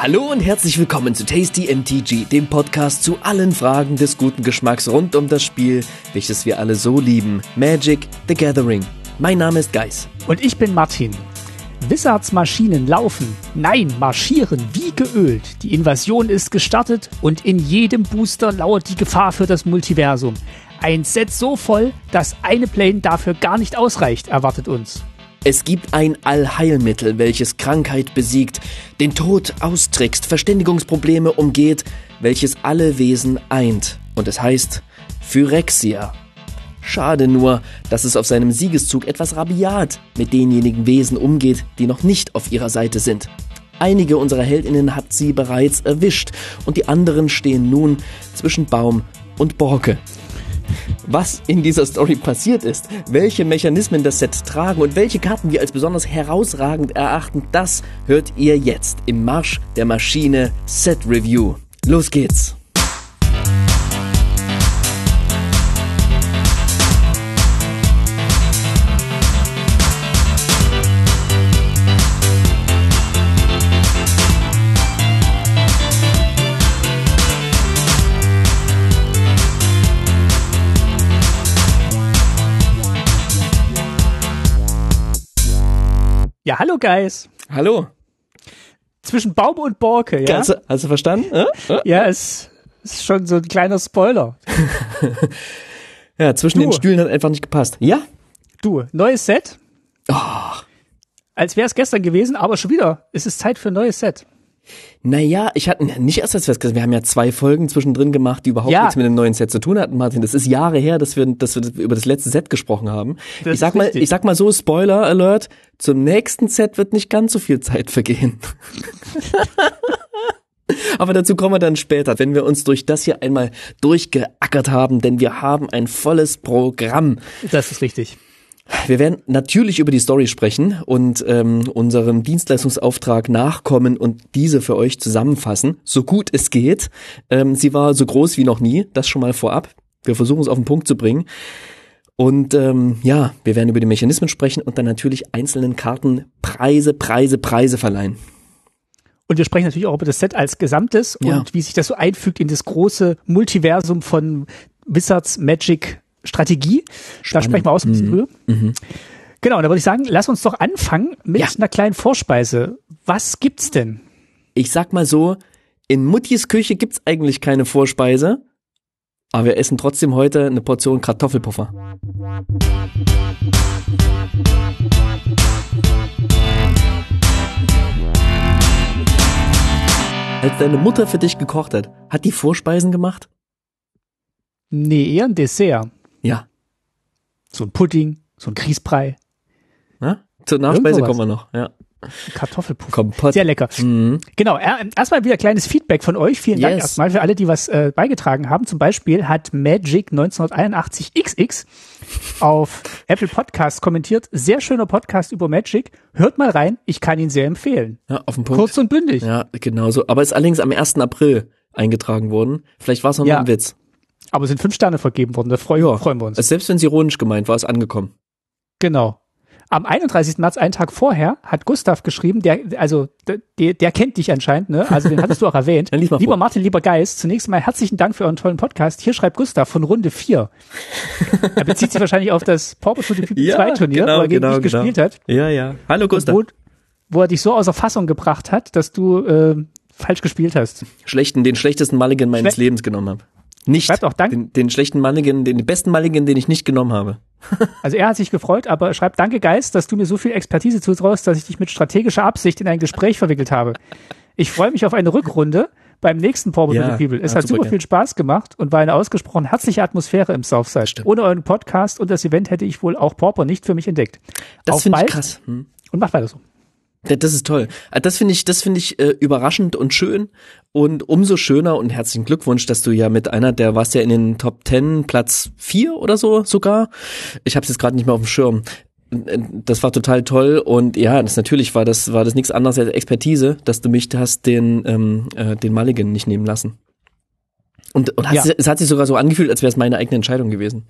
Hallo und herzlich willkommen zu Tasty MTG, dem Podcast zu allen Fragen des guten Geschmacks rund um das Spiel, welches wir alle so lieben, Magic the Gathering. Mein Name ist Geis. Und ich bin Martin. Wizards Maschinen laufen, nein, marschieren wie geölt. Die Invasion ist gestartet und in jedem Booster lauert die Gefahr für das Multiversum. Ein Set so voll, dass eine Plane dafür gar nicht ausreicht, erwartet uns. Es gibt ein Allheilmittel, welches Krankheit besiegt, den Tod austrickst, Verständigungsprobleme umgeht, welches alle Wesen eint. Und es heißt Phyrexia. Schade nur, dass es auf seinem Siegeszug etwas rabiat mit denjenigen Wesen umgeht, die noch nicht auf ihrer Seite sind. Einige unserer Heldinnen hat sie bereits erwischt und die anderen stehen nun zwischen Baum und Borke. Was in dieser Story passiert ist, welche Mechanismen das Set tragen und welche Karten wir als besonders herausragend erachten, das hört ihr jetzt im Marsch der Maschine Set Review. Los geht's! Ja, hallo Guys. Hallo. Zwischen Baum und Borke, ja? Hast, du, hast du verstanden? Äh? Äh? Ja, es ist schon so ein kleiner Spoiler. ja, zwischen Du. den Stühlen hat einfach nicht gepasst. Ja? Du, neues Set. Oh. Als wäre es gestern gewesen, aber schon wieder. Es ist Zeit für ein neues Set. Naja, ich hatte nicht erst als festgestellt, wir haben ja zwei Folgen zwischendrin gemacht, die überhaupt Ja. nichts mit dem neuen Set zu tun hatten, Martin. Das ist Jahre her, dass wir, dass wir über das letzte Set gesprochen haben. Das ich sag mal, ich sag mal so, Spoiler Alert, zum nächsten Set wird nicht ganz so viel Zeit vergehen. Aber dazu kommen wir dann später, wenn wir uns durch das hier einmal durchgeackert haben, denn wir haben ein volles Programm. Das ist richtig. Wir werden natürlich über die Story sprechen und ähm, unserem Dienstleistungsauftrag nachkommen und diese für euch zusammenfassen, so gut es geht. Ähm, sie war so groß wie noch nie, das schon mal vorab. Wir versuchen es auf den Punkt zu bringen. Und ähm, ja, wir werden über die Mechanismen sprechen und dann natürlich einzelnen Karten Preise, Preise, Preise verleihen. Und wir sprechen natürlich auch über das Set als Gesamtes Ja. und wie sich das so einfügt in das große Multiversum von Wizards Magic Strategie. Da sprechen wir auch so ein bisschen drüber. Genau, und da würde ich sagen, lass uns doch anfangen mit Ja. einer kleinen Vorspeise. Was gibt's denn? Ich sag mal so, in Muttis Küche gibt's eigentlich keine Vorspeise, aber wir essen trotzdem heute eine Portion Kartoffelpuffer. Als deine Mutter für dich gekocht hat, hat die Vorspeisen gemacht? Nee, eher ein Dessert. Ja. So ein Pudding, so ein Grießbrei, Na? Zur Nachspeise kommen wir noch. Ja. ein Kartoffelpuffer. Kompott. Sehr lecker. Mhm. Genau, er- erstmal wieder kleines Feedback von euch. Vielen Dank Yes. erstmal für alle, die was äh, beigetragen haben. Zum Beispiel hat Magic 1981XX auf Apple Podcasts kommentiert. Sehr schöner Podcast über Magic. Hört mal rein, ich kann ihn sehr empfehlen. Ja, auf den Punkt. Kurz und bündig. Ja, genau so. Aber ist allerdings am 1. April eingetragen worden. Vielleicht war es noch Ja. ein Witz. Aber es sind fünf Sterne vergeben worden, da freuen, Ja. freuen wir uns. Also selbst wenn es ironisch gemeint war, ist angekommen. Genau. Am 31. März, einen Tag vorher, hat Gustav geschrieben, der, also, der, der kennt dich anscheinend, ne? Also, den hattest du auch erwähnt. Lieber vor. Martin, lieber Geist, zunächst mal herzlichen Dank für euren tollen Podcast. Hier schreibt Gustav von Runde 4. er bezieht sich wahrscheinlich auf das Pauper to the People 2 Turnier, wo er gegen dich gespielt hat. Ja, ja. Hallo Gustav. Wo, wo er dich so außer Fassung gebracht hat, dass du, äh, falsch gespielt hast. Schlechten, den schlechtesten Mulligan meines Schle- Lebens genommen habe. Nicht. Schreibt auch Dank. Den, den schlechten Mulligan, den, den besten Mulligan, den ich nicht genommen habe. Also er hat sich gefreut, aber er schreibt, danke Geist, dass du mir so viel Expertise zutraust, dass ich dich mit strategischer Absicht in ein Gespräch verwickelt habe. Ich freue mich auf eine Rückrunde beim nächsten Pauper Ja, People. Es ja, hat super super viel Spaß gemacht und war eine ausgesprochen herzliche Atmosphäre im Southside. Stimmt. Ohne euren Podcast und das Event hätte ich wohl auch Pauper nicht für mich entdeckt. Das finde ich krass. Hm. Und macht weiter so. Das ist toll. Ah, Das finde ich, das finde ich äh, überraschend und schön und umso schöner und herzlichen Glückwunsch, dass du ja mit einer, der warst ja in den Top 10, Platz 4 oder so sogar. Ich habe es jetzt gerade nicht mehr auf dem Schirm. Das war total toll und ja, das natürlich war das war das nichts anderes als Expertise, dass du mich hast den ähm, äh, den Mulligan nicht nehmen lassen. Und, und Ja. sich, es hat sich sogar so angefühlt, als wäre es meine eigene Entscheidung gewesen.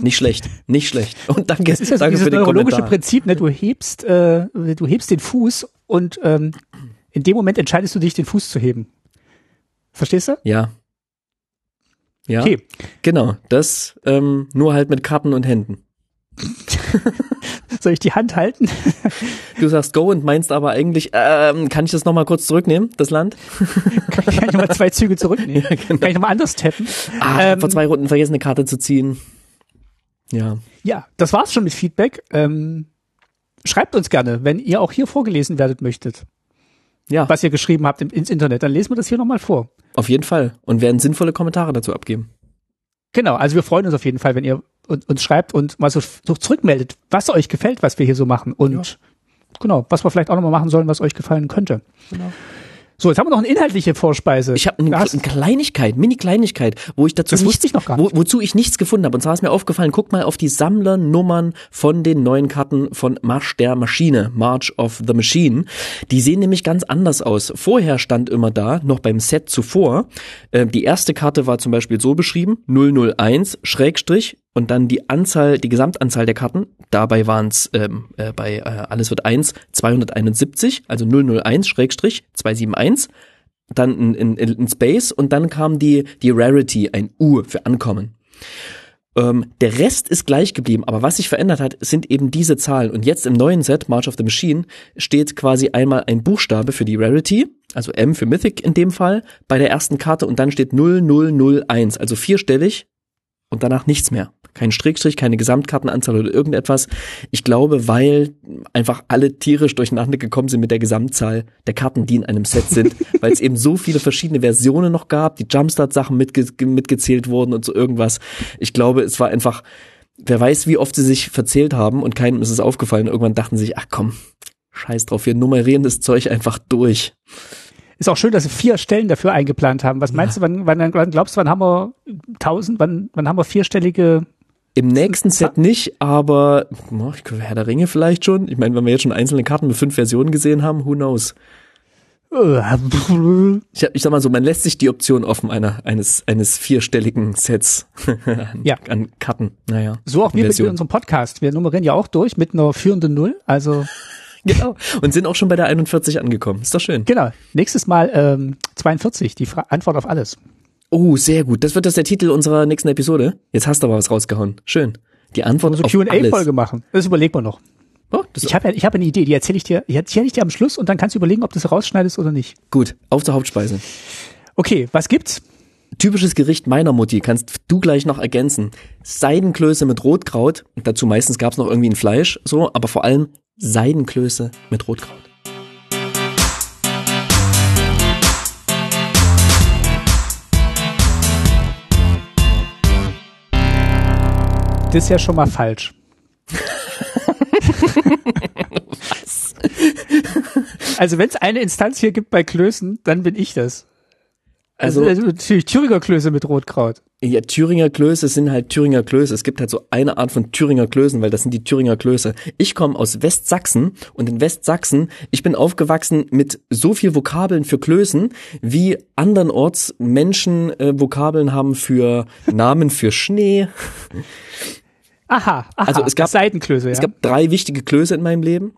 Nicht schlecht, nicht schlecht. Und danke, Das ist ja so danke dieses für den neurologische Kommentar. Prinzip, ne? Du hebst, äh, du hebst den Fuß und ähm, in dem Moment entscheidest du dich, den Fuß zu heben. Verstehst du? Ja. Ja. Okay. Genau. Das ähm, nur halt mit Karten und Händen. Soll ich die Hand halten? Du sagst Go und meinst aber eigentlich, ähm, kann ich das nochmal kurz zurücknehmen, das Land? Kann ich nochmal zwei Züge zurücknehmen? Ja, genau. Kann ich nochmal anders tappen? Ah, Ähm, vor zwei Runden vergessen, eine Karte zu ziehen. Ja. Ja, das war's schon mit Feedback. Ähm, schreibt uns gerne, wenn ihr auch hier vorgelesen werdet möchtet, Ja, was ihr geschrieben habt ins Internet. Dann lesen wir das hier nochmal vor. auf jeden Fall. Und werden sinnvolle Kommentare dazu abgeben. Genau, also wir freuen uns auf jeden Fall, wenn ihr uns, schreibt und mal so, so zurückmeldet, was euch gefällt, was wir hier so machen. Und genau, was wir vielleicht auch nochmal machen sollen, was euch gefallen könnte. Genau. So, jetzt haben wir noch eine inhaltliche Vorspeise. Ich habe eine, eine Kleinigkeit, Mini-Kleinigkeit, wo ich dazu Das nichts, ich noch gar Wo, nicht. wozu ich nichts gefunden habe. Und zwar ist mir aufgefallen, guck mal auf die Sammlernummern von den neuen Karten von Marsch der Maschine, March of the Machine. Die sehen nämlich ganz anders aus. Vorher stand immer da, noch beim Set zuvor, äh, die erste Karte war zum Beispiel so beschrieben, 001, Schrägstrich, und dann die Anzahl, die Gesamtanzahl der Karten. Dabei waren es ähm, äh, bei äh, alles wird 1 271, also 001 Schrägstrich 271 dann in, in, in Space und dann kam die, die Rarity, ein U für Ankommen. Ähm, der Rest ist gleich geblieben, aber was sich verändert hat, sind eben diese Zahlen. Und jetzt im neuen Set, March of the Machine, steht quasi einmal ein Buchstabe für die Rarity, also M für Mythic in dem Fall, bei der ersten Karte und dann steht 0001, also vierstellig und danach nichts mehr. Kein Strickstrich, keine Gesamtkartenanzahl oder irgendetwas. Ich glaube, weil einfach alle tierisch durcheinander gekommen sind mit der Gesamtzahl der Karten, die in einem Set sind, weil es eben so viele verschiedene Versionen noch gab, die Jumpstart-Sachen mitge mitgezählt wurden und so irgendwas. Ich glaube, es war einfach, wer weiß, wie oft sie sich verzählt haben und keinem ist es aufgefallen. Irgendwann dachten sie sich, ach komm, scheiß drauf, wir nummerieren das Zeug einfach durch. Ist auch schön, dass sie vier Stellen dafür eingeplant haben. Was meinst du, wann, wann, wann glaubst du, wann haben wir tausend, wann, wann haben wir vierstellige Im nächsten Set nicht, aber oh, Herr der Ringe vielleicht schon. Ich meine, wenn wir jetzt schon einzelne Karten mit fünf Versionen gesehen haben, who knows? äh, Ich, ich sag mal so, man lässt sich die Option offen einer, eines, eines vierstelligen Sets an, Ja. an Karten. Naja. So auch wir mit unserem Podcast. Wir nummerieren ja auch durch mit einer führenden Null. Also Genau. Und sind auch schon bei der 41 angekommen. Ist doch schön. genau. Nächstes Mal ähm, 42, die Fra Antwort auf alles. Oh, sehr gut. Das wird das der Titel unserer nächsten Episode. Jetzt hast du aber was rausgehauen. Schön. Die Antwort So auf alles. Q&A-Folge machen. Das überlegen wir noch. Oh, Ich habe ja, ich hab eine Idee, die erzähle ich dir, die erzähle ich dir am Schluss und dann kannst du überlegen, ob du es rausschneidest oder nicht. gut. Auf zur Hauptspeise. Okay, was gibt's? Typisches Gericht meiner Mutti, kannst du gleich noch ergänzen. Seidenklöße mit Rotkraut. Dazu meistens gab's noch irgendwie ein Fleisch, so, aber vor allem Seidenklöße mit Rotkraut. Das ist ja schon mal falsch. Also wenn es eine Instanz hier gibt bei Klößen, dann bin ich das. Also, Also, also natürlich Thüringer Klöße mit Rotkraut. ja, Thüringer Klöße sind halt Thüringer Klöße. Es gibt halt so eine Art von Thüringer Klößen, weil das sind die Thüringer Klöße. Ich komme aus Westsachsen und in Westsachsen, ich bin aufgewachsen mit so viel Vokabeln für Klößen, wie andernorts Menschen äh, Vokabeln haben für Namen für Schnee. Aha, aha. Also es gab- Seidenklöße, ja. Es gab drei wichtige Klöße in meinem Leben.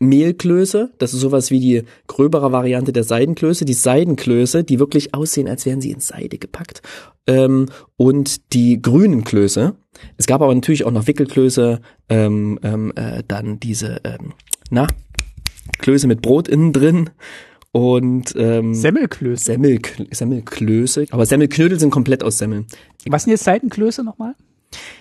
Mehlklöße, das ist sowas wie die gröbere Variante der Seidenklöße. Die Seidenklöße, die wirklich aussehen, als wären sie in Seide gepackt. Ähm, und die grünen Klöße. Es gab aber natürlich auch noch Wickelklöße, ähm, ähm, äh, dann diese, ähm, na, Klöße mit Brot innen drin und ähm, Semmelklöße. Semmel, Semmelklöße. Aber Semmelknödel sind komplett aus Semmeln. Was sind jetzt Seidenklöße nochmal?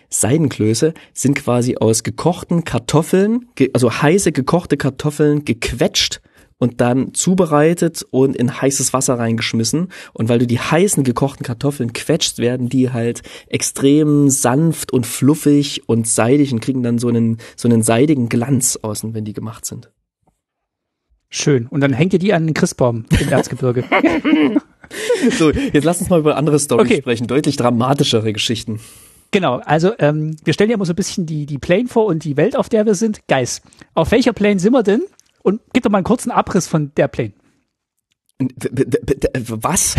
Seidenklöße sind quasi aus gekochten Kartoffeln, also heiße gekochte Kartoffeln gequetscht und dann zubereitet und in heißes Wasser reingeschmissen. Und weil du die heißen gekochten Kartoffeln quetscht, werden die halt extrem sanft und fluffig und seidig und kriegen dann so einen, so einen seidigen Glanz außen, wenn die gemacht sind. Schön. Und dann hängt ihr die an den Christbaum im Erzgebirge. So, jetzt lass uns mal über andere Storys Okay. sprechen, deutlich dramatischere Geschichten. Genau. Also ähm, wir stellen ja immer so ein bisschen die, die Plane vor und die Welt, auf der wir sind. Guys, auf welcher Plane sind wir denn? Und gib doch mal einen kurzen Abriss von der Plane. W- Was?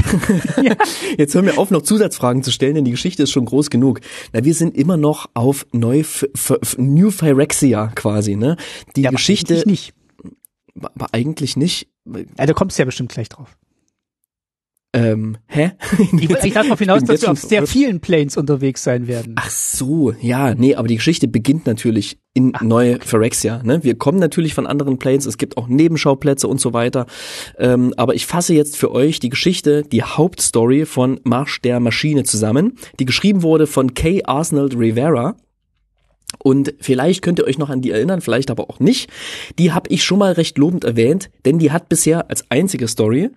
Jetzt hören wir auf, noch Zusatzfragen zu stellen, denn die Geschichte ist schon groß genug. Na, wir sind immer noch auf Neu New Phyrexia quasi, ne? Die Ja, Geschichte, Ich nicht. aber eigentlich nicht. Ja, da kommst du ja bestimmt gleich drauf. Ähm, hä? Ich, ich darauf hinaus, dass wir auf sehr vielen Planes unterwegs sein werden. Ach so, ja, nee, aber die Geschichte beginnt natürlich in Neu Phyrexia. Ne? Wir kommen natürlich von anderen Planes, es gibt auch Nebenschauplätze und so weiter. Ähm, aber ich fasse jetzt für euch die Geschichte, die Hauptstory von Marsch der Maschine zusammen, die geschrieben wurde von Kay Arsenal Rivera. Und vielleicht könnt ihr euch noch an die erinnern, vielleicht aber auch nicht. Die habe ich schon mal recht lobend erwähnt, denn die hat bisher als einzige Story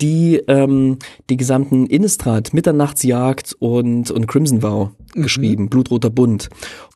die ähm, die gesamten Innistrad, Mitternachtsjagd und und Crimson Vow geschrieben, Blutroter Bund.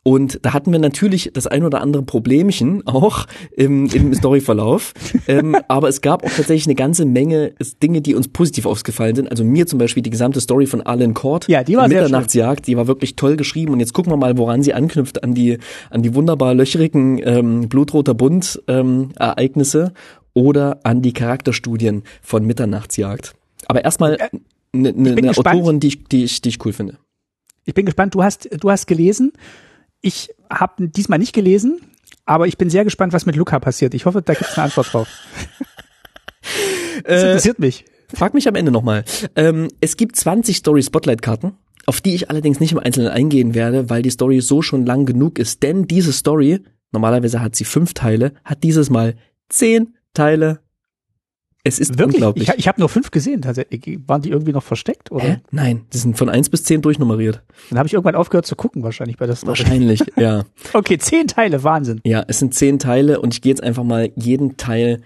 Und da hatten wir natürlich das ein oder andere Problemchen auch im, im Storyverlauf. ähm, aber es gab auch tatsächlich eine ganze Menge Dinge, die uns positiv aufgefallen sind. Also mir zum Beispiel die gesamte Story von Alan Cord. Ja, die war. Mitternachtsjagd, die war wirklich toll geschrieben. Und jetzt gucken wir mal, woran sie anknüpft, an die, an die wunderbar löcherigen ähm, Blutroter Bund ähm, Ereignisse oder an die Charakterstudien von Mitternachtsjagd. Aber erstmal Äh, eine ne, ne. Autorin, die ich, die, ich, die ich cool finde. Ich bin gespannt. Du hast, du hast gelesen. Ich habe diesmal nicht gelesen, aber ich bin sehr gespannt, was mit Luca passiert. Ich hoffe, da gibt es eine Antwort drauf. Das interessiert mich. Frag mich am Ende nochmal. Ähm, es gibt 20 Story Spotlight Karten, auf die ich allerdings nicht im Einzelnen eingehen werde, weil die Story so schon lang genug ist. Denn diese Story, normalerweise hat sie fünf Teile, hat dieses Mal zehn Teile. Es ist Wirklich? unglaublich. Ich, ich habe nur fünf gesehen. tatsächlich. Waren die irgendwie noch versteckt? Oder? Hä? Nein, die sind von eins bis zehn durchnummeriert. Dann habe ich irgendwann aufgehört zu gucken, wahrscheinlich bei der Story. Wahrscheinlich, ja. Okay, zehn Teile, Wahnsinn. Ja, es sind zehn Teile und ich gehe jetzt einfach mal jeden Teil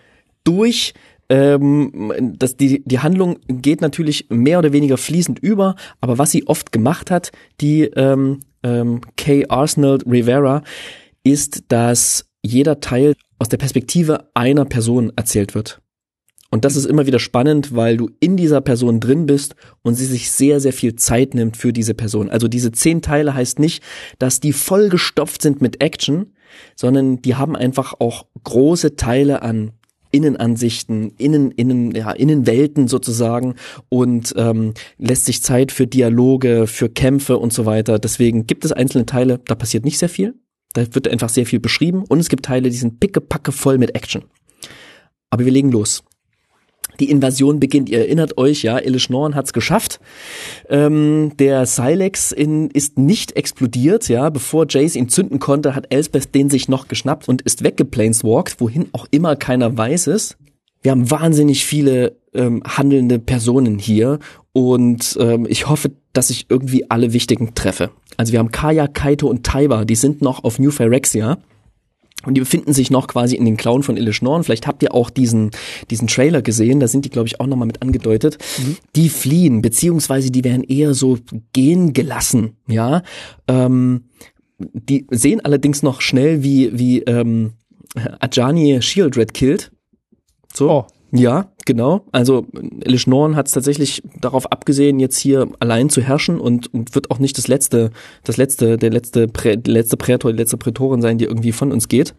durch. Ähm, das, die, die Handlung geht natürlich mehr oder weniger fließend über, aber was sie oft gemacht hat, die ähm, ähm, Kay Arsenal Rivera, ist, dass jeder Teil aus der Perspektive einer Person erzählt wird. Und das ist immer wieder spannend, weil du in dieser Person drin bist und sie sich sehr, sehr viel Zeit nimmt für diese Person. Also diese zehn Teile heißt nicht, dass die vollgestopft sind mit Action, sondern die haben einfach auch große Teile an Innenansichten, Innen, Innen, ja, Innenwelten sozusagen und ähm, lässt sich Zeit für Dialoge, für Kämpfe und so weiter. Deswegen gibt es einzelne Teile, da passiert nicht sehr viel. Da wird einfach sehr viel beschrieben und es gibt Teile, die sind pickepacke voll mit Action. Aber wir legen los. Die Invasion beginnt, ihr erinnert euch, ja, Elish Norn hat's geschafft. Ähm, der Silex in, ist nicht explodiert, ja, bevor Jace ihn zünden konnte, hat Elspeth den sich noch geschnappt und ist weggeplaneswalkt, wohin auch immer keiner weiß es. Wir haben wahnsinnig viele ähm, handelnde Personen hier und ähm, ich hoffe, dass ich irgendwie alle wichtigen treffe. Also wir haben Kaya, Kaito und Taiba, die sind noch auf New Phyrexia. Und die befinden sich noch quasi in den Klauen von Ilish Norn. Vielleicht habt ihr auch diesen, diesen Trailer gesehen, da sind die, glaube ich, auch nochmal mit angedeutet. Die fliehen, beziehungsweise die werden eher so gehen gelassen, ja. Ähm, die sehen allerdings noch schnell, wie, wie ähm, Ajani Shieldred killt. So. Oh. Ja, genau. Also Elish Norn hat es tatsächlich darauf abgesehen, jetzt hier allein zu herrschen und, und wird auch nicht das letzte, das letzte, der letzte, Prä, der letzte Prätor, die letzte Prätorin sein, die irgendwie von uns geht.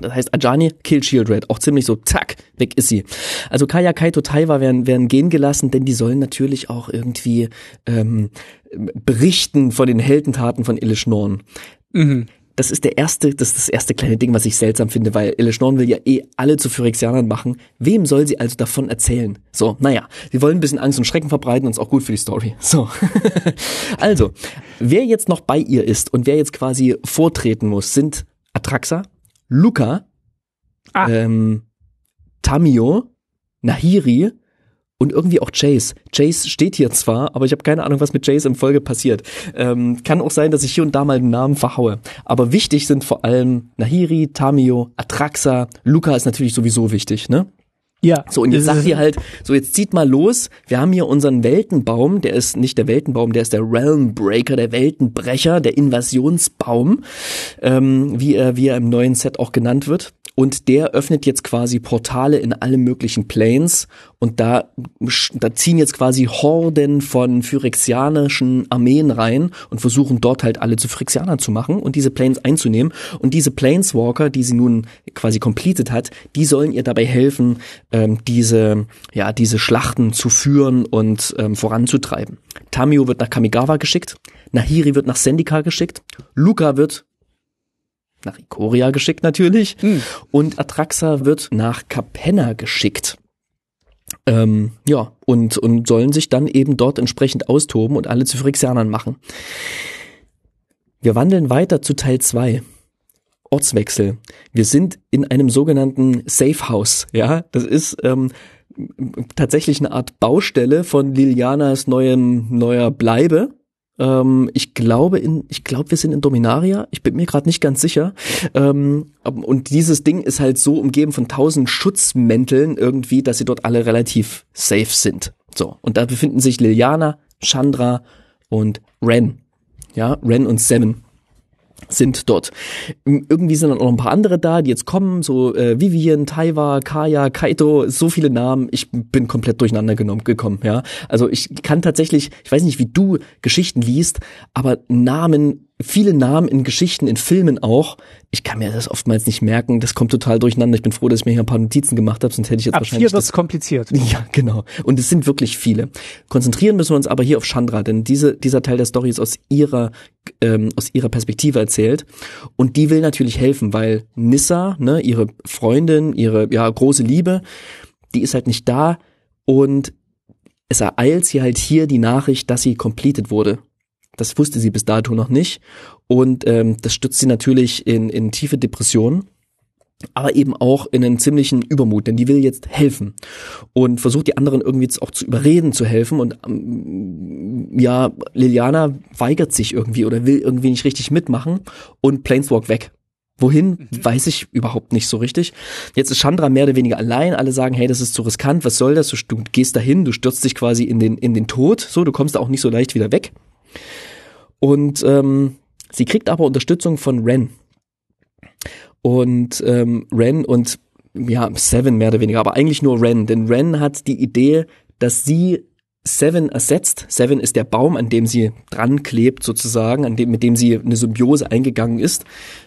Das heißt, Ajani killt Shieldred. Auch ziemlich so, zack, weg ist sie. Also Kaya, Kaito, Taiwa werden, werden gehen gelassen, denn die sollen natürlich auch irgendwie ähm, berichten von den Heldentaten von Elish Norn. Das ist der erste, das ist das erste kleine Ding, was ich seltsam finde, weil Elish Norn will ja eh alle zu Phyrexianern machen. Wem soll sie also davon erzählen? So, naja, sie wollen ein bisschen Angst und Schrecken verbreiten und ist auch gut für die Story. So. also, wer jetzt noch bei ihr ist und wer jetzt quasi vortreten muss, sind Atraxa, Luca, Ah. ähm, Tamio, Nahiri und irgendwie auch Chase. Chase steht hier zwar, aber ich habe keine Ahnung, was mit Chase in Folge passiert. Ähm, kann auch sein, dass ich hier und da mal den Namen verhaue. Aber wichtig sind vor allem Nahiri, Tamio, Atraxa, Luca ist natürlich sowieso wichtig, ne? Ja. So, und jetzt sagt ihr halt, so jetzt zieht mal los, wir haben hier unseren Weltenbaum, der ist nicht der Weltenbaum, der ist der Realm Breaker, der Weltenbrecher, der Invasionsbaum, ähm, wie, er, wie er im neuen Set auch genannt wird. Und der öffnet jetzt quasi Portale in alle möglichen Planes und da, da ziehen jetzt quasi Horden von phyrexianischen Armeen rein und versuchen dort halt alle zu Phyrexianern zu machen und diese Planes einzunehmen. Und diese Planeswalker, die sie nun quasi completed hat, die sollen ihr dabei helfen, ähm, diese, ja, diese Schlachten zu führen und ähm, voranzutreiben. Tamio wird nach Kamigawa geschickt, Nahiri wird nach Sendika geschickt, Luca wird nach Ikoria geschickt natürlich. Mhm. Und Atraxa wird nach Capenna geschickt. Ähm, ja, und, und sollen sich dann eben dort entsprechend austoben und alle zu Phyrexianern machen. Wir wandeln weiter zu Teil 2. Ortswechsel. Wir sind in einem sogenannten Safe House. Ja, das ist ähm, tatsächlich eine Art Baustelle von Lilianas neuem neuer Bleibe. Ähm, ich glaube in, ich glaube, wir sind in Dominaria. Ich bin mir gerade nicht ganz sicher. Ähm, und dieses Ding ist halt so umgeben von tausend Schutzmänteln irgendwie, dass sie dort alle relativ safe sind. So und da befinden sich Liliana, Chandra und Ren. Ja, Ren und Seven sind dort. Irgendwie sind dann auch noch ein paar andere da, die jetzt kommen, so äh, Vivian, Taiwa, Kaya, Kaito, so viele Namen. Ich bin komplett durcheinander genommen gekommen, ja. Also ich kann tatsächlich, ich weiß nicht, wie du Geschichten liest, aber Namen viele Namen in Geschichten, in Filmen auch. Ich kann mir das oftmals nicht merken. Das kommt total durcheinander. Ich bin froh, dass ich mir hier ein paar Notizen gemacht habe, sonst hätte ich jetzt Ab wahrscheinlich. Vier wird's kompliziert. Ja, genau. Und es sind wirklich viele. Konzentrieren müssen wir uns aber hier auf Chandra, denn diese, dieser Teil der Story ist aus ihrer, ähm, aus ihrer Perspektive erzählt. Und die will natürlich helfen, weil Nissa, ne, ihre Freundin, ihre ja große Liebe, die ist halt nicht da und es ereilt sie halt hier die Nachricht, dass sie completed wurde. Das wusste sie bis dato noch nicht. Und ähm, das stützt sie natürlich in, in tiefe Depressionen aber eben auch in einen ziemlichen Übermut, denn die will jetzt helfen und versucht die anderen irgendwie auch zu überreden, zu helfen und ähm, ja, Liliana weigert sich irgendwie oder will irgendwie nicht richtig mitmachen und Planeswalk weg. Wohin, mhm. weiß ich überhaupt nicht so richtig. Jetzt ist Chandra mehr oder weniger allein. Alle sagen, hey, das ist zu riskant, was soll das? Du, du gehst dahin, du stürzt dich quasi in den, in den Tod, so, du kommst da auch nicht so leicht wieder weg. Und ähm, sie kriegt aber Unterstützung von Ren. Und ähm, Ren und ja, Seven mehr oder weniger, aber eigentlich nur Ren. Denn Ren hat die Idee, dass sie Seven ersetzt. Seven ist der Baum, an dem sie dran klebt sozusagen, an dem, mit dem sie eine Symbiose eingegangen ist,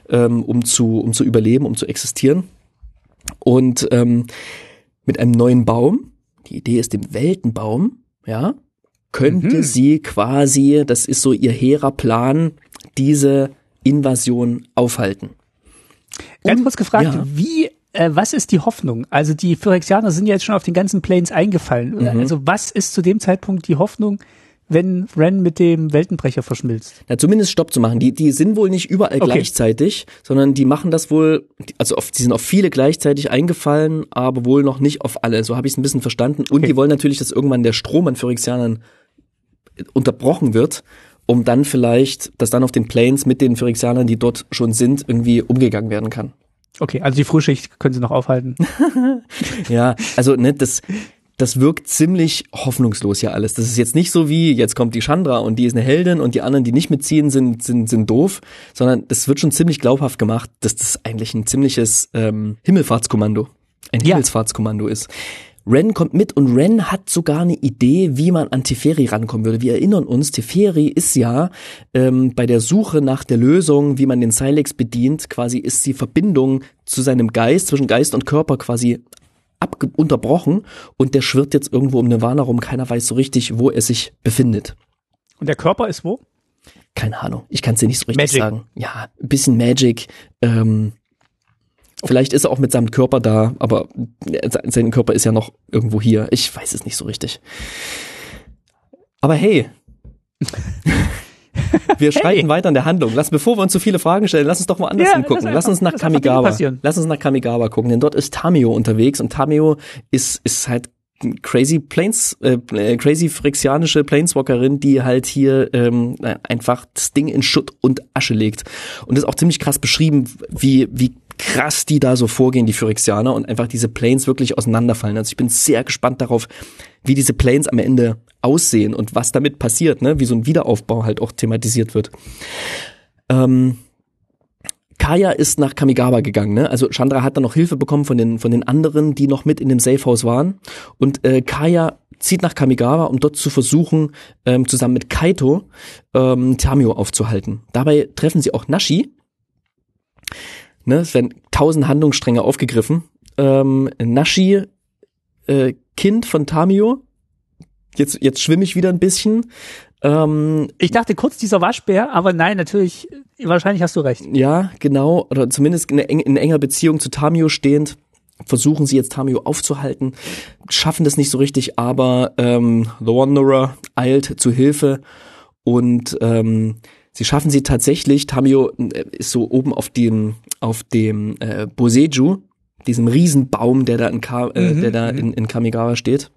ähm, um zu, um zu überleben, um zu existieren. Und ähm, mit einem neuen Baum, die Idee ist dem Weltenbaum, ja, könnte mhm. sie quasi, das ist so ihr hehrer Plan, diese Invasion aufhalten. Ganz kurz gefragt, ja. wie, äh, was ist die Hoffnung? Also die Phyrexianer sind ja jetzt schon auf den ganzen Planes eingefallen. Mhm. Also was ist zu dem Zeitpunkt die Hoffnung, wenn Ren mit dem Weltenbrecher verschmilzt? Ja, zumindest Stopp zu machen. Die, die sind wohl nicht überall okay. gleichzeitig, sondern die machen das wohl, also auf, die sind auf viele gleichzeitig eingefallen, aber wohl noch nicht auf alle. So habe ich es ein bisschen verstanden. Und okay. die wollen natürlich, dass irgendwann der Strom an Phyrexianern unterbrochen wird, um dann vielleicht, dass dann auf den Planes mit den Phyrexianern, die dort schon sind, irgendwie umgegangen werden kann. Okay, also die Frühschicht können sie noch aufhalten. ja, also ne, das, das wirkt ziemlich hoffnungslos ja alles. Das ist jetzt nicht so wie, jetzt kommt die Chandra und die ist eine Heldin und die anderen, die nicht mitziehen, sind, sind, sind doof, sondern das wird schon ziemlich glaubhaft gemacht, dass das eigentlich ein ziemliches ähm, Himmelfahrtskommando, ein ja. Himmelsfahrtskommando ist. Ren kommt mit und Ren hat sogar eine Idee, wie man an Teferi rankommen würde. Wir erinnern uns, Teferi ist ja ähm, bei der Suche nach der Lösung, wie man den Silex bedient, quasi ist die Verbindung zu seinem Geist, zwischen Geist und Körper quasi unterbrochen und der schwirrt jetzt irgendwo um Nirvana rum. Keiner weiß so richtig, wo er sich befindet. Und der Körper ist wo? Keine Ahnung. Ich kann es dir nicht so richtig Magic. sagen. Ja, ein bisschen Magic. Ähm, Vielleicht ist er auch mit seinem Körper da, aber sein Körper ist ja noch irgendwo hier. Ich weiß es nicht so richtig. Aber hey. wir schreiten hey. weiter in der Handlung. Lass, bevor wir uns zu viele Fragen stellen, lass uns doch mal anders ja, hingucken. Lass uns nach Kamigawa. Lass uns nach Kamigawa gucken, denn dort ist Tamio unterwegs und Tamio ist, ist halt crazy Planes, äh, äh, crazy phyrexianische Planeswalkerin, die halt hier ähm, einfach das Ding in Schutt und Asche legt. Und das ist auch ziemlich krass beschrieben, wie, wie krass die da so vorgehen, die Phyrexianer, und einfach diese Planes wirklich auseinanderfallen. Also ich bin sehr gespannt darauf, wie diese Planes am Ende aussehen und was damit passiert, ne? wie so ein Wiederaufbau halt auch thematisiert wird. Ähm, Kaya ist nach Kamigawa gegangen, ne? Also Chandra hat dann noch Hilfe bekommen von den von den anderen, die noch mit in dem Safehouse waren. Und äh, Kaya zieht nach Kamigawa, um dort zu versuchen, ähm, zusammen mit Kaito ähm, Tamio aufzuhalten. Dabei treffen sie auch Nashi, ne, es werden tausend Handlungsstränge aufgegriffen. Ähm, Nashi, äh, Kind von Tamio, jetzt, jetzt schwimme ich wieder ein bisschen, Ähm, ich dachte kurz dieser Waschbär, aber nein, natürlich, wahrscheinlich hast du recht. Ja, genau, oder zumindest in, in enger Beziehung zu Tamio stehend. Versuchen sie jetzt Tamio aufzuhalten, schaffen das nicht so richtig, aber ähm, The Wanderer eilt zu Hilfe. Und ähm, sie schaffen sie tatsächlich. Tamio äh, ist so oben auf dem auf dem äh, Boseju, diesem Riesenbaum, der da in, Ka äh, mhm, der da mhm. in, in Kamigawa steht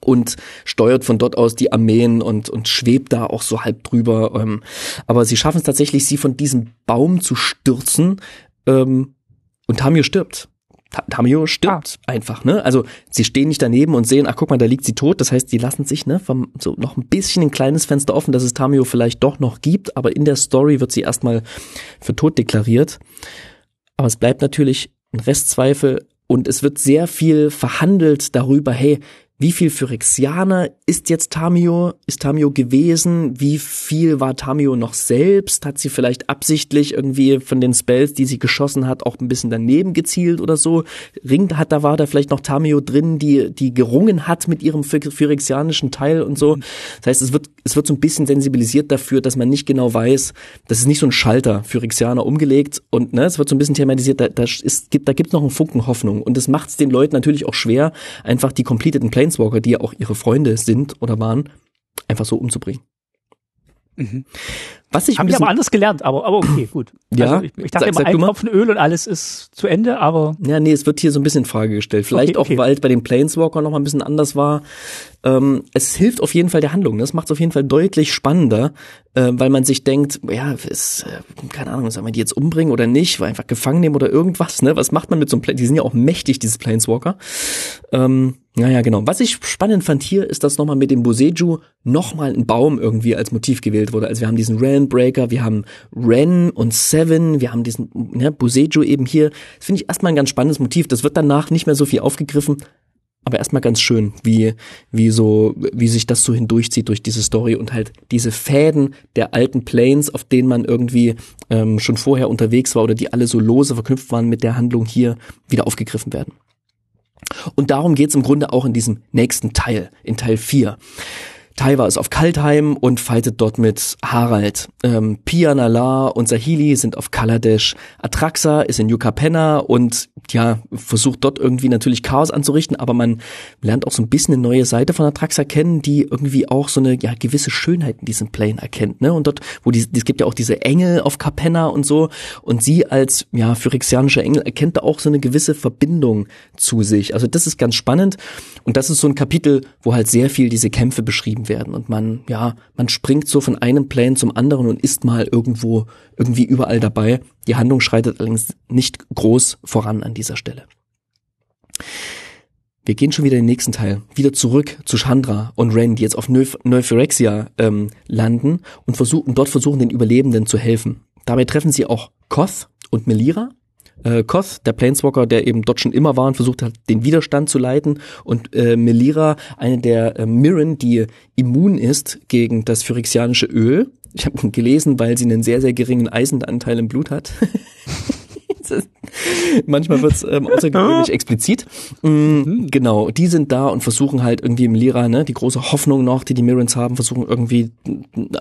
und steuert von dort aus die Armeen und, und schwebt da auch so halb drüber. Ähm, aber sie schaffen es tatsächlich, sie von diesem Baum zu stürzen ähm, und Tamio stirbt. Tamio stirbt ah. einfach, ne? Also sie stehen nicht daneben und sehen, ach guck mal, da liegt sie tot. Das heißt, die lassen sich, ne, vom, so noch ein bisschen ein kleines Fenster offen, dass es Tamio vielleicht doch noch gibt, aber in der Story wird sie erstmal für tot deklariert. Aber es bleibt natürlich ein Restzweifel und es wird sehr viel verhandelt darüber, hey, wie viel Phyrexianer ist jetzt Tamio, ist Tamio gewesen? Wie viel war Tamio noch selbst? Hat sie vielleicht absichtlich irgendwie von den Spells, die sie geschossen hat, auch ein bisschen daneben gezielt oder so? Ring hat, da war da vielleicht noch Tamio drin, die, die gerungen hat mit ihrem phyrexianischen Teil und so. Das heißt, es wird, es wird so ein bisschen sensibilisiert dafür, dass man nicht genau weiß, das ist nicht so ein Schalter Phyrexianer umgelegt und, ne, es wird so ein bisschen thematisiert, da, da ist, gibt, da gibt's noch einen Funken Hoffnung und das macht es den Leuten natürlich auch schwer, einfach die completeden Play Planeswalker, die ja auch ihre Freunde sind oder waren, einfach so umzubringen. Mhm. Was ich Haben wir aber anders gelernt, aber, aber okay, gut. Ja, also ich, ich dachte sag, immer, ein Tropfen Öl und alles ist zu Ende, aber. Ja, nee, es wird hier so ein bisschen in Frage gestellt. Vielleicht okay, okay. auch, weil es bei den Planeswalker noch mal ein bisschen anders war. Ähm, es hilft auf jeden Fall der Handlung. Das macht es auf jeden Fall deutlich spannender, äh, weil man sich denkt, ja, ist, äh, keine Ahnung, sollen wir die jetzt umbringen oder nicht? Weil einfach gefangen nehmen oder irgendwas, ne? Was macht man mit so einem Plane? Die sind ja auch mächtig, diese Planeswalker. Ähm, naja, genau. Was ich spannend fand hier, ist, dass nochmal mit dem Boseju nochmal ein Baum irgendwie als Motiv gewählt wurde. Also wir haben diesen Realm Breaker, wir haben Ren und Seven, wir haben diesen ne, Boseju eben hier. Das finde ich erstmal ein ganz spannendes Motiv. Das wird danach nicht mehr so viel aufgegriffen, aber erstmal ganz schön, wie, wie so, wie sich das so hindurchzieht durch diese Story und halt diese Fäden der alten Planes, auf denen man irgendwie ähm, schon vorher unterwegs war oder die alle so lose verknüpft waren mit der Handlung hier, wieder aufgegriffen werden. Und darum geht's im Grunde auch in diesem nächsten Teil, in Teil 4. Taiwa ist auf Kaltheim und fightet dort mit Harald. Ähm, Pia Nala und Sahili sind auf Kaladesh. Atraxa ist in Yucapena und ja, versucht dort irgendwie natürlich Chaos anzurichten, aber man lernt auch so ein bisschen eine neue Seite von Atraxa kennen, die irgendwie auch so eine ja, gewisse Schönheit in diesem Plane erkennt. Ne? Und dort, wo die, es gibt ja auch diese Engel auf Capenna und so, und sie als ja phyrexianischer Engel erkennt da auch so eine gewisse Verbindung zu sich. Also das ist ganz spannend. Und das ist so ein Kapitel, wo halt sehr viel diese Kämpfe beschrieben werden. Und man, ja, man springt so von einem Plane zum anderen und ist mal irgendwo, irgendwie überall dabei. Die Handlung schreitet allerdings nicht groß voran an dieser Stelle. Wir gehen schon wieder in den nächsten Teil. Wieder zurück zu Chandra und Ren, die jetzt auf Neuphyrexia ähm, landen und versuchen, dort versuchen, den Überlebenden zu helfen. Dabei treffen sie auch Koth und Melira. Äh, Koth, der Planeswalker, der eben dort schon immer war und versucht hat, den Widerstand zu leiten. Und äh, Melira, eine der äh, Mirren, die immun ist gegen das phyrexianische Öl. Ich habe gelesen, weil sie einen sehr, sehr geringen Eisenanteil im Blut hat. Manchmal wird es ähm, außergewöhnlich explizit. Mm, genau, die sind da und versuchen halt irgendwie im Lira, ne, die große Hoffnung noch, die die Mirrens haben, versuchen irgendwie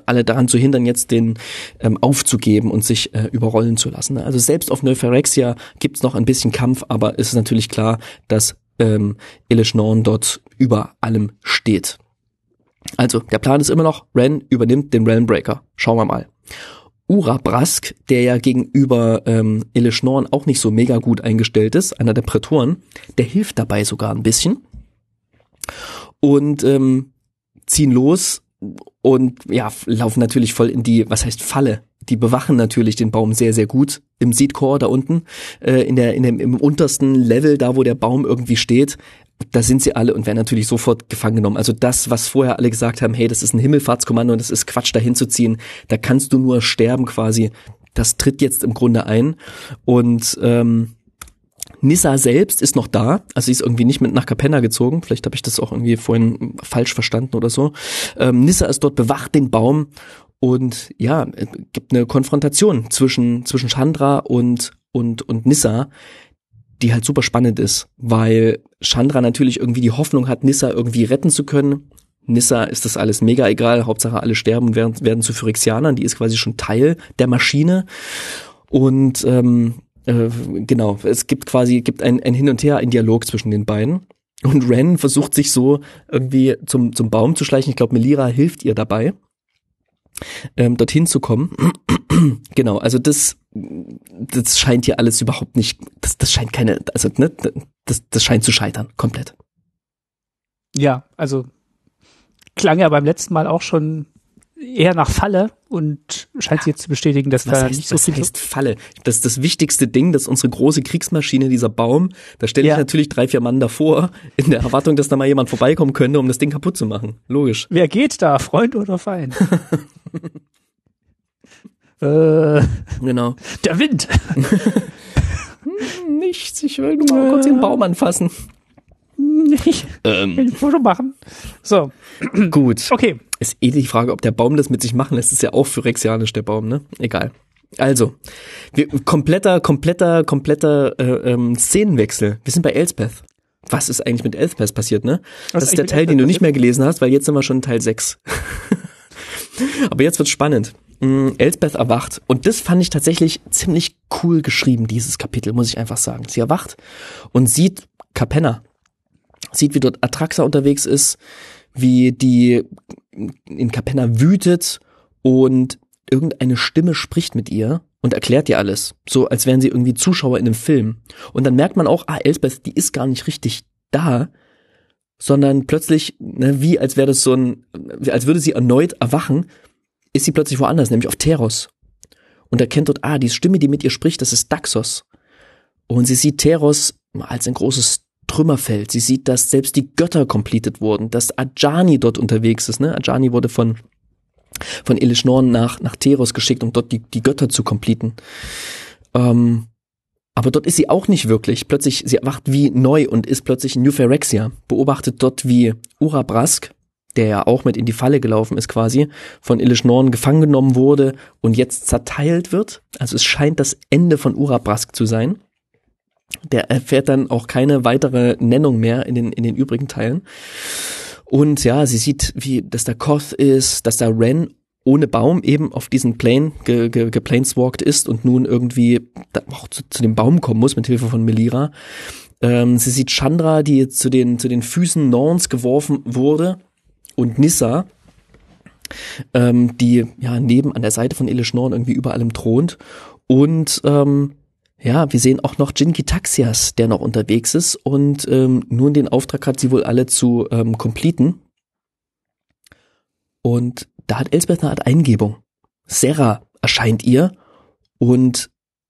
alle daran zu hindern, jetzt den ähm, aufzugeben und sich äh, überrollen zu lassen. Ne? Also selbst auf Neuphyrexia gibt's noch ein bisschen Kampf, aber es ist natürlich klar, dass ähm, Elish Norn dort über allem steht. Also, der Plan ist immer noch, Ren übernimmt den Realmbreaker. Schauen wir mal. Urabrask, der ja gegenüber ähm, Eleschnorn auch nicht so mega gut eingestellt ist, einer der Prätoren, der hilft dabei sogar ein bisschen. Und ähm, ziehen los und ja, laufen natürlich voll in die, was heißt Falle. Die bewachen natürlich den Baum sehr, sehr gut im Seedcore da unten, äh, in der, in dem, im untersten Level, da wo der Baum irgendwie steht, da sind sie alle und werden natürlich sofort gefangen genommen. Also das, was vorher alle gesagt haben, hey, das ist ein Himmelfahrtskommando und das ist Quatsch, da hinzuziehen, da kannst du nur sterben quasi. Das tritt jetzt im Grunde ein. Und ähm, Nissa selbst ist noch da, also sie ist irgendwie nicht mit nach Capenna gezogen, vielleicht habe ich das auch irgendwie vorhin falsch verstanden oder so. Ähm, Nissa ist dort, bewacht den Baum und ja, gibt eine Konfrontation zwischen, zwischen Chandra und, und, und Nissa, die halt super spannend ist, weil Chandra natürlich irgendwie die Hoffnung hat, Nissa irgendwie retten zu können Nissa ist das alles mega egal, Hauptsache alle sterben und werden, werden zu Phyrexianern, die ist quasi schon Teil der Maschine. Und ähm, äh, genau, es gibt quasi gibt ein, ein Hin und Her, ein Dialog zwischen den beiden. Und Ren versucht sich so irgendwie zum, zum Baum zu schleichen. Ich glaube, Melira hilft ihr dabei, ähm, dorthin zu kommen. genau, also das, das scheint hier alles überhaupt nicht, das, das scheint keine, also ne, das, das scheint zu scheitern, komplett. Ja, also klang ja beim letzten Mal auch schon eher nach Falle und scheint ja. jetzt zu bestätigen, dass was da heißt, nicht so viel heißt Falle. Das ist das wichtigste Ding, dass unsere große Kriegsmaschine, dieser Baum, da stelle ich ja. natürlich drei, vier Mann davor, in der Erwartung, dass da mal jemand vorbeikommen könnte, um das Ding kaputt zu machen. Logisch. Wer geht da, Freund oder Feind? äh, genau. Der Wind. Nichts, ich will nur mal kurz den Baum anfassen. Nicht. Ähm. Ein Foto machen. So. Gut. Okay. Ist eh die Frage, ob der Baum das mit sich machen lässt. Ist ja auch phyrexianisch, der Baum, ne? Egal. Also, wir, kompletter, kompletter, kompletter äh, ähm, Szenenwechsel. Wir sind bei Elspeth. Was ist eigentlich mit Elspeth passiert, ne? Was das ist der Teil, den du nicht mehr gelesen hast, weil jetzt sind wir schon in Teil 6. Aber jetzt wird's spannend. Mm, Elspeth erwacht. Und das fand ich tatsächlich ziemlich cool geschrieben, dieses Kapitel, muss ich einfach sagen. Sie erwacht und sieht Capenna, sieht, wie dort Atraxa unterwegs ist, wie die in Capenna wütet und irgendeine Stimme spricht mit ihr und erklärt ihr alles. So, als wären sie irgendwie Zuschauer in einem Film. Und dann merkt man auch, ah, Elsbeth, die ist gar nicht richtig da, sondern plötzlich, ne, wie als wäre das so ein, als würde sie erneut erwachen, ist sie plötzlich woanders, nämlich auf Teros. Und erkennt dort, ah, die Stimme, die mit ihr spricht, das ist Daxos. Und sie sieht Teros als ein großes Trümmerfeld. Sie sieht, dass selbst die Götter completed wurden, dass Ajani dort unterwegs ist. Ne? Ajani wurde von von Elishnorn nach nach Teros geschickt, um dort die die Götter zu completen. Ähm, aber dort ist sie auch nicht wirklich. Plötzlich, sie erwacht wie neu und ist plötzlich in New Phyrexia. Beobachtet dort, wie Urabrask, der ja auch mit in die Falle gelaufen ist quasi, von Ilishnorn gefangen genommen wurde und jetzt zerteilt wird. Also es scheint das Ende von Urabrask zu sein. Der erfährt dann auch keine weitere Nennung mehr in den, in den übrigen Teilen. Und ja, sie sieht, wie, dass da Koth ist, dass da Ren ohne Baum eben auf diesen Plane ge, ge, geplaneswalkt ist und nun irgendwie auch zu, zu dem Baum kommen muss mit Hilfe von Melira. Ähm, sie sieht Chandra, die zu den, zu den Füßen Norns geworfen wurde und Nissa, ähm, die ja neben an der Seite von Elish Norn irgendwie über allem thront und ähm, ja, wir sehen auch noch Jinki Taxias, der noch unterwegs ist und ähm, nun den Auftrag hat, sie wohl alle zu ähm, completen. Und da hat Elsbeth eine Art Eingebung. Sarah erscheint ihr und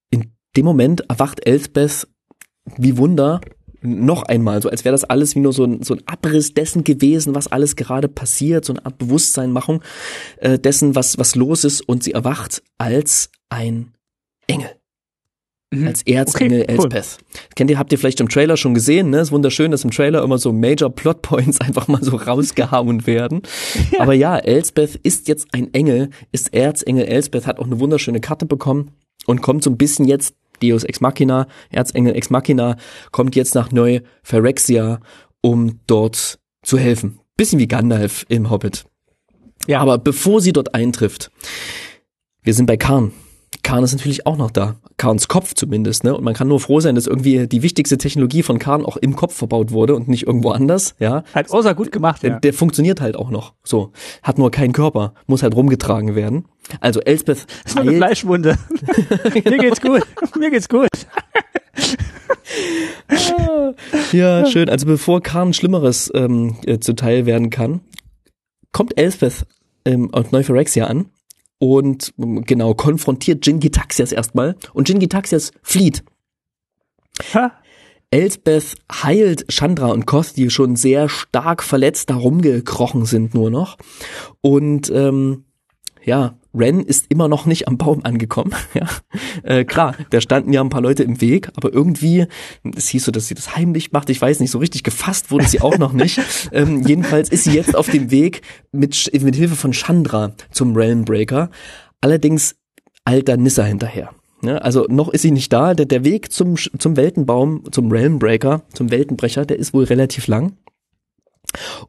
in dem Moment erwacht Elsbeth wie Wunder noch einmal, so als wäre das alles wie nur so ein, so ein Abriss dessen gewesen, was alles gerade passiert, so eine Art Bewusstseinmachung äh, dessen, was, was los ist und sie erwacht als ein Engel mhm. als Erzengel okay, Elspeth. Cool. Kennt ihr, habt ihr vielleicht im Trailer schon gesehen, ne? Ist wunderschön, dass im Trailer immer so Major Plot Points einfach mal so rausgehauen werden. ja. Aber ja, Elspeth ist jetzt ein Engel, ist Erzengel Elspeth, hat auch eine wunderschöne Karte bekommen und kommt so ein bisschen jetzt Deus Ex Machina, Erzengel Ex Machina, kommt jetzt nach Neu Phyrexia, um dort zu helfen. Bisschen wie Gandalf im Hobbit. Ja. Aber bevor sie dort eintrifft, wir sind bei Karn. Karn ist natürlich auch noch da. Karns Kopf zumindest, ne? Und man kann nur froh sein, dass irgendwie die wichtigste Technologie von Karn auch im Kopf verbaut wurde und nicht irgendwo anders, ja. Hat außer gut gemacht, ja. Der, der funktioniert halt auch noch. So. Hat nur keinen Körper, muss halt rumgetragen werden. Also Elspeth. Das ist eine Fleischwunde. genau. Mir geht's gut. Mir geht's gut. ja, schön. Also bevor Karn Schlimmeres ähm, äh, zuteil werden kann, kommt Elspeth ähm, auf Neuphyrexia an und genau konfrontiert Jin Gitaxias erstmal und Jin Gitaxias flieht. Ha. Elsbeth heilt Chandra und Koth, die schon sehr stark verletzt da rumgekrochen sind nur noch. Und ähm, ja, Ren ist immer noch nicht am Baum angekommen. Ja, äh, klar, da standen ja ein paar Leute im Weg, aber irgendwie, es hieß so, dass sie das heimlich macht. Ich weiß nicht, so richtig gefasst wurde sie auch noch nicht. ähm, jedenfalls ist sie jetzt auf dem Weg mit, mit Hilfe von Chandra zum Realmbreaker. Allerdings alter Nissa hinterher. Ja, also noch ist sie nicht da. Der, der Weg zum, zum Weltenbaum, zum Realmbreaker, zum Weltenbrecher, der ist wohl relativ lang.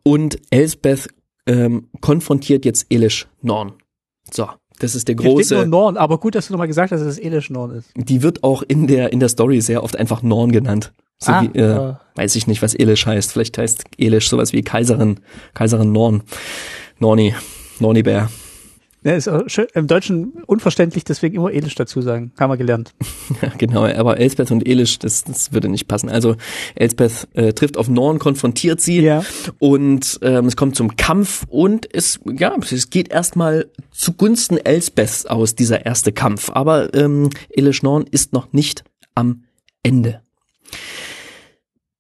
Und Elsbeth ähm, konfrontiert jetzt Elish Norn. So, das ist der Hier steht große. nur Norn, aber gut, dass du nochmal gesagt hast, dass es Elish Norn ist. Die wird auch in der in der Story sehr oft einfach Norn genannt. So Ah, wie, äh, äh. weiß ich nicht, was Elish heißt. Vielleicht heißt Elish sowas wie Kaiserin, Kaiserin Norn. Norni, Nornibär. Ja, ist auch schön, im Deutschen unverständlich, deswegen immer Elish dazu sagen. Haben wir gelernt. Ja, genau, aber Elspeth und Elish, das, das würde nicht passen. Also Elspeth äh, trifft auf Norn, konfrontiert sie Ja. und ähm, es kommt zum Kampf und es, ja, es geht erstmal zugunsten Elspeths aus, dieser erste Kampf. Aber ähm, Elish Norn ist noch nicht am Ende.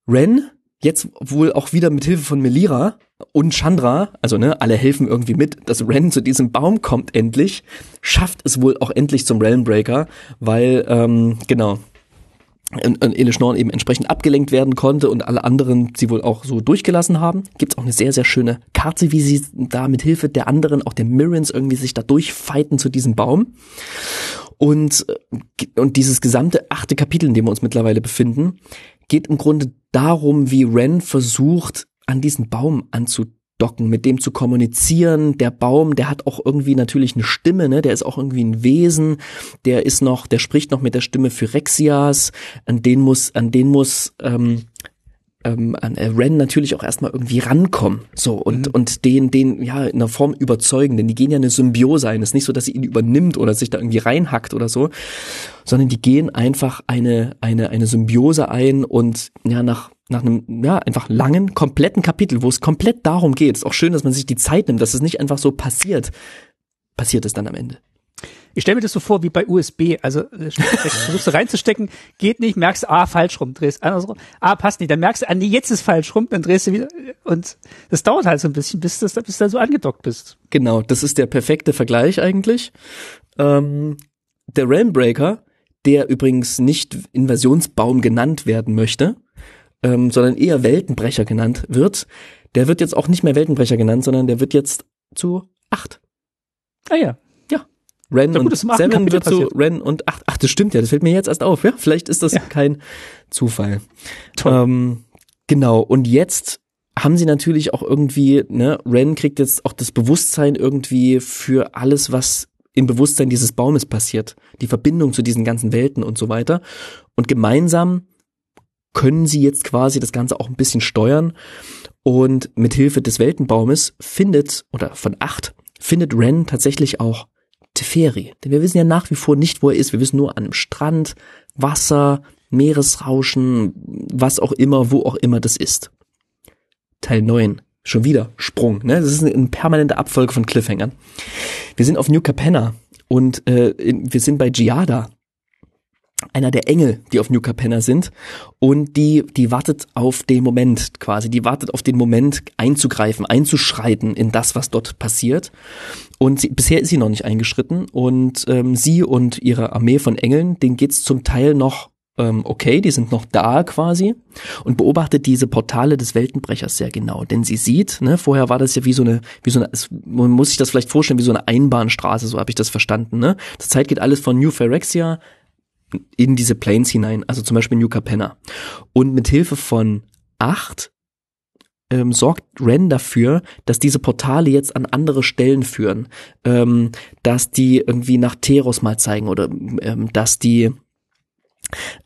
Ren, jetzt wohl auch wieder mit Hilfe von Melira und Chandra, also ne, alle helfen irgendwie mit, dass Ren zu diesem Baum kommt endlich, schafft es wohl auch endlich zum Realmbreaker, weil, ähm, genau, und, und Elish Norn eben entsprechend abgelenkt werden konnte und alle anderen sie wohl auch so durchgelassen haben. Gibt's auch eine sehr, sehr schöne Karte, wie sie da mit Hilfe der anderen, auch der Mirrens, irgendwie sich da durchfighten zu diesem Baum. Und, äh, und dieses gesamte achte Kapitel, in dem wir uns mittlerweile befinden, geht im Grunde darum, wie Ren versucht, an diesen Baum anzudocken, mit dem zu kommunizieren. Der Baum, der hat auch irgendwie natürlich eine Stimme, ne? Der ist auch irgendwie ein Wesen. Der ist noch, der spricht noch mit der Stimme Phyrexias. An den muss, an den muss ähm, ähm, an äh, Ren natürlich auch erstmal irgendwie rankommen. So, und, und den, den, ja, in einer Form überzeugen, denn die gehen ja eine Symbiose ein. Es ist nicht so, dass sie ihn übernimmt oder sich da irgendwie reinhackt oder so, sondern die gehen einfach eine, eine, eine Symbiose ein und ja, nach, nach einem, ja, einfach langen, kompletten Kapitel, wo es komplett darum geht. Ist auch schön, dass man sich die Zeit nimmt, dass es nicht einfach so passiert. Passiert es dann am Ende. Ich stelle mir das so vor wie bei USB. Also äh, versuchst du reinzustecken, geht nicht, merkst ah, falsch rum, drehst andersrum, ah, passt nicht, dann merkst du, ah, nee, jetzt ist falsch rum, dann drehst du wieder und das dauert halt so ein bisschen, bis, das, bis du da so angedockt bist. Genau, das ist der perfekte Vergleich eigentlich. Ähm, der Realmbreaker, der übrigens nicht Invasionsbaum genannt werden möchte, ähm, sondern eher Weltenbrecher genannt wird, der wird jetzt auch nicht mehr Weltenbrecher genannt, sondern der wird jetzt zu acht. Ah ja. Ren Na gut, und Seven Kapitel wird zu. Ren und acht. Ach, das stimmt ja, das fällt mir jetzt erst auf. Ja, vielleicht ist das Ja. kein Zufall. Toll. Ähm, genau, und jetzt haben sie natürlich auch irgendwie, ne, Ren kriegt jetzt auch das Bewusstsein irgendwie für alles, was im Bewusstsein dieses Baumes passiert. Die Verbindung zu diesen ganzen Welten und so weiter. Und gemeinsam können sie jetzt quasi das Ganze auch ein bisschen steuern. Und mit Hilfe des Weltenbaumes findet, oder von acht, findet Ren tatsächlich auch Teferi. Denn wir wissen ja nach wie vor nicht, wo er ist. Wir wissen nur an einem Strand, Wasser, Meeresrauschen, was auch immer, wo auch immer das ist. Teil 9. Schon wieder Sprung. Ne? Das ist eine, permanente Abfolge von Cliffhangern. Wir sind auf New Capenna und äh, wir sind bei Giada, einer der Engel, die auf New Capenna sind. Und die, die wartet auf den Moment quasi. Die wartet auf den Moment einzugreifen, einzuschreiten in das, was dort passiert. Und sie, bisher ist sie noch nicht eingeschritten. Und ähm, sie und ihre Armee von Engeln, denen geht's zum Teil noch ähm, okay, die sind noch da quasi und beobachtet diese Portale des Weltenbrechers sehr genau, denn sie sieht, ne, vorher war das ja wie so eine, wie so eine, es, man muss sich das vielleicht vorstellen, wie so eine Einbahnstraße, so habe ich das verstanden, ne? Zurzeit geht alles von New Phyrexia in diese Planes hinein, also zum Beispiel New Capenna. Und mit Hilfe von acht ähm, sorgt Ren dafür, dass diese Portale jetzt an andere Stellen führen, ähm, dass die irgendwie nach Teros mal zeigen oder ähm, dass die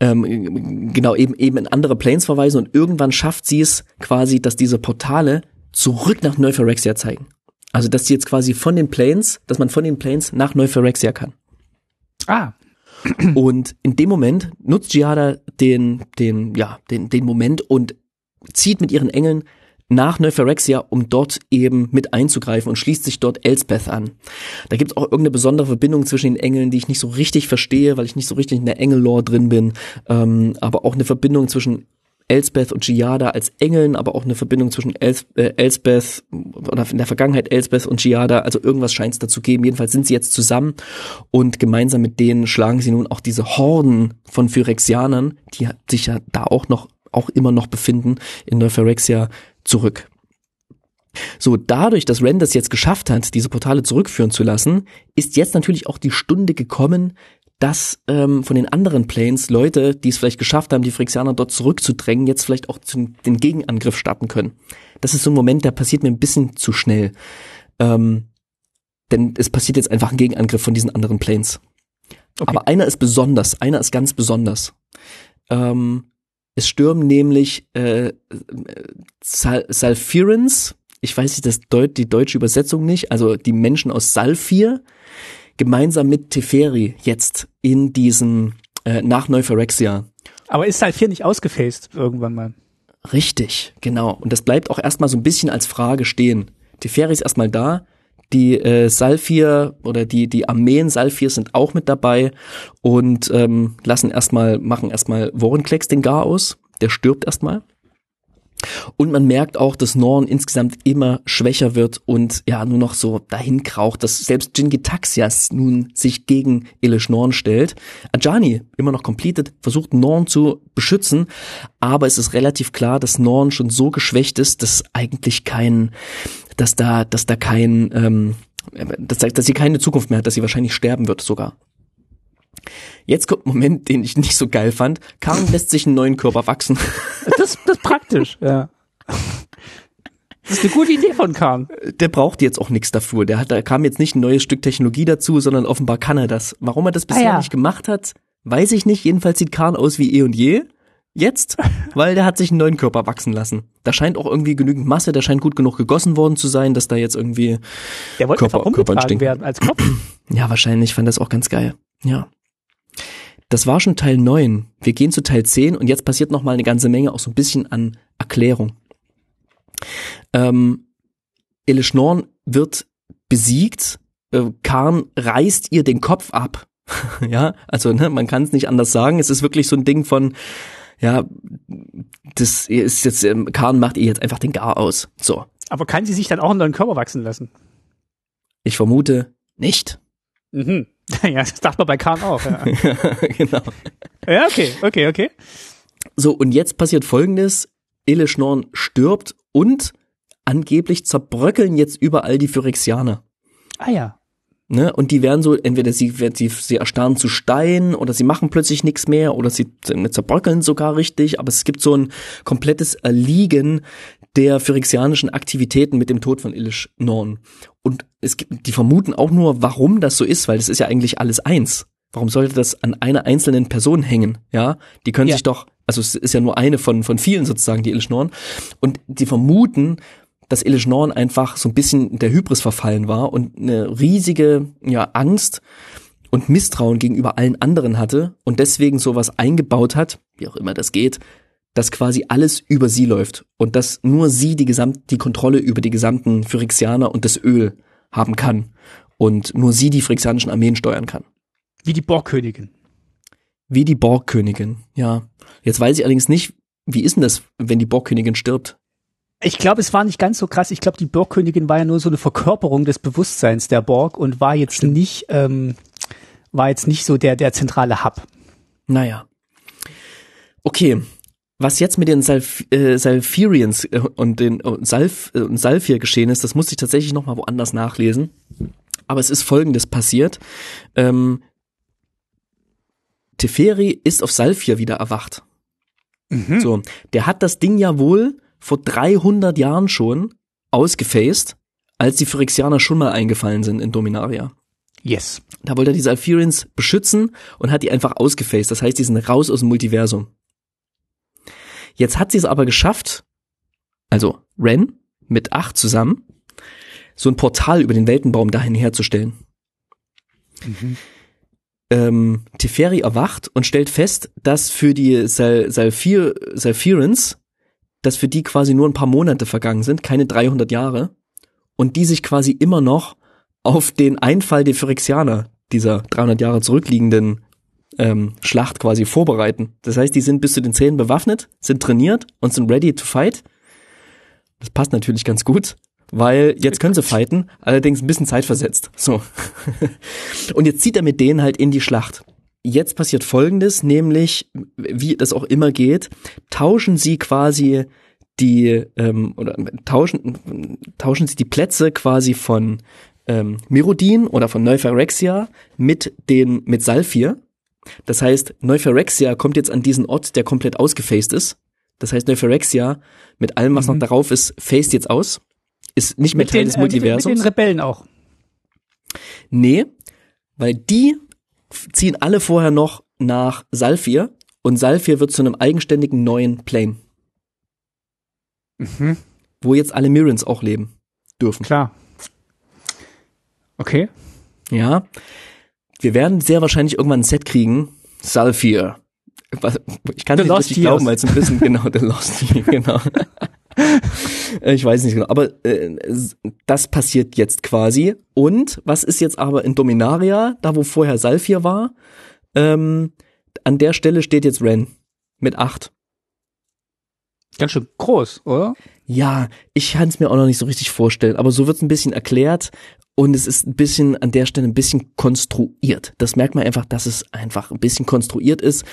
ähm, genau eben eben in andere Planes verweisen und irgendwann schafft sie es quasi, dass diese Portale zurück nach Neuphyrexia zeigen. Also dass sie jetzt quasi von den Planes, dass man von den Planes nach Neuphyrexia kann. Ah, Und in dem Moment nutzt Giada den, den, ja, den, den Moment und zieht mit ihren Engeln nach Neuphyrexia, um dort eben mit einzugreifen und schließt sich dort Elspeth an. Da gibt es auch irgendeine besondere Verbindung zwischen den Engeln, die ich nicht so richtig verstehe, weil ich nicht so richtig in der Engellore drin bin, ähm, aber auch eine Verbindung zwischen Elspeth und Giada als Engeln, aber auch eine Verbindung zwischen Els äh, Elspeth oder in der Vergangenheit Elspeth und Giada, also irgendwas scheint es dazu geben. Jedenfalls sind sie jetzt zusammen und gemeinsam mit denen schlagen sie nun auch diese Horden von Phyrexianern, die sich ja da auch noch, auch immer noch befinden in Neuphyrexia, zurück. So, dadurch, dass Ren das jetzt geschafft hat, diese Portale zurückführen zu lassen, ist jetzt natürlich auch die Stunde gekommen, dass ähm, von den anderen Planes Leute, die es vielleicht geschafft haben, die Phyrexianer dort zurückzudrängen, jetzt vielleicht auch zum, den Gegenangriff starten können. das ist so ein Moment, der passiert mir ein bisschen zu schnell. Ähm, denn es passiert jetzt einfach ein Gegenangriff von diesen anderen Planes. Okay. Aber einer ist besonders, einer ist ganz besonders. Ähm, es stürmen nämlich äh, Sal Salfirans, ich weiß nicht das Deut die deutsche Übersetzung nicht, also die Menschen aus Salfir, gemeinsam mit Teferi jetzt in diesen äh, nach Neuphyrexia. Aber ist Salfir nicht ausgefaced irgendwann mal? Richtig, genau. Und das bleibt auch erstmal so ein bisschen als Frage stehen. Teferi ist erstmal da, die äh, Salfir oder die die Armeen Salfir sind auch mit dabei und ähm, lassen erstmal machen erstmal Vorinklex den Gar aus. Der stirbt erstmal. Und man merkt auch, dass Norn insgesamt immer schwächer wird und ja nur noch so dahin kraucht, dass selbst Jingitaxias nun sich gegen Elish Norn stellt. Ajani, immer noch completed, versucht Norn zu beschützen, aber es ist relativ klar, dass Norn schon so geschwächt ist, dass eigentlich kein, dass da, dass da kein, ähm, dass, dass sie keine Zukunft mehr hat, dass sie wahrscheinlich sterben wird sogar. Jetzt kommt ein Moment, den ich nicht so geil fand. Karen lässt sich einen neuen Körper wachsen. Das, das ist praktisch, ja. Das ist eine gute Idee von Khan. Der braucht jetzt auch nichts dafür. Der hat, da kam jetzt nicht ein neues Stück Technologie dazu, sondern offenbar kann er das. Warum er das bisher ah, ja. nicht gemacht hat, weiß ich nicht. Jedenfalls sieht Khan aus wie eh und je. Jetzt, weil der hat sich einen neuen Körper wachsen lassen. Da scheint auch irgendwie genügend Masse, der scheint gut genug gegossen worden zu sein, dass da jetzt irgendwie der wollte Körper, Körper werden als Kopf. Ja, wahrscheinlich fand das auch ganz geil. Ja. Das war schon Teil 9. Wir gehen zu Teil 10 und jetzt passiert noch mal eine ganze Menge auch so ein bisschen an Erklärung. Ähm, Eleschnorn wird besiegt, äh, Karn reißt ihr den Kopf ab. ja, also ne, man kann es nicht anders sagen. Es ist wirklich so ein Ding von, ja, das ist jetzt, ähm, Karn macht ihr jetzt einfach den Gar aus. So. Aber kann sie sich dann auch einen neuen Körper wachsen lassen? Ich vermute nicht. Mhm. Ja, das dachte man bei Kahn auch. Ja. genau. Ja, okay, okay, okay. So, und jetzt passiert folgendes. Eleschnorn stirbt und angeblich zerbröckeln jetzt überall die Phyrexianer. Ah ja. Ne? Und die werden so, entweder sie, sie, sie erstarren zu Stein oder sie machen plötzlich nichts mehr oder sie zerbröckeln sogar richtig, aber es gibt so ein komplettes Erliegen der phyrexianischen Aktivitäten mit dem Tod von Ilish Norn. Und es gibt, die vermuten auch nur, warum das so ist, weil das ist ja eigentlich alles eins. Warum sollte das an einer einzelnen Person hängen? Ja, die können ja. sich doch, also es ist ja nur eine von, von vielen sozusagen, die Ilish Norn. Und die vermuten, dass Ilish Norn einfach so ein bisschen der Hybris verfallen war und eine riesige, ja, Angst und Misstrauen gegenüber allen anderen hatte und deswegen sowas eingebaut hat, wie auch immer das geht, dass quasi alles über sie läuft und dass nur sie die gesamt die Kontrolle über die gesamten Phyrexianer und das Öl haben kann und nur sie die phyrexianischen Armeen steuern kann. Wie die Borgkönigin. Wie die Borgkönigin, ja. Jetzt weiß ich allerdings nicht, wie ist denn das, wenn die Borgkönigin stirbt? Ich glaube, es war nicht ganz so krass. Ich glaube, die Borgkönigin war ja nur so eine Verkörperung des Bewusstseins der Borg und war jetzt Stimmt. nicht, ähm, war jetzt nicht so der, der zentrale Hub. Naja. Okay, was jetzt mit den Salf äh, Salfirians äh, und den äh, Salf äh, Salfir geschehen ist, das musste ich tatsächlich noch mal woanders nachlesen. Aber es ist Folgendes passiert: ähm, Teferi ist auf Salfir wieder erwacht. Mhm. So, der hat das Ding ja wohl vor 300 Jahren schon ausgefaced, als die Phyrexianer schon mal eingefallen sind in Dominaria. Yes. Da wollte er die Salfirians beschützen und hat die einfach ausgefaced. Das heißt, die sind raus aus dem Multiversum. Jetzt hat sie es aber geschafft, also Ren mit acht zusammen, so ein Portal über den Weltenbaum dahin herzustellen. Mhm. Ähm, Teferi erwacht und stellt fest, dass für die Sal Salfir Salfirans, dass für die quasi nur ein paar Monate vergangen sind, keine 300 Jahre, und die sich quasi immer noch auf den Einfall der Phyrexianer, dieser 300 Jahre zurückliegenden ähm, Schlacht quasi vorbereiten. Das heißt, die sind bis zu den Zähnen bewaffnet, sind trainiert und sind ready to fight. Das passt natürlich ganz gut, weil jetzt können sie fighten, allerdings ein bisschen zeitversetzt. So. und jetzt zieht er mit denen halt in die Schlacht. Jetzt passiert Folgendes, nämlich, wie das auch immer geht, tauschen sie quasi die ähm, oder tauschen tauschen sie die Plätze quasi von ähm, Mirodin oder von Neuphyrexia mit den mit Salfir das heißt, Neuphyrexia kommt jetzt an diesen Ort, der komplett ausgefaced ist. Das heißt, Neuphyrexia mit allem, was Mhm. noch darauf ist, phased jetzt aus. Ist nicht mehr Mit Teil den, des äh, mit, den, mit Multiversums. den Rebellen auch. Nee, weil die ziehen alle vorher noch nach Salfir und Salfir wird zu einem eigenständigen neuen Plane, Mhm. wo jetzt alle Mirrens auch leben dürfen. Klar. Okay. Ja. Wir werden sehr wahrscheinlich irgendwann ein Set kriegen. Salfir. Ich kann nicht richtig glauben, weil es ein bisschen, genau, The Lost Year, genau. Ich weiß nicht genau, aber äh, das passiert jetzt quasi. Und was ist jetzt aber in Dominaria, da wo vorher Salfir war, ähm, an der Stelle steht jetzt Ren mit acht. Ganz schön groß, oder? Ja, ich kann es mir auch noch nicht so richtig vorstellen, aber so wird es ein bisschen erklärt und es ist ein bisschen an der Stelle ein bisschen konstruiert. Das merkt man einfach, dass es einfach ein bisschen konstruiert ist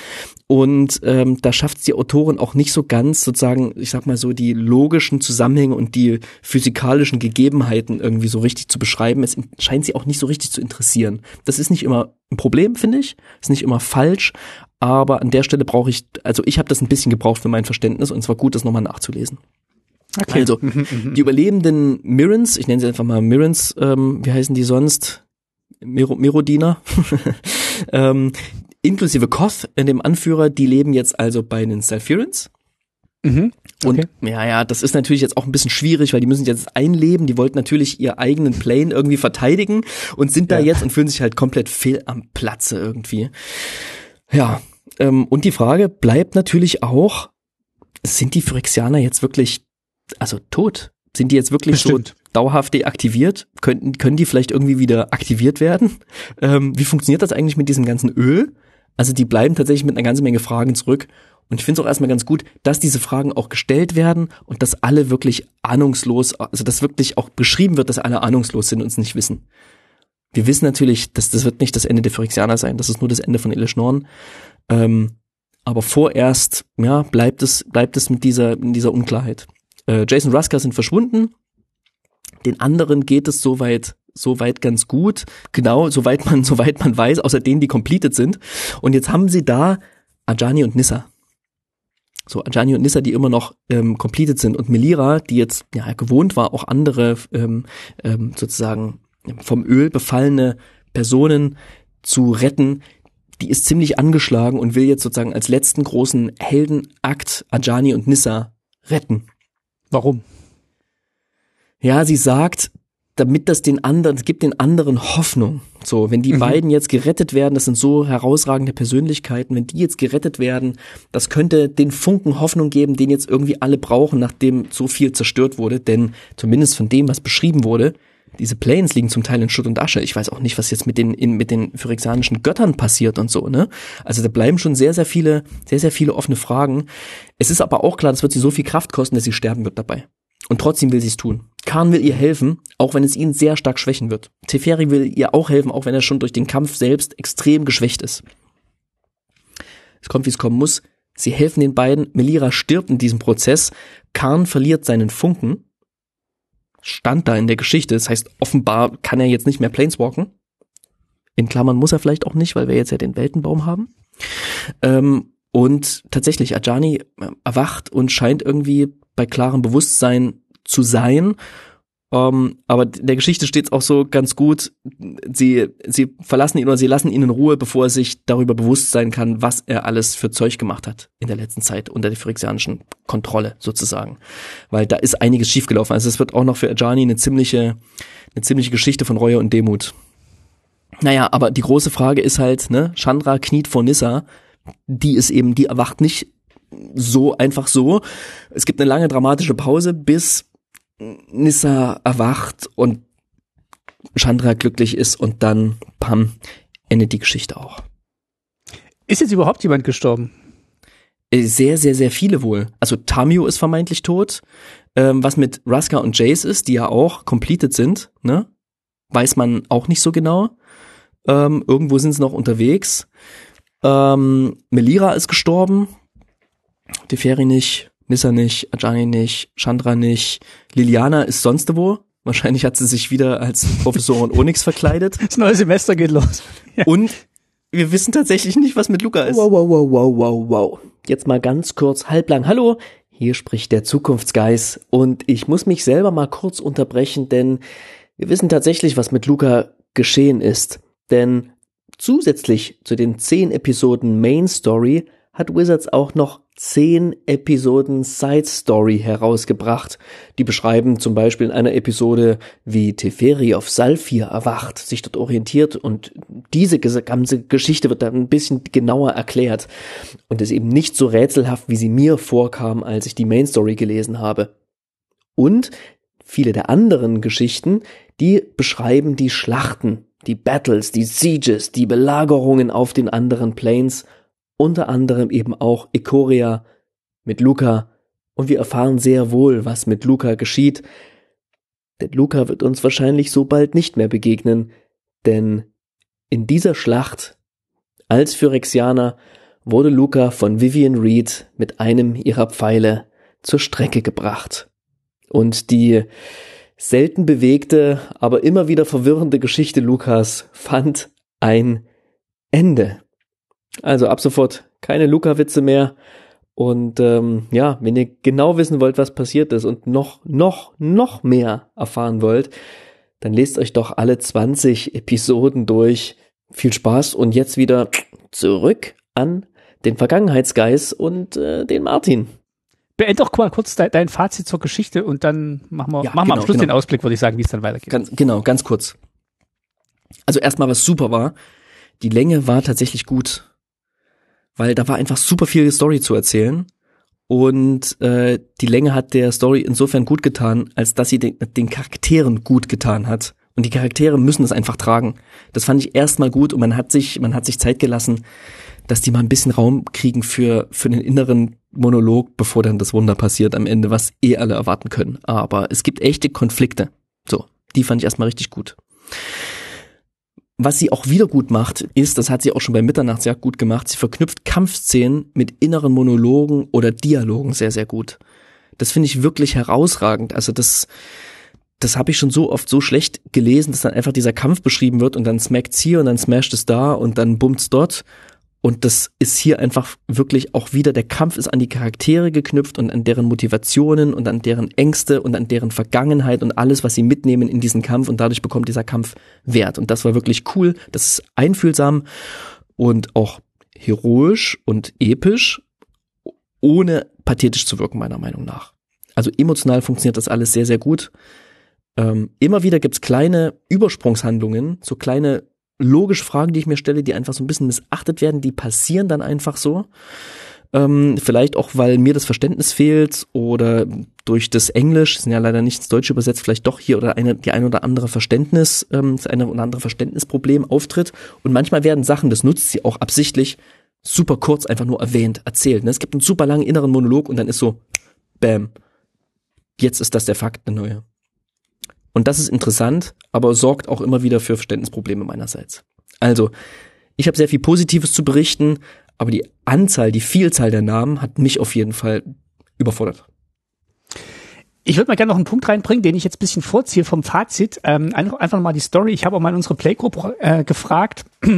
und ähm, da schafft es die Autorin auch nicht so ganz sozusagen, ich sag mal so, die logischen Zusammenhänge und die physikalischen Gegebenheiten irgendwie so richtig zu beschreiben. Es scheint sie auch nicht so richtig zu interessieren. Das ist nicht immer ein Problem, finde ich, ist nicht immer falsch, aber an der Stelle brauche ich, also ich habe das ein bisschen gebraucht für mein Verständnis und es war gut, das nochmal nachzulesen. Okay. Also, die überlebenden Mirrens, ich nenne sie einfach mal Mirrens, ähm, wie heißen die sonst? Miro, Mirodiner. ähm, inklusive Koth, in dem Anführer, die leben jetzt also bei den Salfirans. Mhm. Und Okay. ja, ja, das ist natürlich jetzt auch ein bisschen schwierig, weil die müssen jetzt einleben, die wollten natürlich ihr eigenen Plane irgendwie verteidigen und sind da Ja. jetzt und fühlen sich halt komplett fehl am Platze irgendwie. Ja, ähm, und die Frage bleibt natürlich auch, sind die Phyrexianer jetzt wirklich, also tot? Sind die jetzt wirklich Bestimmt. so dauerhaft deaktiviert? Könnten, können die vielleicht irgendwie wieder aktiviert werden? Ähm, wie funktioniert das eigentlich mit diesem ganzen Öl? Also die bleiben tatsächlich mit einer ganzen Menge Fragen zurück. Und ich finde es auch erstmal ganz gut, dass diese Fragen auch gestellt werden und dass alle wirklich ahnungslos, also dass wirklich auch beschrieben wird, dass alle ahnungslos sind und es nicht wissen. Wir wissen natürlich, dass das wird nicht das Ende der Phyrexianer sein, das ist nur das Ende von Elish Norn. Ähm, aber vorerst, ja, bleibt es, bleibt es mit dieser, in dieser Unklarheit. Äh, Jason Rusker sind verschwunden. Den anderen geht es soweit, soweit ganz gut. Genau, soweit man, soweit man weiß, außer denen, die completed sind. Und jetzt haben sie da Ajani und Nissa. So, Ajani und Nissa, die immer noch ähm, completed sind. Und Melira, die jetzt ja gewohnt war, auch andere ähm, ähm, sozusagen vom Öl befallene Personen zu retten, die ist ziemlich angeschlagen und will jetzt sozusagen als letzten großen Heldenakt Ajani und Nissa retten. Warum? Ja, sie sagt, damit das den anderen, es gibt den anderen Hoffnung. So, wenn die Mhm. beiden jetzt gerettet werden, das sind so herausragende Persönlichkeiten, wenn die jetzt gerettet werden, das könnte den Funken Hoffnung geben, den jetzt irgendwie alle brauchen, nachdem so viel zerstört wurde, denn zumindest von dem, was beschrieben wurde, diese Planes liegen zum Teil in Schutt und Asche. Ich weiß auch nicht, was jetzt mit den, in, mit den phyrexianischen Göttern passiert und so, ne? Also da bleiben schon sehr, sehr viele, sehr, sehr viele offene Fragen. Es ist aber auch klar, das wird sie so viel Kraft kosten, dass sie sterben wird dabei. Und trotzdem will sie es tun. Khan will ihr helfen, auch wenn es ihn sehr stark schwächen wird. Teferi will ihr auch helfen, auch wenn er schon durch den Kampf selbst extrem geschwächt ist. Es kommt, wie es kommen muss. Sie helfen den beiden. Melira stirbt in diesem Prozess. Khan verliert seinen Funken. Stand da in der Geschichte. Das heißt, offenbar kann er jetzt nicht mehr Planeswalken. In Klammern muss er vielleicht auch nicht, weil wir jetzt ja den Weltenbaum haben. Ähm, und tatsächlich, Ajani erwacht und scheint irgendwie bei klarem Bewusstsein zu sein. Ähm, aber der Geschichte steht es auch so ganz gut, sie, sie verlassen ihn oder sie lassen ihn in Ruhe, bevor er sich darüber bewusst sein kann, was er alles für Zeug gemacht hat in der letzten Zeit unter der phyrexianischen Kontrolle sozusagen. Weil da ist einiges schiefgelaufen. Also es wird auch noch für Ajani eine ziemliche, eine ziemliche Geschichte von Reue und Demut. Naja, aber die große Frage ist halt, ne, Chandra kniet vor Nissa, die ist eben, die erwacht nicht so einfach so. Es gibt eine lange dramatische Pause, bis Nissa erwacht und Chandra glücklich ist und dann, pam, endet die Geschichte auch. Ist jetzt überhaupt jemand gestorben? Äh, Sehr, sehr, sehr viele wohl. Also Tamio ist vermeintlich tot. Ähm, was mit Ruska und Jace ist, die ja auch completed sind, ne? Weiß man auch nicht so genau. Ähm, irgendwo sind sie noch unterwegs. Ähm, Melira ist gestorben. Teferi nicht, Nissa nicht, Ajani nicht, Chandra nicht. Liliana ist sonst wo. Wahrscheinlich hat sie sich wieder als Professorin Onyx verkleidet. Das neue Semester geht los. Und wir wissen tatsächlich nicht, was mit Luca ist. Wow, wow, wow, wow, wow, wow. jetzt mal ganz kurz halblang. Hallo, hier spricht der Zukunftsgeist und ich muss mich selber mal kurz unterbrechen, denn wir wissen tatsächlich, was mit Luca geschehen ist. Denn zusätzlich zu den zehn Episoden Main Story hat Wizards auch noch zehn Episoden Side Story herausgebracht. Die beschreiben zum Beispiel in einer Episode, wie Teferi auf Salfir erwacht, sich dort orientiert und diese ganze Geschichte wird dann ein bisschen genauer erklärt und ist eben nicht so rätselhaft, wie sie mir vorkam, als ich die Main Story gelesen habe. Und viele der anderen Geschichten, die beschreiben die Schlachten, die Battles, die Sieges, die Belagerungen auf den anderen Planes unter anderem eben auch Ikoria mit Luca und wir erfahren sehr wohl, was mit Luca geschieht, denn Luca wird uns wahrscheinlich so bald nicht mehr begegnen, denn in dieser Schlacht als Phyrexianer wurde Luca von Vivian Reed mit einem ihrer Pfeile zur Strecke gebracht. Und die selten bewegte, aber immer wieder verwirrende Geschichte Lukas fand ein Ende. Also ab sofort keine Luca-Witze mehr. Und ähm, ja, wenn ihr genau wissen wollt, was passiert ist und noch, noch, noch mehr erfahren wollt, dann lest euch doch alle 20 Episoden durch. Viel Spaß und jetzt wieder zurück an den Vergangenheitsgeist und äh, den Martin. Beend doch mal kurz de dein Fazit zur Geschichte und dann machen wir, ja, machen wir am genau, Schluss genau. den Ausblick, würde ich sagen, wie es dann weitergeht. Ganz, genau, ganz kurz. Also erstmal, was super war, die Länge war tatsächlich gut weil da war einfach super viel Story zu erzählen. Und äh, die Länge hat der Story insofern gut getan, als dass sie den, den Charakteren gut getan hat. Und die Charaktere müssen das einfach tragen. Das fand ich erstmal gut und man hat sich, man hat sich Zeit gelassen, dass die mal ein bisschen Raum kriegen für, für den inneren Monolog, bevor dann das Wunder passiert am Ende, was eh alle erwarten können. Aber es gibt echte Konflikte. So, die fand ich erstmal richtig gut. Was sie auch wieder gut macht, ist, das hat sie auch schon bei Mitternachtsjagd gut gemacht, sie verknüpft Kampfszenen mit inneren Monologen oder Dialogen sehr, sehr gut. Das finde ich wirklich herausragend. Also das, das habe ich schon so oft so schlecht gelesen, dass dann einfach dieser Kampf beschrieben wird und dann smackt's hier und dann smasht es da und dann bummt's dort und das ist hier einfach wirklich auch wieder, der Kampf ist an die Charaktere geknüpft und an deren Motivationen und an deren Ängste und an deren Vergangenheit und alles, was sie mitnehmen in diesen Kampf und dadurch bekommt dieser Kampf Wert. Und das war wirklich cool, das ist einfühlsam und auch heroisch und episch, ohne pathetisch zu wirken, meiner Meinung nach. Also emotional funktioniert das alles sehr, sehr gut. Ähm, immer wieder gibt's kleine Übersprungshandlungen, so kleine logische Fragen, die ich mir stelle, die einfach so ein bisschen missachtet werden, die passieren dann einfach so. Ähm, vielleicht auch, weil mir das Verständnis fehlt oder durch das Englisch, sind ja leider nicht ins Deutsche übersetzt, vielleicht doch hier oder eine, die ein oder andere Verständnis, ähm, das eine oder andere Verständnisproblem auftritt. Und manchmal werden Sachen, das nutzt sie auch absichtlich, super kurz einfach nur erwähnt, erzählt. Ne? Es gibt einen super langen inneren Monolog und dann ist so, bam, jetzt ist das der Fakt, eine neue. Und das ist interessant, aber sorgt auch immer wieder für Verständnisprobleme meinerseits. Also, ich habe sehr viel Positives zu berichten, aber die Anzahl, die Vielzahl der Namen hat mich auf jeden Fall überfordert. Ich würde mal gerne noch einen Punkt reinbringen, den ich jetzt bisschen vorziehe vom Fazit. Ähm, einfach, einfach mal die Story. Ich habe auch mal in unsere Playgroup äh, gefragt,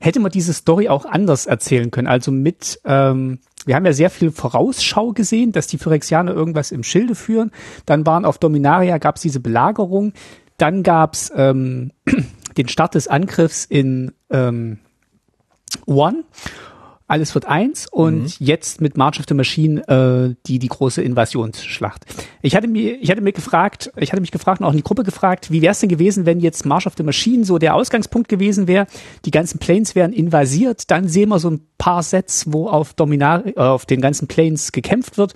hätte man diese Story auch anders erzählen können? Also mit ähm, wir haben ja sehr viel Vorausschau gesehen, dass die Phyrexianer irgendwas im Schilde führen. Dann waren auf Dominaria gab es diese Belagerung. Dann gab es ähm, den Start des Angriffs in ähm, One alles wird eins und mhm. jetzt mit March of the Machine äh, die die große Invasionsschlacht. Ich hatte mir ich hatte mir gefragt, ich hatte mich gefragt und auch in die Gruppe gefragt, wie wäre es denn gewesen, wenn jetzt March of the Machine so der Ausgangspunkt gewesen wäre, die ganzen Planes wären invasiert, dann sehen wir so ein paar Sets, wo auf Dominar äh, auf den ganzen Planes gekämpft wird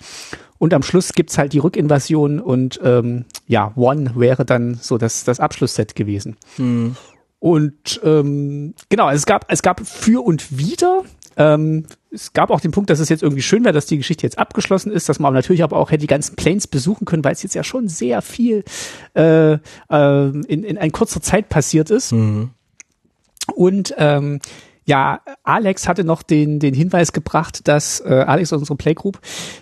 und am Schluss gibt's halt die Rückinvasion und ähm, ja, One wäre dann so das das Abschlussset gewesen. Mhm. Und ähm, genau, es gab es gab für und wider. Ähm, es gab auch den Punkt, dass es jetzt irgendwie schön wäre, dass die Geschichte jetzt abgeschlossen ist, dass man natürlich aber auch hätte die ganzen Planes besuchen können, weil es jetzt ja schon sehr viel äh, äh, in, in ein kurzer Zeit passiert ist. Mhm. Und ähm, ja, Alex hatte noch den, den Hinweis gebracht, dass äh, Alex aus unserer Playgroup,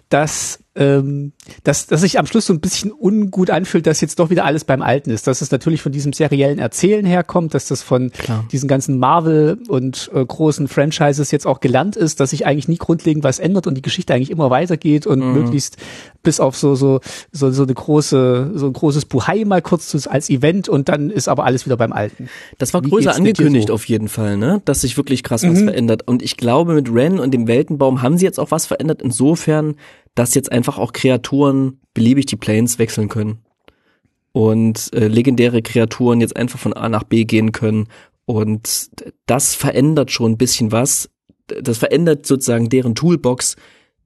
dass ähm, dass, dass sich am Schluss so ein bisschen ungut anfühlt, dass jetzt doch wieder alles beim Alten ist. Dass es natürlich von diesem seriellen Erzählen herkommt, dass das von Klar. diesen ganzen Marvel und äh, großen Franchises jetzt auch gelernt ist, dass sich eigentlich nie grundlegend was ändert und die Geschichte eigentlich immer weitergeht und mhm. möglichst bis auf so, so, so, so eine große, so ein großes Buhai mal kurz als Event und dann ist aber alles wieder beim Alten. Das war Wie größer angekündigt so? auf jeden Fall, ne? Dass sich wirklich krass mhm. was verändert. Und ich glaube, mit Ren und dem Weltenbaum haben sie jetzt auch was verändert. Insofern, dass jetzt einfach auch Kreaturen beliebig die Planes wechseln können. Und äh, legendäre Kreaturen jetzt einfach von A nach B gehen können. Und das verändert schon ein bisschen was. Das verändert sozusagen deren Toolbox,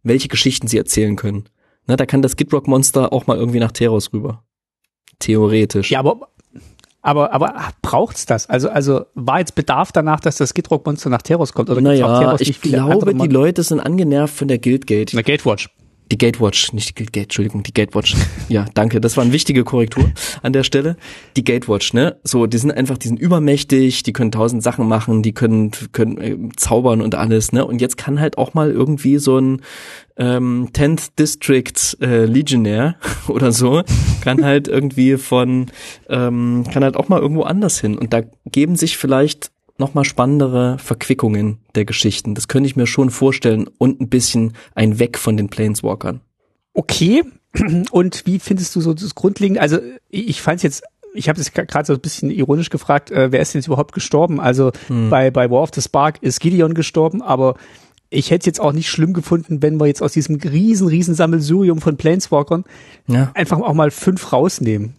welche Geschichten sie erzählen können. Na, da kann das Gidrock Monster auch mal irgendwie nach Teros rüber. Theoretisch. Ja, aber aber, aber braucht's das? Also, also war jetzt Bedarf danach, dass das Gidrock Monster nach Teros kommt? Oder naja, Teros ich glaube, die Leute sind angenervt von der Guildgate. Na, Gatewatch. Die Gatewatch, nicht die Guildgate, Entschuldigung, die Gatewatch. ja, danke, das war eine wichtige Korrektur an der Stelle. Die Gatewatch, ne? So, die sind einfach, die sind übermächtig, die können tausend Sachen machen, die können, können äh, zaubern und alles, ne? Und jetzt kann halt auch mal irgendwie so ein ähm, 10th District äh, Legionnaire oder so, kann halt irgendwie von, ähm, kann halt auch mal irgendwo anders hin. Und da geben sich vielleicht nochmal spannendere Verquickungen der Geschichten. Das könnte ich mir schon vorstellen und ein bisschen ein Weg von den Planeswalkern. Okay. Und wie findest du so das Grundlegende? Also ich fand es jetzt ich habe das gerade so ein bisschen ironisch gefragt, äh, wer ist denn jetzt überhaupt gestorben? Also hm. bei, bei War of the Spark ist Gideon gestorben, aber ich hätte es jetzt auch nicht schlimm gefunden, wenn wir jetzt aus diesem riesen, riesen Sammelsurium von Planeswalkern ja. einfach auch mal fünf rausnehmen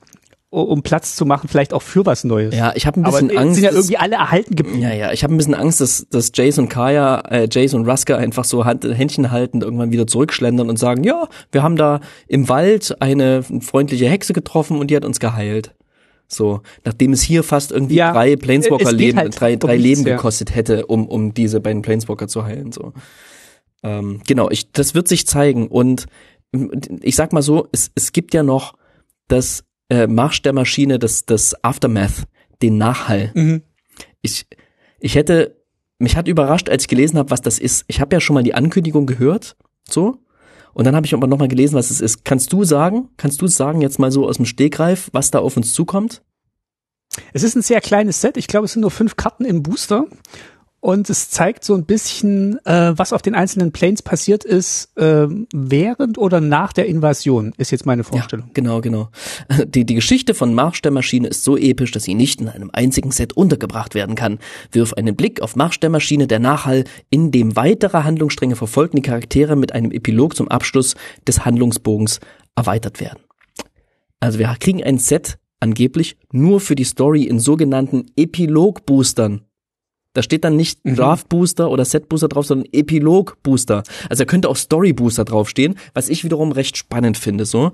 um Platz zu machen, vielleicht auch für was Neues. Ja, ich habe ein bisschen Aber Angst. sind ja irgendwie alle erhalten geblieben. Ja, ja, ich habe ein bisschen Angst, dass, dass Jace und Kaya, äh, Jace und Ruska einfach so Hand, Händchen haltend irgendwann wieder zurückschlendern und sagen, ja, wir haben da im Wald eine freundliche Hexe getroffen und die hat uns geheilt. So, nachdem es hier fast irgendwie ja, drei Planeswalker-Leben, halt drei, drei um Leben gekostet hätte, um, um diese beiden Planeswalker zu heilen. So, ähm, genau, ich, das wird sich zeigen. Und ich sag mal so, es, es gibt ja noch das äh, Marsch der Maschine, das, das Aftermath, den Nachhall. Mhm. Ich, ich hätte, mich hat überrascht, als ich gelesen habe, was das ist. Ich habe ja schon mal die Ankündigung gehört, so. Und dann habe ich aber nochmal gelesen, was es ist. Kannst du sagen, kannst du sagen jetzt mal so aus dem Stegreif, was da auf uns zukommt? Es ist ein sehr kleines Set. Ich glaube, es sind nur fünf Karten im Booster und es zeigt so ein bisschen, äh, was auf den einzelnen Planes passiert ist, äh, während oder nach der Invasion, ist jetzt meine Vorstellung. Ja, genau, genau. Die, die Geschichte von Marsch der Maschine ist so episch, dass sie nicht in einem einzigen Set untergebracht werden kann. Wirf einen Blick auf Marsch der Maschine, der Nachhall, in dem weitere Handlungsstränge verfolgten die Charaktere mit einem Epilog zum Abschluss des Handlungsbogens erweitert werden. Also wir kriegen ein Set angeblich nur für die Story in sogenannten Epilog-Boostern da steht dann nicht mhm. Draft Booster oder Set Booster drauf, sondern Epilog Booster. Also da könnte auch Story Booster draufstehen, was ich wiederum recht spannend finde. So,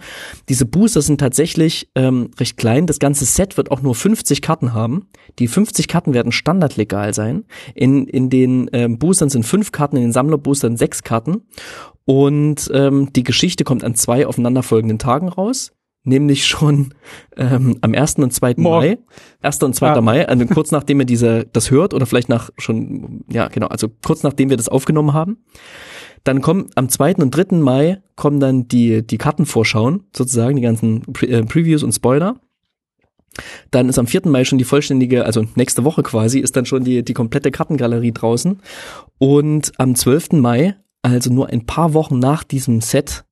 diese Booster sind tatsächlich ähm, recht klein. Das ganze Set wird auch nur 50 Karten haben. Die 50 Karten werden standardlegal sein. In in den ähm, Boostern sind fünf Karten, in den Sammlerboostern sechs Karten. Und ähm, die Geschichte kommt an zwei aufeinanderfolgenden Tagen raus nämlich schon ähm, am 1. und 2. Morgen. Mai. 1. und 2. Ja. Mai, also kurz nachdem ihr diese, das hört oder vielleicht nach schon, ja genau, also kurz nachdem wir das aufgenommen haben. Dann kommen am 2. und 3. Mai kommen dann die, die Kartenvorschauen, sozusagen, die ganzen Pre äh, Previews und Spoiler. Dann ist am 4. Mai schon die vollständige, also nächste Woche quasi, ist dann schon die, die komplette Kartengalerie draußen. Und am 12. Mai, also nur ein paar Wochen nach diesem Set,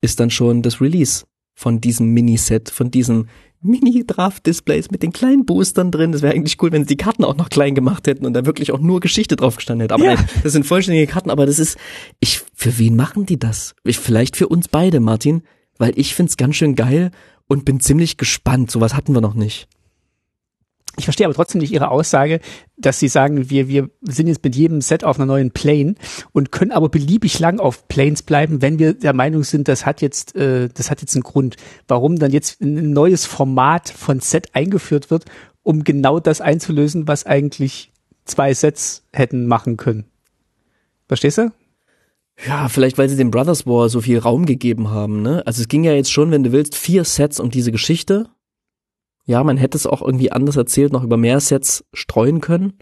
ist dann schon das Release von diesem Miniset, von diesen Mini-Draft-Displays mit den kleinen Boostern drin. Das wäre eigentlich cool, wenn sie die Karten auch noch klein gemacht hätten und da wirklich auch nur Geschichte drauf gestanden hätte. Aber ja. nein, das sind vollständige Karten, aber das ist, ich, für wen machen die das? Ich, vielleicht für uns beide, Martin, weil ich find's ganz schön geil und bin ziemlich gespannt. Sowas hatten wir noch nicht. Ich verstehe aber trotzdem nicht Ihre Aussage, dass Sie sagen, wir, wir sind jetzt mit jedem Set auf einer neuen Plane und können aber beliebig lang auf Planes bleiben, wenn wir der Meinung sind, das hat jetzt, äh, das hat jetzt einen Grund. Warum dann jetzt ein neues Format von Set eingeführt wird, um genau das einzulösen, was eigentlich zwei Sets hätten machen können. Verstehst du? Ja, vielleicht weil sie dem Brothers War so viel Raum gegeben haben, ne? Also es ging ja jetzt schon, wenn du willst, vier Sets um diese Geschichte ja, man hätte es auch irgendwie anders erzählt, noch über mehr Sets streuen können.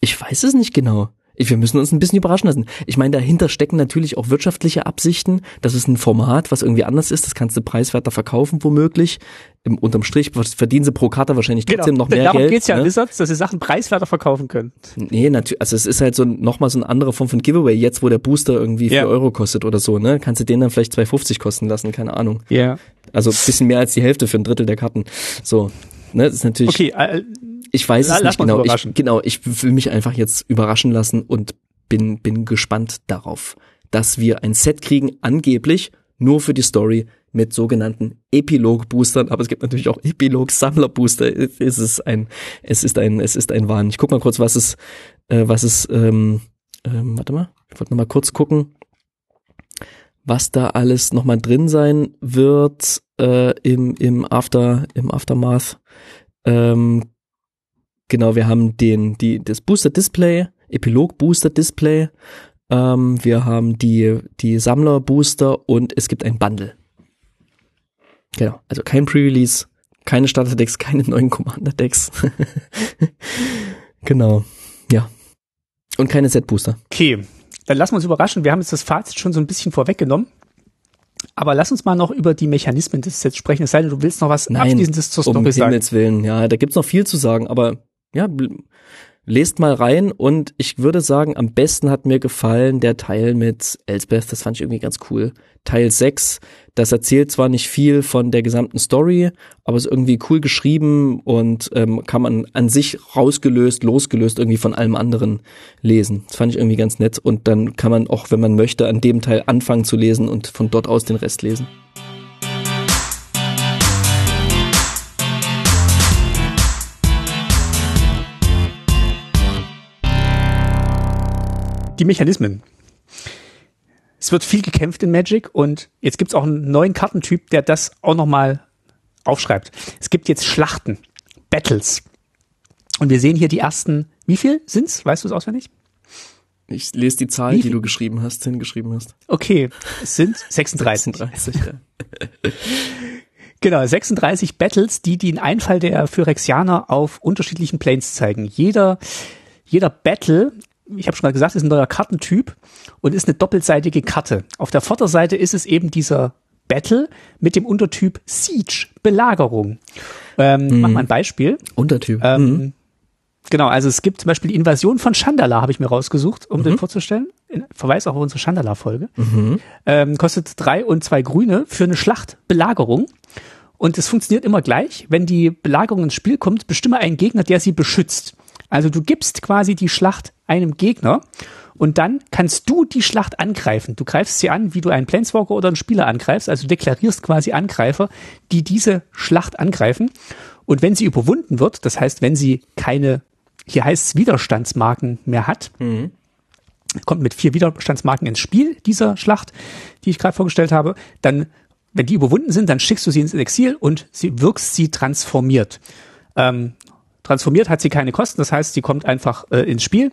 Ich weiß es nicht genau. Ich, wir müssen uns ein bisschen überraschen lassen. Ich meine, dahinter stecken natürlich auch wirtschaftliche Absichten. Das ist ein Format, was irgendwie anders ist. Das kannst du preiswerter verkaufen, womöglich. Im, unterm Strich verdienen sie pro Karte wahrscheinlich trotzdem genau. noch mehr Darum Geld. geht's ja ne? Wizards, dass sie Sachen preiswerter verkaufen können. Nee, natürlich, also es ist halt so nochmal so eine andere Form von Giveaway, jetzt wo der Booster irgendwie Ja. 4 Euro kostet oder so, ne? Kannst du den dann vielleicht 2,50 kosten lassen, keine Ahnung. Ja. Also ein bisschen mehr als die Hälfte für ein Drittel der Karten. So. Ne, das ist natürlich, Okay, äh, ich weiß es nicht genau. Ich, genau, ich will mich einfach jetzt überraschen lassen und bin, bin gespannt darauf, dass wir ein Set kriegen, angeblich nur für die Story mit sogenannten Epilog-Boostern, aber es gibt natürlich auch Epilog-Sammler-Booster. Es ist ein, es ist ein, es ist ein Wahn. Ich guck mal kurz, was es, äh, was es, ähm, ähm, warte mal, ich wollte noch mal kurz gucken, was da alles noch mal drin sein wird äh, im, im After, im Aftermath. Ähm, genau, wir haben den, die, das Booster Display, Epilog Booster Display. Ähm, wir haben die, die Sammler Booster und es gibt ein Bundle. Genau, also kein Pre-Release, keine Starter-Decks, keine neuen Commander-Decks. genau, ja. Und keine Set-Booster. okay. Dann lassen wir uns überraschen. Wir haben jetzt das Fazit schon so ein bisschen vorweggenommen. Aber lass uns mal noch über die Mechanismen des Sets sprechen. Es sei denn, du willst noch was Nein, Abschließendes zur um Story sagen. Himmels Willen, ja, da gibt's noch viel zu sagen, aber ja, lest mal rein und ich würde sagen, am besten hat mir gefallen der Teil mit Elsbeth, das fand ich irgendwie ganz cool. Teil 6, das erzählt zwar nicht viel von der gesamten Story, aber ist irgendwie cool geschrieben und ähm, kann man an sich rausgelöst, losgelöst irgendwie von allem anderen lesen. Das fand ich irgendwie ganz nett und dann kann man auch, wenn man möchte, an dem Teil anfangen zu lesen und von dort aus den Rest lesen. Die Mechanismen. Es wird viel gekämpft in Magic und jetzt gibt es auch einen neuen Kartentyp, der das auch nochmal aufschreibt. Es gibt jetzt Schlachten, Battles. Und wir sehen hier die ersten, wie viel sind's? Weißt du es auswendig? Ich lese die Zahl, die du geschrieben hast, hingeschrieben hast. Okay, es sind 36. 36, ja. Genau, 36 Battles, die den Einfall der Phyrexianer auf unterschiedlichen Planes zeigen. Jeder, jeder Battle, ich habe schon mal gesagt, ist ein neuer Kartentyp und ist eine doppelseitige Karte. Auf der Vorderseite ist es eben dieser Battle mit dem Untertyp Siege, Belagerung. Ähm, Mach mal ein Beispiel. Untertyp. Ähm, Genau, also es gibt zum Beispiel die Invasion von Chandala, habe ich mir rausgesucht, um den vorzustellen. Verweis auch auf unsere Chandala-Folge. Ähm, kostet drei und zwei Grüne für eine Schlachtbelagerung. Und es funktioniert immer gleich. Wenn die Belagerung ins Spiel kommt, bestimme einen Gegner, der sie beschützt. Also du gibst quasi die Schlacht einem Gegner und dann kannst du die Schlacht angreifen. Du greifst sie an, wie du einen Planeswalker oder einen Spieler angreifst. Also du deklarierst quasi Angreifer, die diese Schlacht angreifen. Und wenn sie überwunden wird, das heißt, wenn sie keine, hier heißt es Widerstandsmarken mehr hat, kommt mit vier Widerstandsmarken ins Spiel dieser Schlacht, die ich gerade vorgestellt habe, dann, wenn die überwunden sind, dann schickst du sie ins Exil und sie wirkst sie transformiert. Ähm, transformiert hat sie keine Kosten, das heißt, sie kommt einfach äh, ins Spiel.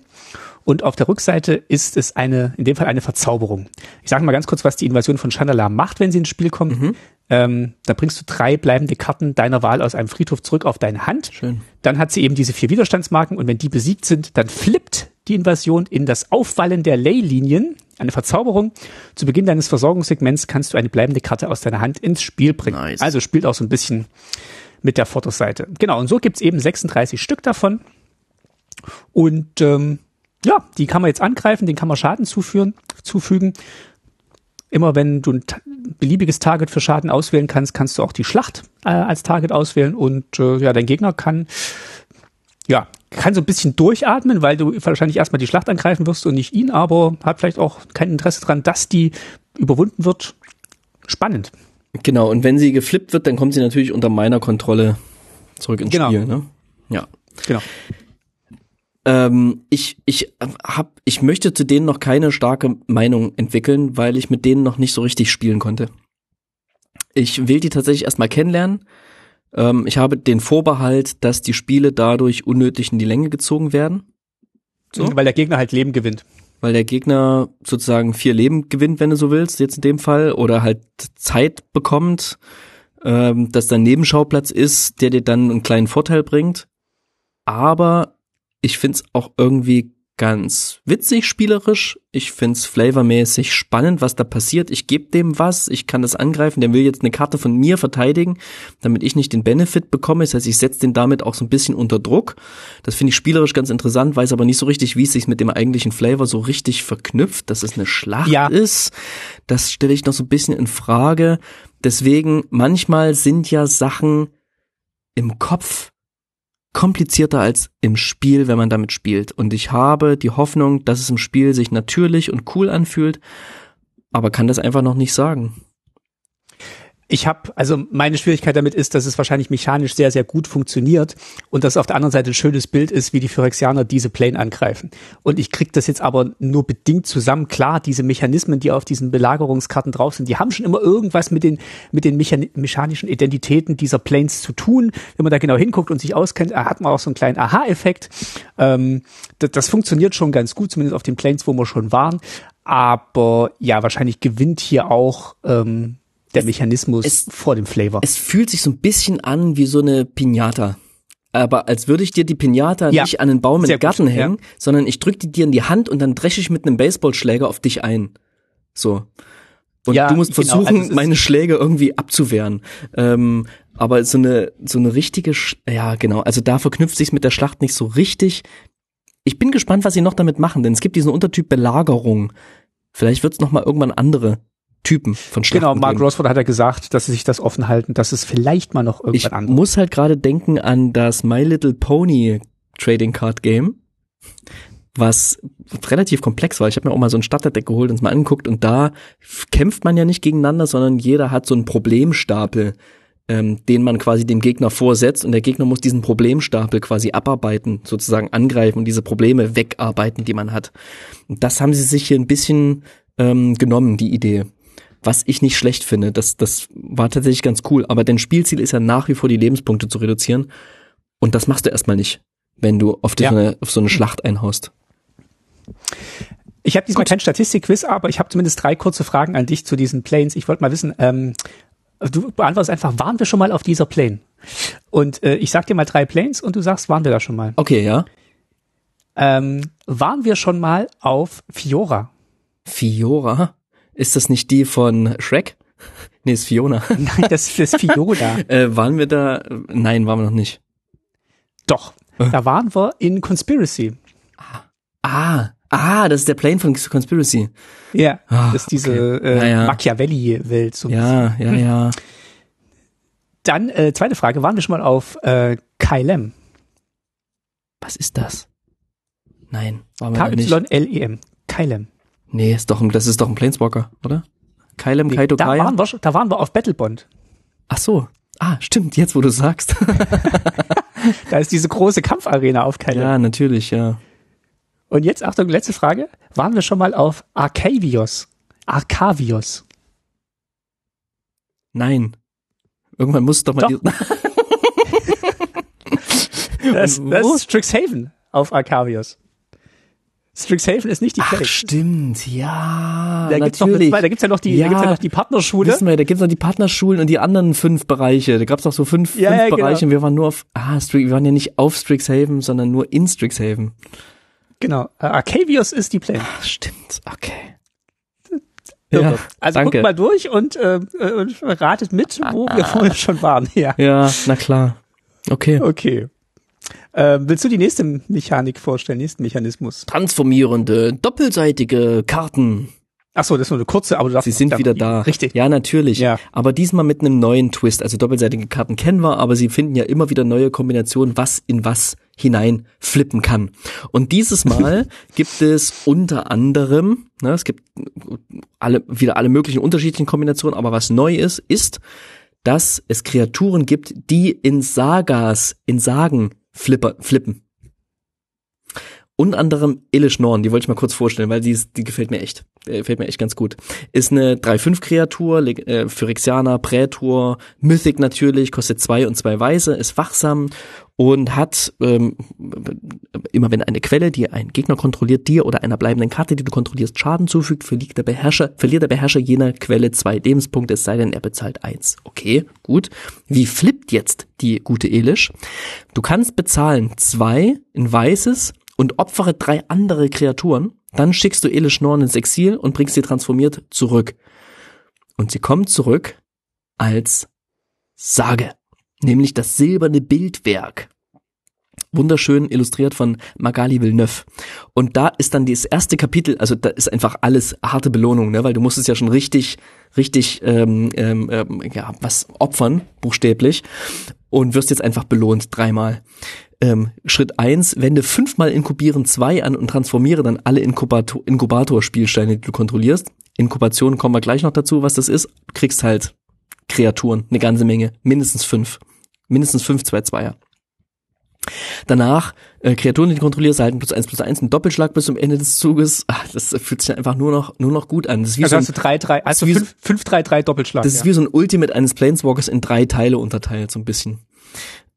Und auf der Rückseite ist es eine, in dem Fall eine Verzauberung. Ich sage mal ganz kurz, was die Invasion von Chandala macht, wenn sie ins Spiel kommt. Ähm, da bringst du drei bleibende Karten deiner Wahl aus einem Friedhof zurück auf deine Hand. Schön. Dann hat sie eben diese vier Widerstandsmarken und wenn die besiegt sind, dann flippt die Invasion in das Aufwallen der Ley-Linien, eine Verzauberung. Zu Beginn deines Versorgungssegments kannst du eine bleibende Karte aus deiner Hand ins Spiel bringen. Nice. Also spielt auch so ein bisschen mit der Vorderseite. Genau, und so gibt's eben 36 Stück davon. Und ähm, ja, die kann man jetzt angreifen, den kann man Schaden zuführen, zufügen. Immer wenn du ein beliebiges Target für Schaden auswählen kannst, kannst du auch die Schlacht äh, als Target auswählen und äh, ja, dein Gegner kann ja, kann so ein bisschen durchatmen, weil du wahrscheinlich erstmal die Schlacht angreifen wirst und nicht ihn, aber hat vielleicht auch kein Interesse dran, dass die überwunden wird. Spannend. Genau, und wenn sie geflippt wird, dann kommt sie natürlich unter meiner Kontrolle zurück ins Genau. Spiel. Ne? Ja. Genau. Ähm, ich, ich hab, ich möchte zu denen noch keine starke Meinung entwickeln, weil ich mit denen noch nicht so richtig spielen konnte. Ich will die tatsächlich erstmal kennenlernen. Ähm, ich habe den Vorbehalt, dass die Spiele dadurch unnötig in die Länge gezogen werden. So? Weil der Gegner halt Leben gewinnt. Weil der Gegner sozusagen vier Leben gewinnt, wenn du so willst, jetzt in dem Fall, oder halt Zeit bekommt, ähm, dass dann Nebenschauplatz ist, der dir dann einen kleinen Vorteil bringt. Aber ich find's auch irgendwie ganz witzig spielerisch. Ich find's flavormäßig spannend, was da passiert. Ich gebe dem was, ich kann das angreifen. Der will jetzt eine Karte von mir verteidigen, damit ich nicht den Benefit bekomme. Das heißt, ich setze den damit auch so ein bisschen unter Druck. Das finde ich spielerisch ganz interessant, weiß aber nicht so richtig, wie es sich mit dem eigentlichen Flavor so richtig verknüpft, dass es eine Schlacht Ja. ist. Das stelle ich noch so ein bisschen in Frage. Deswegen, manchmal sind ja Sachen im Kopf komplizierter als im Spiel, wenn man damit spielt. Und ich habe die Hoffnung, dass es im Spiel sich natürlich und cool anfühlt, aber kann das einfach noch nicht sagen. Ich habe, also meine Schwierigkeit damit ist, dass es wahrscheinlich mechanisch sehr, sehr gut funktioniert und dass auf der anderen Seite ein schönes Bild ist, wie die Phyrexianer diese Plane angreifen. Und ich krieg das jetzt aber nur bedingt zusammen. Klar, diese Mechanismen, die auf diesen Belagerungskarten drauf sind, die haben schon immer irgendwas mit den, mit den mechan mechanischen Identitäten dieser Planes zu tun. Wenn man da genau hinguckt und sich auskennt, äh, hat man auch so einen kleinen Aha-Effekt. Ähm, das, das funktioniert schon ganz gut, zumindest auf den Planes, wo wir schon waren. Aber ja, wahrscheinlich gewinnt hier auch ähm, der Mechanismus es- vor dem Flavor. Es fühlt sich so ein bisschen an wie so eine Pinata. Aber als würde ich dir die Pinata Ja, nicht an den Baum sehr im Garten gut, ja. hängen, sondern ich drück die dir in die Hand und dann dresche ich mit einem Baseballschläger auf dich ein. So. Und Ja, du musst genau, versuchen, also es ist- meine Schläge irgendwie abzuwehren. Ähm, aber so eine, so eine richtige, Sch ja genau, also da verknüpft sich's mit der Schlacht nicht so richtig. Ich bin gespannt, was sie noch damit machen, denn es gibt diesen Untertyp Belagerung. Vielleicht wird's noch mal irgendwann andere Typen von Schlachten Genau, Mark geben. Rosford hat ja gesagt, dass sie sich das offen halten, dass es vielleicht mal noch Ich irgendwann anderes. muss halt gerade denken an das My Little Pony Trading Card Game, was relativ komplex war. Ich habe mir auch mal so ein Starterdeck geholt und es mal angeguckt und da kämpft man ja nicht gegeneinander, sondern jeder hat so einen Problemstapel, ähm, den man quasi dem Gegner vorsetzt und der Gegner muss diesen Problemstapel quasi abarbeiten, sozusagen angreifen und diese Probleme wegarbeiten, die man hat. Und das haben sie sich hier ein bisschen ähm, genommen, die Idee. Was ich nicht schlecht finde, das, das war tatsächlich ganz cool. Aber dein Spielziel ist ja nach wie vor die Lebenspunkte zu reduzieren. Und das machst du erstmal nicht, wenn du auf, Ja. so, eine, auf so eine Schlacht einhaust. Ich habe diesmal kein Statistikquiz, aber ich habe zumindest drei kurze Fragen an dich zu diesen Planes. Ich wollte mal wissen, ähm, du beantwortest einfach, waren wir schon mal auf dieser Plane? Und äh, ich sag dir mal drei Planes und du sagst, waren wir da schon mal? Okay, ja. Ähm, waren wir schon mal auf Fiora? Fiora. Ist das nicht die von Shrek? Nee, ist Fiona. Nein, das ist Fiora. Äh, waren wir da? Nein, waren wir noch nicht. Doch, da waren wir in Conspiracy. Ah, ah, das ist der Plane von Conspiracy. Ja, Ah, das ist diese okay. äh, Ja. Machiavelli-Welt. So ein bisschen. Ja, ja, ja. Dann äh, zweite Frage, waren wir schon mal auf äh, Kylem? Was ist das? Nein, waren wir nicht. K-Y-L-E-M. Kylem. Nee, ist doch ein, das ist doch ein Planeswalker, oder? Kylem Nee, Kaito da, Kaya? waren wir, da waren wir auf Battlebond. Ach so. Ah, stimmt, jetzt wo du sagst. Da ist diese große Kampfarena auf Kylem. ja, natürlich, ja. Und jetzt, Achtung, letzte Frage. Waren wir schon mal auf Arcavios? Arcavios. Nein. Irgendwann muss doch mal Doch. die, Das, das ist Strixhaven auf Arcavios. Strixhaven ist nicht die Ach, stimmt, ja, Da gibt's, noch, natürlich. zwei- da gibt's ja noch die, Ja. da gibt's ja noch die Partnerschule. Wissen wir, da gibt's noch die Partnerschulen und die anderen fünf Bereiche. Da gab's noch so fünf, Ja, fünf ja, genau. Bereiche und wir waren nur auf, ah, Stri- wir waren ja nicht auf Strixhaven, sondern nur in Strixhaven. Genau. Äh, Arcavios ist die Play. Ach, stimmt, okay. Irre. also danke. guckt mal durch und, äh, äh, und ratet mit, wo wir vorher schon waren. Ja. Ja, na klar. Okay. Okay. Ähm, willst du die nächste Mechanik vorstellen, nächsten Mechanismus? Transformierende, doppelseitige Karten. Ach so, das ist nur eine kurze, aber du darfst Sie sind wieder da. Richtig. Ja, natürlich. Ja. Aber diesmal mit einem neuen Twist. Also doppelseitige Karten kennen wir, aber sie finden ja immer wieder neue Kombinationen, was in was hinein flippen kann. Und dieses Mal gibt es unter anderem, ne, es gibt alle, wieder alle möglichen unterschiedlichen Kombinationen, aber was neu ist, ist, dass es Kreaturen gibt, die in Sagas, in Sagen flipper, flippen. Unter anderem Elish Norn, die wollte ich mal kurz vorstellen, weil die, ist, die gefällt mir echt. Äh, gefällt mir echt ganz gut. Ist eine 3-5-Kreatur, leg- äh, Phyrexianer, Prätor, Mythic natürlich, kostet zwei und zwei Weiße, ist wachsam und hat ähm, immer wenn eine Quelle, die ein Gegner kontrolliert, dir oder einer bleibenden Karte, die du kontrollierst, Schaden zufügt, verliert der Beherrscher, verliert der Beherrscher jener Quelle zwei Lebenspunkte, es sei denn, er bezahlt eins. Okay, gut. Wie flippt jetzt die gute Elish? Du kannst bezahlen zwei in weißes und opfere drei andere Kreaturen. Dann schickst du Elish Norn ins Exil und bringst sie transformiert zurück. Und sie kommt zurück als Sage, nämlich das silberne Bildwerk. Wunderschön illustriert von Magali Villeneuve. Und da ist dann das erste Kapitel, also da ist einfach alles harte Belohnung, ne? weil du musst es ja schon richtig, richtig, ähm, ähm, ähm, ja, was opfern, buchstäblich, und wirst jetzt einfach belohnt dreimal. Ähm, Schritt eins: wende fünfmal Inkubieren zwei an und transformiere dann alle Inkubator Inkubator-Spielsteine, die du kontrollierst. Inkubation kommen wir gleich noch dazu, was das ist. Du kriegst halt Kreaturen, eine ganze Menge, mindestens fünf. Mindestens fünf zwei Zweier. Danach, äh, Kreaturen, die du kontrollierst, erhalten plus eins plus eins, ein Doppelschlag bis zum Ende des Zuges. Ach, das fühlt sich einfach nur noch, nur noch gut an. Das ist wie Also so hast ein, du 3, 3, also wie 5, 5, 3, 3 Doppelschlag. das ist ja. wie so ein Ultimate eines Planeswalkers in drei Teile unterteilt, so ein bisschen.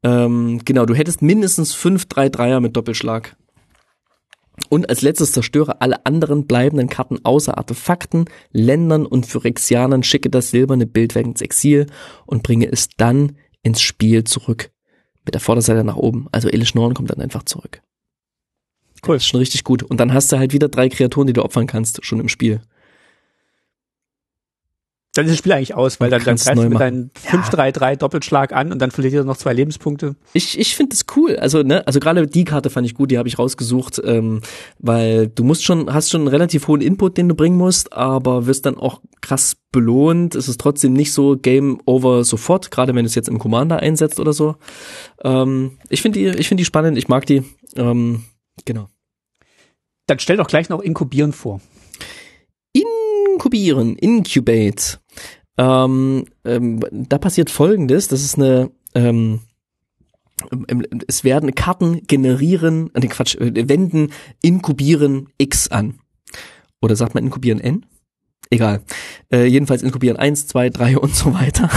Ähm, genau, du hättest mindestens fünf 3-3er mit Doppelschlag. Und als letztes zerstöre alle anderen bleibenden Karten außer Artefakten, Ländern und Phyrexianern, schicke das silberne Bildwerk ins Exil und bringe es dann ins Spiel zurück. Mit der Vorderseite nach oben. Also Elish Norn kommt dann einfach zurück. Cool. Das ist schon richtig gut. Und dann hast du halt wieder drei Kreaturen, die du opfern kannst, schon im Spiel. Dann ist das Spiel eigentlich aus, weil dann, dann greifst du mit deinem 5-3-3 Doppelschlag an und dann verliert ihr noch zwei Lebenspunkte. Ich, ich finde es cool. Also, ne, also gerade die Karte fand ich gut, die habe ich rausgesucht, ähm, weil du musst schon, hast schon einen relativ hohen Input, den du bringen musst, aber wirst dann auch krass belohnt. Es ist trotzdem nicht so Game Over sofort, gerade wenn du es jetzt im Commander einsetzt oder so. Ähm, ich finde die, ich finde die spannend, ich mag die. Ähm, genau. Dann stell doch gleich noch Inkubieren vor. Inkubieren, Incubate. Ähm, ähm, da passiert folgendes, das ist eine, ähm, ähm, es werden Karten generieren, äh, nee, Quatsch, äh, wenden inkubieren X an. Oder sagt man inkubieren N? Egal. Äh, jedenfalls inkubieren 1, 2, 3 und so weiter.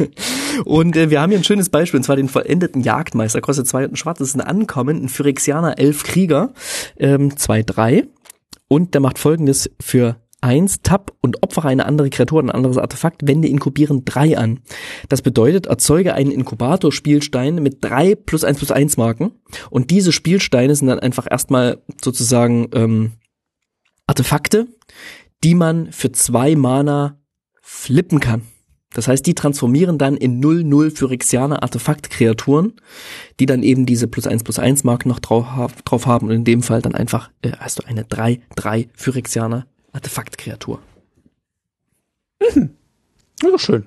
und äh, wir haben hier ein schönes Beispiel, und zwar den vollendeten Jagdmeister. Kostet 2 und ein schwarz, das ist ein Ankommen, ein Phyrexianer, elf Krieger, ähm, 2, 3. Und der macht folgendes für 1, Tab und opfere eine andere Kreatur, ein anderes Artefakt, wende Inkubieren 3 an. Das bedeutet, erzeuge einen Inkubator-Spielstein mit drei plus 1 plus 1 Marken. Und diese Spielsteine sind dann einfach erstmal sozusagen ähm, Artefakte, die man für zwei Mana flippen kann. Das heißt, die transformieren dann in 0-0 Phyrexianer Artefakt-Kreaturen, die dann eben diese plus 1 plus 1 Marken noch drauf, drauf haben und in dem Fall dann einfach äh, hast du eine 3-3 Phyrexianer Artefakt-Kreatur. Ja, schön.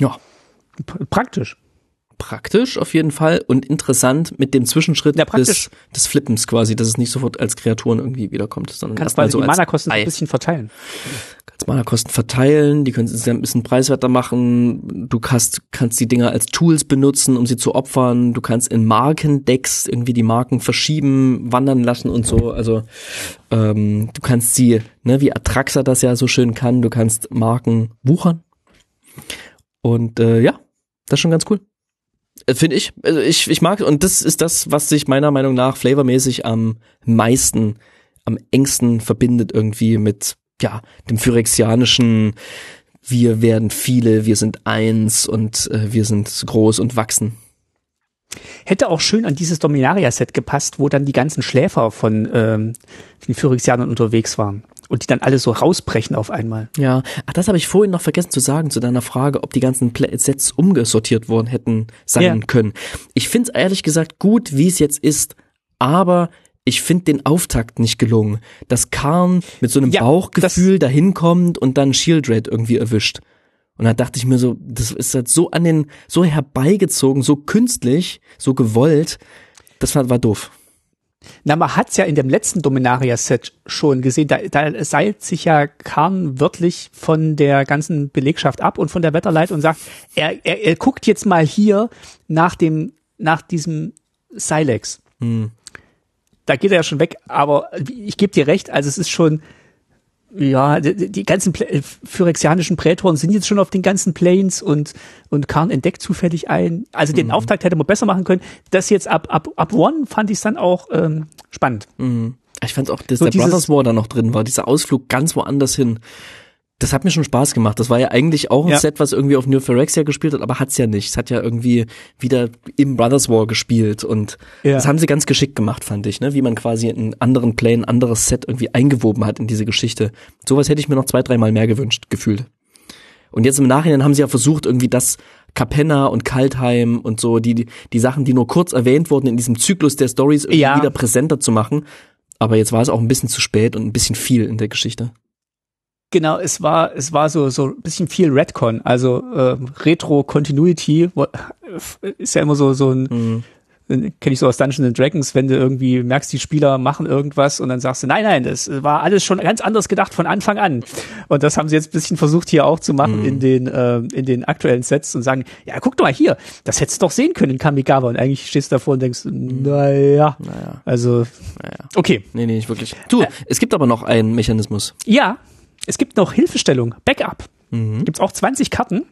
Ja, P praktisch. Praktisch auf jeden Fall und interessant mit dem Zwischenschritt Ja, des, des Flippens quasi, dass es nicht sofort als Kreaturen irgendwie wiederkommt, sondern Kannst quasi so die Mana-Kosten ein bisschen verteilen. kannst Mana-Kosten verteilen, die können sie ein bisschen preiswerter machen. Du kannst, kannst die Dinger als Tools benutzen, um sie zu opfern. Du kannst in Markendecks irgendwie die Marken verschieben, wandern lassen und so. Also ähm, du kannst sie, ne, wie Atraxa das ja so schön kann, du kannst Marken wuchern. Und äh, ja, das ist schon ganz cool. Äh, Finde ich. Also ich, ich mag, und das ist das, was sich meiner Meinung nach flavormäßig am meisten, am engsten verbindet irgendwie mit, ja, dem phyrexianischen, wir werden viele, wir sind eins und äh, wir sind groß und wachsen. Hätte auch schön an dieses Dominaria-Set gepasst, wo dann die ganzen Schläfer von ähm, den Phyrexianern unterwegs waren. Und die dann alle so rausbrechen auf einmal. Ja, ach, das habe ich vorhin noch vergessen zu sagen zu deiner Frage, ob die ganzen Pla- Sets umgesortiert worden hätten sein Ja. können. Ich finde es ehrlich gesagt gut, wie es jetzt ist, aber ich finde den Auftakt nicht gelungen. Dass Karn mit so einem Ja, Bauchgefühl dahin kommt und dann Shieldred irgendwie erwischt. Und da dachte ich mir so, das ist halt so an den, so herbeigezogen, so künstlich, so gewollt. Das war, war doof. Na, man hat's ja in dem letzten Dominaria-Set schon gesehen. Da, da seilt sich ja Karn wirklich von der ganzen Belegschaft ab und von der Wetterleit und sagt, er, er, er guckt jetzt mal hier nach dem, nach diesem Silex. Da geht er ja schon weg, aber ich gebe dir recht, also es ist schon, ja, die, die ganzen Pla- äh, phyrexianischen Prätoren sind jetzt schon auf den ganzen Planes und, und Karn entdeckt zufällig ein. Also den Auftakt hätte man besser machen können. Das jetzt ab, ab, ab One fand ich dann auch ähm, spannend. Ich fand auch, dass So der dieses- Brothers War da noch drin war, dieser Ausflug ganz woanders hin. Das hat mir schon Spaß gemacht. Das war ja eigentlich auch ein Ja. Set, was irgendwie auf New Phyrexia gespielt hat, aber hat's ja nicht. Es hat ja irgendwie wieder im Brothers War gespielt und Ja. das haben sie ganz geschickt gemacht, fand ich, ne? Wie man quasi einen anderen Play, ein anderes Set irgendwie eingewoben hat in diese Geschichte. Sowas hätte ich mir noch zwei, dreimal mehr gewünscht, gefühlt. Und jetzt im Nachhinein haben sie ja versucht, irgendwie das Capenna und Kaltheim und so, die, die, Sachen, die nur kurz erwähnt wurden in diesem Zyklus der Stories irgendwie Ja. wieder präsenter zu machen. Aber jetzt war es auch ein bisschen zu spät und ein bisschen viel in der Geschichte. Genau, es war, es war so, so ein bisschen viel Redcon, also ähm, Retro-Continuity wo- ist ja immer so, so ein, kenne ich so aus Dungeons and Dragons, wenn du irgendwie merkst, die Spieler machen irgendwas und dann sagst du, nein, nein, das war alles schon ganz anders gedacht von Anfang an. Und das haben sie jetzt ein bisschen versucht hier auch zu machen in den, ähm, in den aktuellen Sets und sagen, ja, guck doch mal hier, das hättest du doch sehen können in Kamigawa. Und eigentlich stehst du davor und denkst, naja, Naja, also, naja. okay. Nee, nee, nicht wirklich. Du, es gibt aber noch einen Mechanismus. Ja, es gibt noch Hilfestellung, Backup. Mhm. Gibt's auch 20 Karten.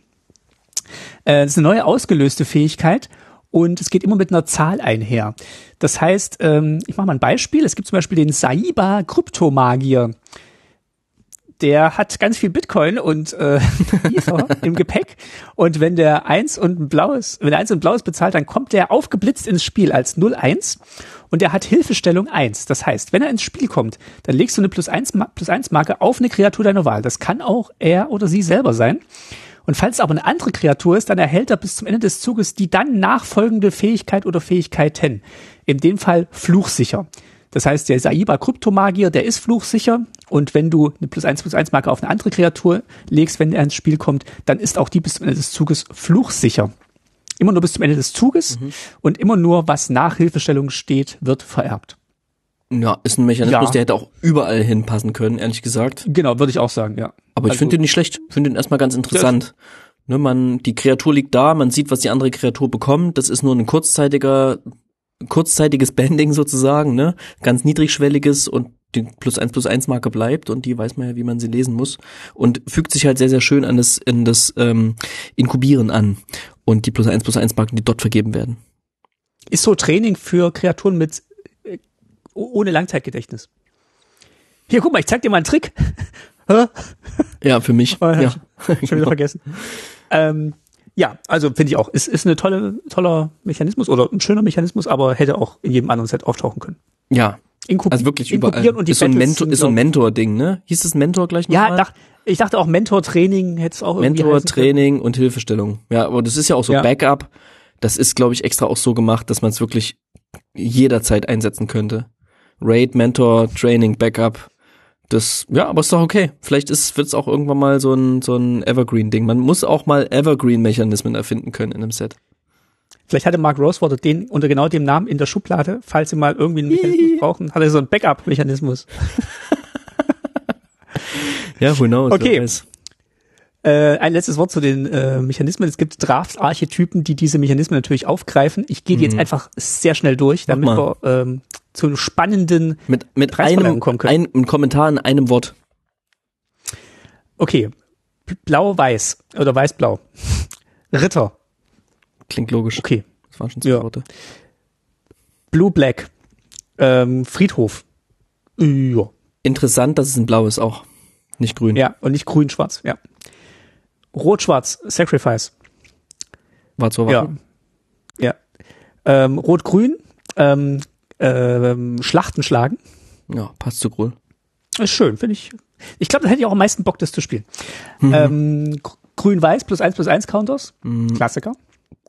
Äh, das ist eine neue ausgelöste Fähigkeit und es geht immer mit einer Zahl einher. Das heißt, ähm, ich mache mal ein Beispiel. Es gibt zum Beispiel den Saiba Kryptomagier. Der hat ganz viel Bitcoin und äh, Ether im Gepäck. Und wenn der eins und ein blaues, wenn der eins und ein blaues bezahlt, dann kommt der aufgeblitzt ins Spiel als 01 und der hat Hilfestellung 1. Das heißt, wenn er ins Spiel kommt, dann legst du eine plus 1, Ma- plus 1 Marke auf eine Kreatur deiner Wahl. Das kann auch er oder sie selber sein. Und falls es aber eine andere Kreatur ist, dann erhält er bis zum Ende des Zuges die dann nachfolgende Fähigkeit oder Fähigkeiten. In dem Fall fluchsicher. Das heißt, der Saiba Kryptomagier, der ist fluchsicher. Und wenn du eine plus 1 plus 1 Marke auf eine andere Kreatur legst, wenn er ins Spiel kommt, dann ist auch die bis zum Ende des Zuges fluchsicher. Immer nur bis zum Ende des Zuges und immer nur, was nach Hilfestellung steht, wird vererbt. Ja, ist ein Mechanismus, Ja. der hätte auch überall hinpassen können, ehrlich gesagt. Genau, würde ich auch sagen, ja. Aber ich Also- finde den nicht schlecht. Ich finde den erstmal ganz interessant. Ne, man, die Kreatur liegt da, man sieht, was die andere Kreatur bekommt. Das ist nur ein kurzzeitiger, kurzzeitiges Banding sozusagen, ne? Ganz niedrigschwelliges und die plus eins plus eins Marke bleibt und die weiß man ja, wie man sie lesen muss. Und fügt sich halt sehr, sehr schön an das, in das ähm, Inkubieren an. Und die plus eins plus eins Marken, die dort vergeben werden. Ist so Training für Kreaturen mit äh, ohne Langzeitgedächtnis. Hier, guck mal, ich zeig dir mal einen Trick. Ja, für mich. Oh, ja. ja. Schon wieder vergessen. Ähm, ja, also finde ich auch. Ist, ist eine tolle, toller Mechanismus oder ein schöner Mechanismus, aber hätte auch in jedem anderen Set auftauchen können. ja, Inkub also wirklich überall. und die ist so ein Mentor, ist so ein Mentor-Ding, ne? Hieß das Mentor gleich Ja, nochmal? dach, ich dachte auch Mentor-Training hätte es auch irgendwie Mentor, heißen können. Training und Hilfestellung. Ja, aber das ist ja auch so Ja. Backup. Das ist, glaube ich, extra auch so gemacht, dass man es wirklich jederzeit einsetzen könnte. Raid, Mentor, Training, Backup. Das, ja, aber ist doch okay. Vielleicht ist, wird's auch irgendwann mal so ein, so ein Evergreen-Ding. Man muss auch mal Evergreen-Mechanismen erfinden können in einem Set. Vielleicht hatte Mark Rosewater den unter genau dem Namen in der Schublade, falls sie mal irgendwie einen Mechanismus brauchen, hat er so einen Backup-Mechanismus. Ja, who knows? Okay. Äh, ein letztes Wort zu den äh, Mechanismen. Es gibt Draft-Archetypen, die diese Mechanismen natürlich aufgreifen. Ich gehe die jetzt einfach sehr schnell durch, damit Mhm. Wir ähm, zu einem spannenden. Mit, mit einem, kommen können. ein, Kommentar in einem Wort. Okay, blau-weiß oder weiß-blau. Ritter. Klingt logisch. Okay. Das waren schon zwei Ja. Worte. Blue-black. Ähm, Friedhof. Ja. Interessant, dass es ein Blau ist auch. Nicht grün. ja, und nicht grün-schwarz. Ja. Rot-schwarz. Sacrifice. War zu Ja. erwarten. Ja. Ähm, Rot-grün. Ähm, ähm, Schlachten schlagen. Ja, passt zu Grün. Ist schön, finde ich. Ich glaube, da hätte ich auch am meisten Bock, das zu spielen. Mhm. Ähm, gr- Grün-Weiß plus 1 plus 1 Counters. Klassiker.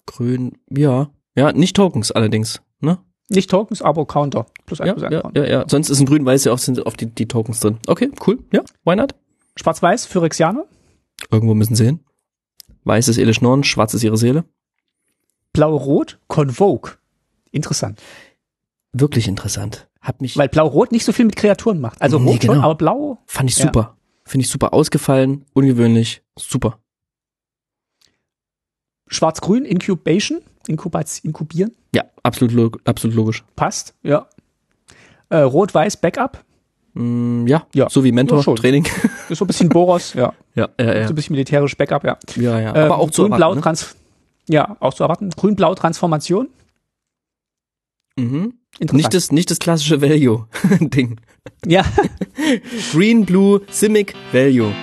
Grün, ja. Ja, nicht Tokens allerdings, ne? Nicht Tokens, aber Counter. Plus 1 Ja, plus 1 ja, Counter. ja, ja. Sonst ist ein grün-weiß ja auch sind auf die, die Tokens drin. Okay, cool. Ja, why not? Schwarz-Weiß, Phyrexianer. Irgendwo müssen sie hin. Weiß ist Elish Norn, schwarz ist ihre Seele. Blau-Rot, Convoke. Interessant. Wirklich interessant. Hat mich, Weil Blau-Rot nicht so viel mit Kreaturen macht. Also Nee, Rot schon, genau. aber Blau. fand ich ja. super. Finde ich super ausgefallen, ungewöhnlich, super. Schwarz-Grün, Incubation. Inkubaz inkubieren. Ja, absolut, log absolut logisch. Passt, ja. Äh, Rot-Weiß, Backup. Mm, ja, Ja, so wie Mentor, ja, schon. Training. Ist so ein bisschen Boros, ja. ja, ja, ja. So ein bisschen militärisch Backup, ja. ja, ja. Ähm, Aber auch zu erwarten, ne? Ja, auch zu erwarten. Grün-Blau Transformation. Mhm. Nicht das, nicht das klassische Value-Ding. Ja. Green, Blue, Simic, Value.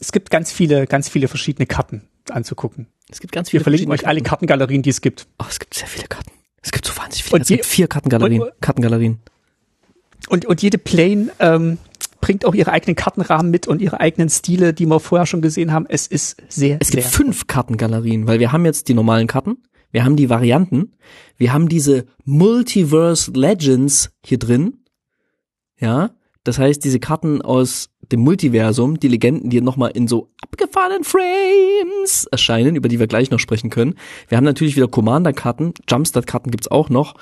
es gibt ganz viele, ganz viele verschiedene Karten anzugucken. Es gibt ganz viele. Wir verlinken euch alle Kartengalerien, die es gibt. Oh, es gibt sehr viele Karten. Es gibt so wahnsinnig viele. Und es gibt vier Kartengalerien. Und, Kartengalerien. Und, und jede Plane ähm, bringt auch ihre eigenen Kartenrahmen mit und ihre eigenen Stile, die wir vorher schon gesehen haben. Es ist sehr, Es gibt sehr fünf Kartengalerien, weil wir haben jetzt die normalen Karten, wir haben die Varianten, wir haben diese Multiverse Legends hier drin. Ja, das heißt, diese Karten aus dem Multiversum, die Legenden, die nochmal in so abgefahrenen Frames erscheinen, über die wir gleich noch sprechen können. Wir haben natürlich wieder Commander-Karten, Jumpstart-Karten gibt's auch noch.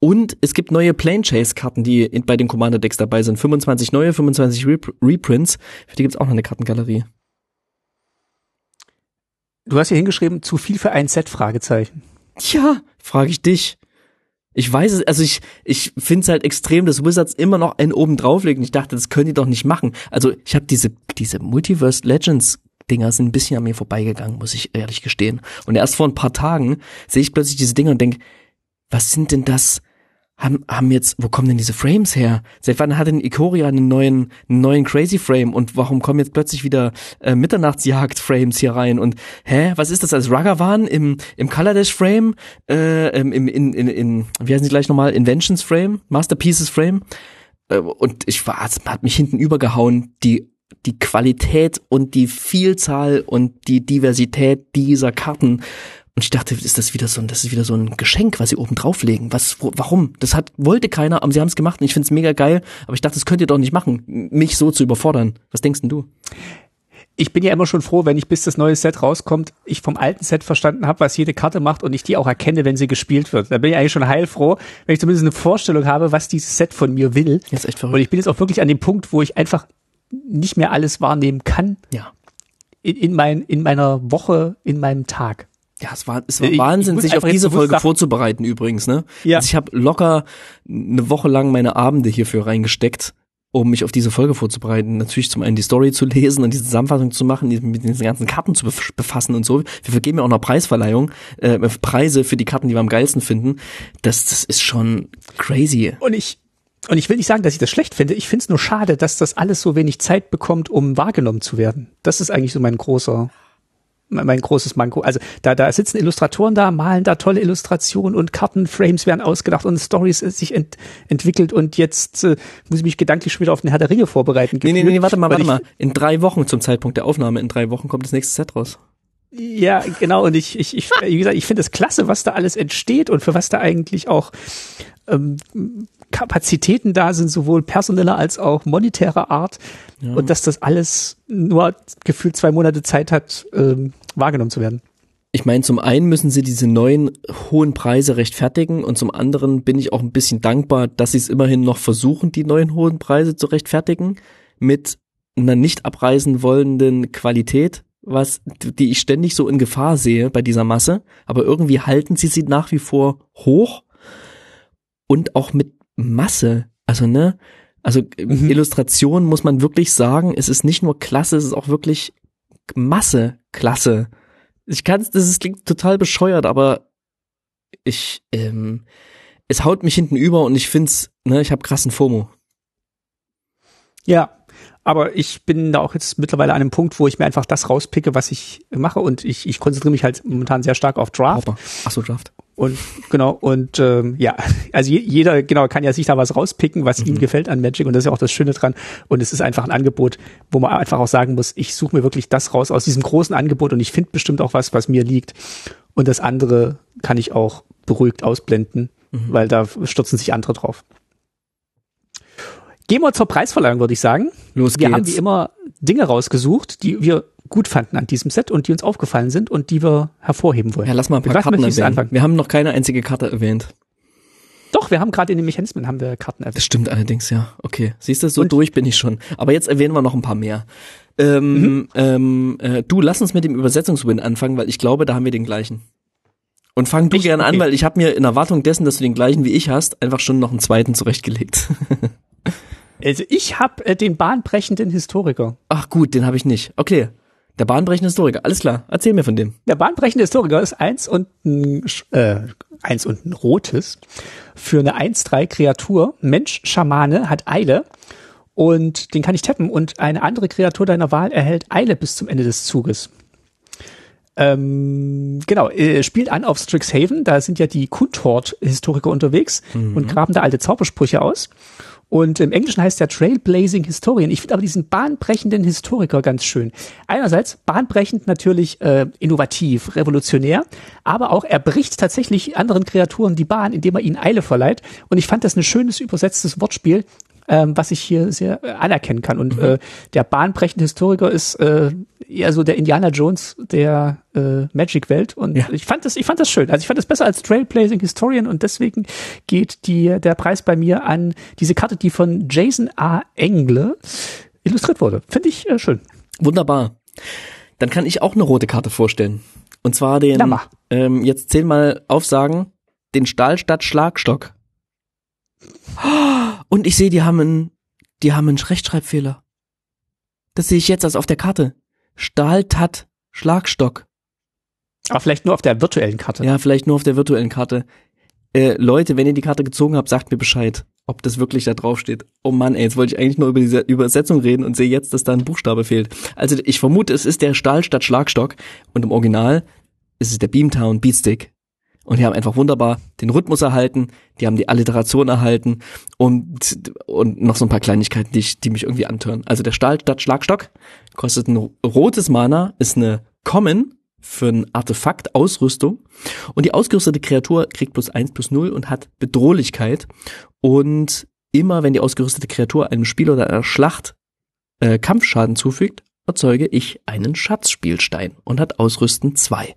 Und es gibt neue Plane Chase-Karten, die in, bei den Commander-Decks dabei sind. 25 neue, 25 Rep Reprints. Für die gibt's auch noch eine Kartengalerie. Du hast hier hingeschrieben, zu viel für ein Set, Fragezeichen. Tja, frage ich dich. Ich weiß es, also ich, ich finde es halt extrem, dass Wizards immer noch einen oben drauflegen. Ich dachte, das können die doch nicht machen. Also ich habe diese, diese Multiverse Legends Dinger sind ein bisschen an mir vorbeigegangen, muss ich ehrlich gestehen. Und erst vor ein paar Tagen sehe ich plötzlich diese Dinger und denke, was sind denn das? Haben, haben jetzt, wo kommen denn diese Frames her? Seit wann hat denn Ikoria einen neuen, einen neuen Crazy Frame? Und warum kommen jetzt plötzlich wieder äh, Mitternachtsjagd-Frames hier rein? Und hä, was ist das als Ragavan im, im Kaladesh Frame? Äh, im, im, in, in, in, wie heißen die gleich nochmal? Inventions Frame? Masterpieces Frame? Äh, und ich war, hat mich hinten übergehauen, die die Qualität und die Vielzahl und die Diversität dieser Karten. Und ich dachte, ist das wieder so ein, das ist wieder so ein Geschenk, was sie oben drauflegen. Was, wo, warum? Das hat, wollte keiner, aber sie haben es gemacht und ich finde es mega geil. Aber ich dachte, das könnt ihr doch nicht machen, mich so zu überfordern. Was denkst denn du? Ich bin ja immer schon froh, wenn ich bis das neue Set rauskommt, ich vom alten Set verstanden habe, was jede Karte macht und ich die auch erkenne, wenn sie gespielt wird. Da bin ich eigentlich schon heilfroh, wenn ich zumindest eine Vorstellung habe, was dieses Set von mir will. Jetzt echt Und verrückt. ich bin jetzt auch wirklich an dem Punkt, wo ich einfach nicht mehr alles wahrnehmen kann Ja. in, in, mein, in meiner Woche, in meinem Tag. Ja, es war, es war Ich- ich Wahnsinn, muss sich auf diese Folge sagen- vorzubereiten übrigens, ne? Ja. Also ich habe locker eine Woche lang meine Abende hierfür reingesteckt, um mich auf diese Folge vorzubereiten. Natürlich zum einen die Story zu lesen und diese Zusammenfassung zu machen, die- mit diesen ganzen Karten zu bef- befassen und so. Wir vergeben ja auch noch Preisverleihung, äh, Preise für die Karten, die wir am geilsten finden. Das, das ist schon crazy. Und ich, und ich will nicht sagen, dass ich das schlecht finde. Ich finde es nur schade, dass das alles so wenig Zeit bekommt, um wahrgenommen zu werden. Das ist eigentlich so mein großer, mein, großes Manko. Also da, da sitzen Illustratoren da, malen da tolle Illustrationen und Kartenframes werden ausgedacht und Stories ist sich ent, entwickelt und jetzt äh, muss ich mich gedanklich schon wieder auf den Herr der Ringe vorbereiten. Nee, nee, gefühlt, nee, warte mal, warte mal. In drei Wochen zum Zeitpunkt der Aufnahme, in drei Wochen kommt das nächste Set raus. Ja, genau. Und ich, ich, ich wie gesagt, ich finde es klasse, was da alles entsteht und für was da eigentlich auch ähm, Kapazitäten da sind, sowohl personeller als auch monetärer Art. Und dass das alles nur gefühlt zwei Monate Zeit hat, ähm, wahrgenommen zu werden. Ich meine, zum einen müssen sie diese neuen hohen Preise rechtfertigen und zum anderen bin ich auch ein bisschen dankbar, dass sie es immerhin noch versuchen, die neuen hohen Preise zu rechtfertigen mit einer nicht abreisen wollenden Qualität, was die ich ständig so in Gefahr sehe bei dieser Masse, aber irgendwie halten sie sie nach wie vor hoch und auch mit Masse, also ne, also Mhm. Illustration muss man wirklich sagen, es ist nicht nur klasse, es ist auch wirklich Masse klasse. Ich kann das ist, klingt total bescheuert, aber ich, ähm, es haut mich hinten über und ich find's, ne, ich habe krassen FOMO. Ja, aber ich bin da auch jetzt mittlerweile an einem Punkt, wo ich mir einfach das rauspicke, was ich mache und ich, ich konzentriere mich halt momentan sehr stark auf Draft. Hopper. Ach so, Draft. Und genau, und ähm, ja, also je, jeder genau kann ja sich da was rauspicken, was ihm gefällt an Magic und das ist ja auch das Schöne dran. Und es ist einfach ein Angebot, wo man einfach auch sagen muss, ich suche mir wirklich das raus aus diesem großen Angebot und ich finde bestimmt auch was, was mir liegt. Und das andere kann ich auch beruhigt ausblenden, weil da stürzen sich andere drauf. Gehen wir zur Preisverleihung, würde ich sagen. Los Wir geht's. haben wie immer Dinge rausgesucht, die wir gut fanden an diesem Set und die uns aufgefallen sind und die wir hervorheben wollen. ja, lass mal ein Mit paar was Karten erwähnen. anfangen? Wir haben noch keine einzige Karte erwähnt. Doch, wir haben gerade in den Mechanismen haben wir Karten erwähnt. Das stimmt allerdings, ja. Okay. Siehst du, so Und- durch bin ich schon. Aber jetzt erwähnen wir noch ein paar mehr. Ähm, Mhm. ähm, äh, du, lass uns mit dem Übersetzungswin anfangen, weil ich glaube, da haben wir den gleichen. Und fang du Echt? gerne an, Okay. weil ich habe mir in Erwartung dessen, dass du den gleichen wie ich hast, einfach schon noch einen zweiten zurechtgelegt. Also ich habe äh, den bahnbrechenden Historiker. Ach gut, den habe ich nicht. Okay. Der bahnbrechende Historiker. Alles klar. Erzähl mir von dem. Der bahnbrechende Historiker ist eins und ein, äh, eins und ein rotes für eine 1-3 Kreatur. Mensch, Schamane, hat Eile und den kann ich tappen und eine andere Kreatur deiner Wahl erhält Eile bis zum Ende des Zuges. Ähm, genau, äh, spielt an auf Strixhaven, da sind ja die Kuntort-Historiker unterwegs mhm. und graben da alte Zaubersprüche aus. Und im Englischen heißt der Trailblazing Historian. Ich finde aber diesen bahnbrechenden Historiker ganz schön. Einerseits bahnbrechend natürlich äh, innovativ, revolutionär, aber auch er bricht tatsächlich anderen Kreaturen die Bahn, indem er ihnen Eile verleiht. Und ich fand das ein schönes übersetztes Wortspiel, ähm, was ich hier sehr äh, anerkennen kann. Und mhm. äh, der bahnbrechende Historiker ist äh, eher so der Indiana Jones der äh, Magic-Welt. Und ja. ich fand das, ich fand das schön. Also ich fand das besser als Trailblazing Historian und deswegen geht die, der Preis bei mir an diese Karte, die von Jason A. Engle illustriert wurde. Finde ich äh, schön. Wunderbar. Dann kann ich auch eine rote Karte vorstellen. Und zwar den, ähm, jetzt zehnmal aufsagen, den Stahlstadt Schlagstock. Und ich sehe, die haben einen, die haben einen Rechtschreibfehler. Das sehe ich jetzt als auf der Karte. Stahltat Schlagstock. Aber vielleicht nur auf der virtuellen Karte. Ja, vielleicht nur auf der virtuellen Karte. Äh, Leute, wenn ihr die Karte gezogen habt, sagt mir Bescheid, ob das wirklich da drauf steht. Oh Mann, ey, jetzt wollte ich eigentlich nur über diese Übersetzung reden und sehe jetzt, dass da ein Buchstabe fehlt. Also ich vermute, es ist der Stahl statt Schlagstock und im Original ist es der Beamtown Beatstick. Und die haben einfach wunderbar den Rhythmus erhalten, die haben die Alliteration erhalten und, und noch so ein paar Kleinigkeiten, die, ich, die mich irgendwie antören. Also der Stahl statt Schlagstock kostet ein rotes Mana, ist eine Common für ein Artefakt Ausrüstung und die ausgerüstete Kreatur kriegt plus eins plus null und hat Bedrohlichkeit und immer wenn die ausgerüstete Kreatur einem Spiel oder einer Schlacht äh, Kampfschaden zufügt, erzeuge ich einen Schatzspielstein und hat Ausrüsten zwei.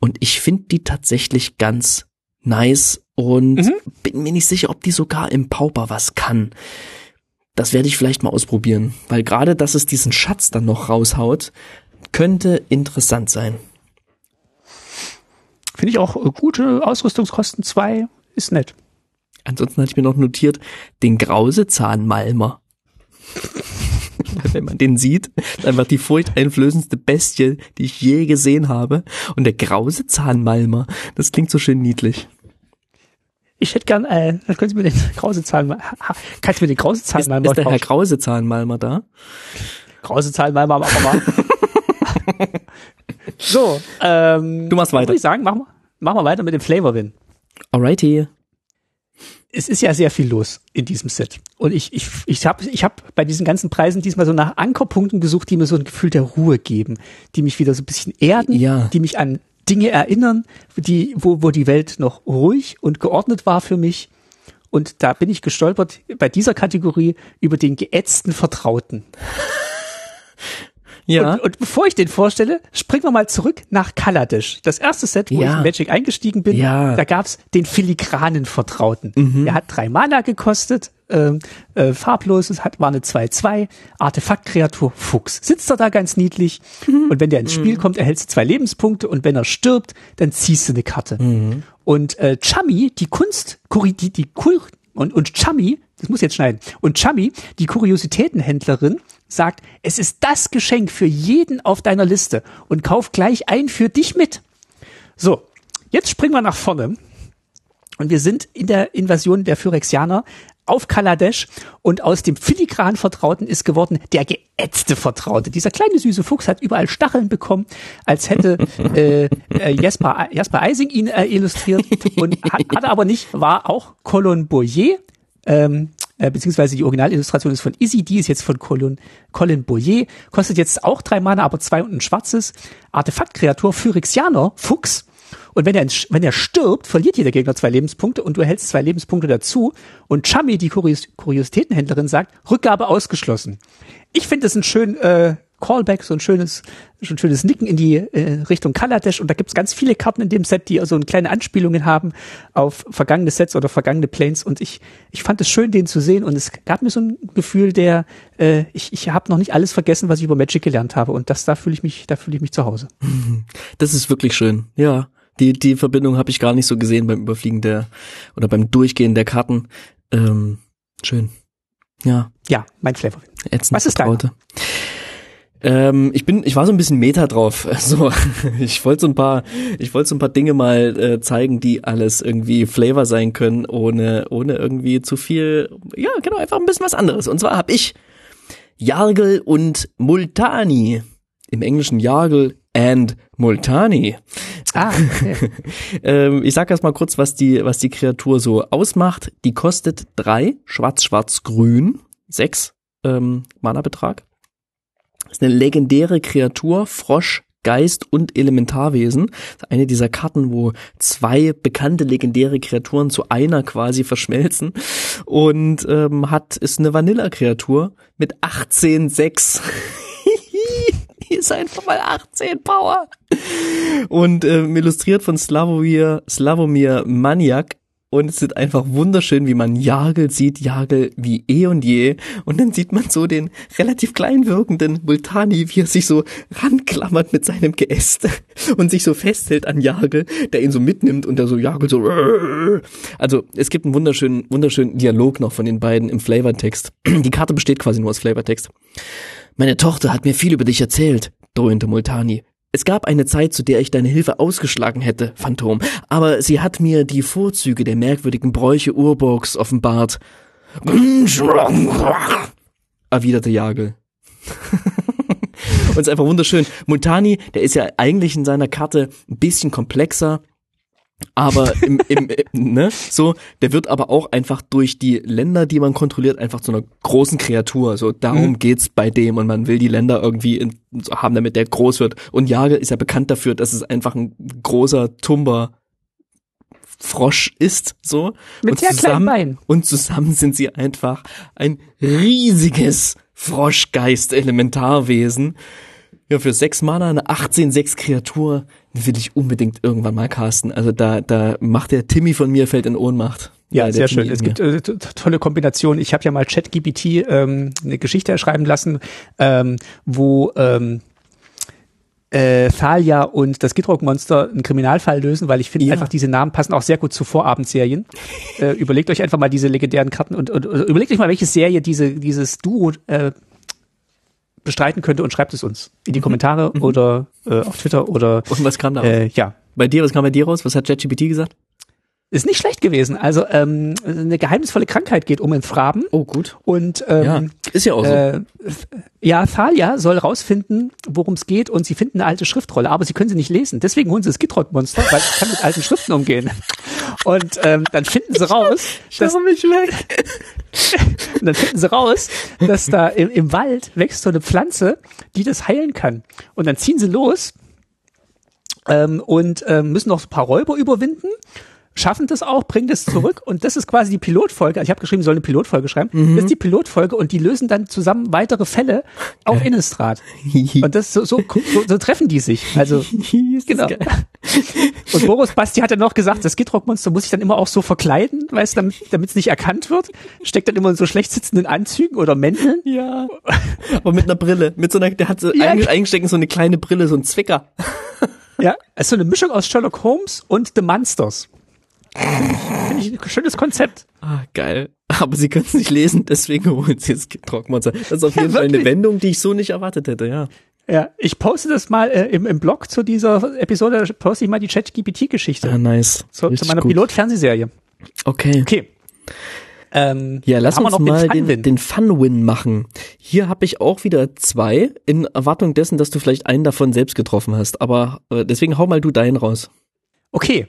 Und ich finde die tatsächlich ganz nice und mhm. bin mir nicht sicher, ob die sogar im Pauper was kann. Das werde ich vielleicht mal ausprobieren, weil gerade, dass es diesen Schatz dann noch raushaut, könnte interessant sein. Finde ich auch äh, gute Ausrüstungskosten zwei ist nett. Ansonsten hatte ich mir noch notiert, den Grausezahnmalmer. wenn man den sieht, einfach die furchteinflößendste Bestie, die ich je gesehen habe. Und der grause Zahnmalmer, das klingt so schön niedlich. Ich hätte gern, äh, können Sie mir den grause Zahnmalmer, kannst du mir den grause Zahnmalmer Ist, ist der Herr grause Zahnmalmer da? Grause Zahnmalmer, machen wir mal. so, ähm, du machst weiter. Würde ich sagen, machen wir, machen wir weiter mit dem Flavor Win. Alrighty es ist ja sehr viel los in diesem Set. Und ich, ich, ich habe ich hab bei diesen ganzen Preisen diesmal so nach Ankerpunkten gesucht, die mir so ein Gefühl der Ruhe geben, die mich wieder so ein bisschen erden, ja. die mich an Dinge erinnern, die, wo, wo die Welt noch ruhig und geordnet war für mich. Und da bin ich gestolpert bei dieser Kategorie über den geätzten Vertrauten. Ja. Und, und, bevor ich den vorstelle, springen wir mal zurück nach Kaladesh. Das erste Set, wo ja. ich in Magic eingestiegen bin, ja. da gab's den filigranen Vertrauten. Mhm. Der hat drei Mana gekostet, ähm, äh, farbloses, hat, war eine 2-2, Artefaktkreatur Fuchs. Sitzt er da ganz niedlich mhm. und wenn der ins Spiel mhm. kommt, erhältst du zwei Lebenspunkte und wenn er stirbt, dann ziehst du eine Karte. Mhm. Und äh, Chami, die Kunst, die, die Kur und, und Chami, das muss jetzt schneiden, und Chami, die Kuriositätenhändlerin, sagt, es ist das Geschenk für jeden auf deiner Liste und kauf gleich ein für dich mit. So, jetzt springen wir nach vorne und wir sind in der Invasion der Phyrexianer auf Kaladesh und aus dem filigran Vertrauten ist geworden der geätzte Vertraute. Dieser kleine süße Fuchs hat überall Stacheln bekommen, als hätte äh, äh, Jasper, Jasper Eising ihn äh, illustriert und hat, hat aber nicht, war auch Colon Boyer, ähm, äh, beziehungsweise die Originalillustration ist von Izzy, die ist jetzt von Colin, Colin Boyer, kostet jetzt auch drei Mana, aber zwei und ein schwarzes. Artefaktkreatur, Phyrexianer, Fuchs. Und wenn er, wenn er stirbt, verliert jeder Gegner zwei Lebenspunkte und du erhältst zwei Lebenspunkte dazu. Und Chami, die Kurios Kuriositätenhändlerin, sagt, Rückgabe ausgeschlossen. Ich finde das ein schön äh, Callback, so ein schönes, so ein schönes Nicken in die äh, Richtung Kaladesh. Und da gibt's ganz viele Karten in dem Set, die so kleine Anspielungen haben auf vergangene Sets oder vergangene Planes. Und ich, ich fand es schön, den zu sehen. Und es gab mir so ein Gefühl, der, äh, ich, ich habe noch nicht alles vergessen, was ich über Magic gelernt habe. Und das, da fühle ich mich, da fühle ich mich zu Hause. Das ist wirklich schön, ja. Die, die Verbindung habe ich gar nicht so gesehen beim Überfliegen der oder beim Durchgehen der Karten. Ähm, schön. Ja. Ja, mein Flavor. Ätzend Was ist dein? Ähm, ich bin, ich war so ein bisschen Meta drauf. Also ich wollte so ein paar, ich wollte so ein paar Dinge mal äh, zeigen, die alles irgendwie Flavor sein können, ohne, ohne irgendwie zu viel. Ja, genau, einfach ein bisschen was anderes. Und zwar habe ich Jargel und Multani. Im Englischen Jargel and Multani. Ah, okay. ähm, ich sag erst mal kurz, was die, was die Kreatur so ausmacht. Die kostet drei, schwarz, schwarz, grün, sechs ähm, Mana-Betrag. Ist eine legendäre Kreatur, Frosch, Geist und Elementarwesen. Eine dieser Karten, wo zwei bekannte legendäre Kreaturen zu einer quasi verschmelzen. Und ähm, hat, ist eine Vanilla-Kreatur mit 18,6. Die ist einfach mal 18 Power. Und ähm, illustriert von Slavomir, Slavomir Maniak. Und es ist einfach wunderschön, wie man Jagel sieht, Jagel wie eh und je. Und dann sieht man so den relativ klein wirkenden Multani, wie er sich so ranklammert mit seinem Geäst und sich so festhält an Jagel, der ihn so mitnimmt und der so Jagel so. Also es gibt einen wunderschönen, wunderschönen Dialog noch von den beiden im Flavortext. Die Karte besteht quasi nur aus Flavortext. Meine Tochter hat mir viel über dich erzählt, dröhnte Multani. Es gab eine Zeit, zu der ich deine Hilfe ausgeschlagen hätte, Phantom, aber sie hat mir die Vorzüge der merkwürdigen Bräuche Urburgs offenbart. erwiderte Jagel. Und es ist einfach wunderschön. Multani, der ist ja eigentlich in seiner Karte ein bisschen komplexer, aber im, im, ne, so, der wird aber auch einfach durch die Länder, die man kontrolliert, einfach zu einer großen Kreatur. So, darum Mhm. geht's bei dem und man will die Länder irgendwie in, haben, damit der groß wird. Und Jagel ist ja bekannt dafür, dass es einfach ein großer Tumber Frosch ist, so. Mit und sehr kleinen zusammen, Beinen. und zusammen sind sie einfach ein riesiges Froschgeist-Elementarwesen. Ja, für sechs Mana eine 18-6 Kreatur die will ich unbedingt irgendwann mal casten. Also da, da macht der Timmy von mir fällt in Ohnmacht. Ja, sehr schön. Es gibt äh, tolle Kombinationen. Ich habe ja mal ChatGPT ähm, eine Geschichte erschreiben lassen, ähm, wo ähm, äh, Thalia und das Gidrock-Monster einen Kriminalfall lösen, weil ich finde Ja. einfach, diese Namen passen auch sehr gut zu Vorabendserien. äh, überlegt euch einfach mal diese legendären Karten und, und, und überlegt euch mal, welche Serie diese, dieses Duo äh, bestreiten könnte und schreibt es uns in die Kommentare oder äh, auf Twitter oder Und was kam da äh, ja. Bei dir, was kam bei dir raus? Was hat ChatGPT gesagt? Ist nicht schlecht gewesen. Also ähm, eine geheimnisvolle Krankheit geht um in Fraben Oh, gut. und ähm, Ja, ist ja auch so. Äh, ja, Thalia soll rausfinden, worum es geht und sie finden eine alte Schriftrolle, aber sie können sie nicht lesen. Deswegen holen sie das Gitrog-Monster, weil es kann mit alten Schriften umgehen. Und ähm, dann finden sie raus, dass, Schau mich weg. und dann finden sie raus, dass da im, im Wald wächst so eine Pflanze, die das heilen kann. Und dann ziehen sie los ähm, und ähm, müssen noch ein paar Räuber überwinden. Schaffen das auch, bringen das zurück und das ist quasi die Pilotfolge. Ich habe geschrieben, sie sollen eine Pilotfolge schreiben. Das ist die Pilotfolge und die lösen dann zusammen weitere Fälle auf Innistrad. Und das so, so, so, so treffen die sich. Also genau. Und Boris Basti hat dann noch gesagt, das Gitrock-Monster muss sich dann immer auch so verkleiden, weißt du, damit es nicht erkannt wird. Steckt dann immer in so schlecht sitzenden Anzügen oder Mänteln. Ja. Aber mit einer Brille. Mit so einer, der hat so Ja. einge- eingesteckt in so eine kleine Brille, so ein Zwicker. Ja, es ist so eine Mischung aus Sherlock Holmes und The Monsters. Finde ich ein schönes Konzept. Ah, geil. Aber sie können es nicht lesen, deswegen holen sie das Trockmonster. Das ist auf Ja, jeden Fall eine. Wendung, die ich so nicht erwartet hätte, ja. Ja, ich poste das mal äh, im, im Blog zu dieser Episode, poste ich mal die ChatGPT-Geschichte Ah, nice. zu, zu meiner. Pilot-Fernsehserie. Okay. Okay. Ähm, Ja, lass uns noch mal den den, Fun-Win. den Fun-Win machen. Hier habe ich auch wieder zwei, in Erwartung dessen, dass du vielleicht einen davon selbst getroffen hast. Aber äh, deswegen hau mal du deinen raus. Okay.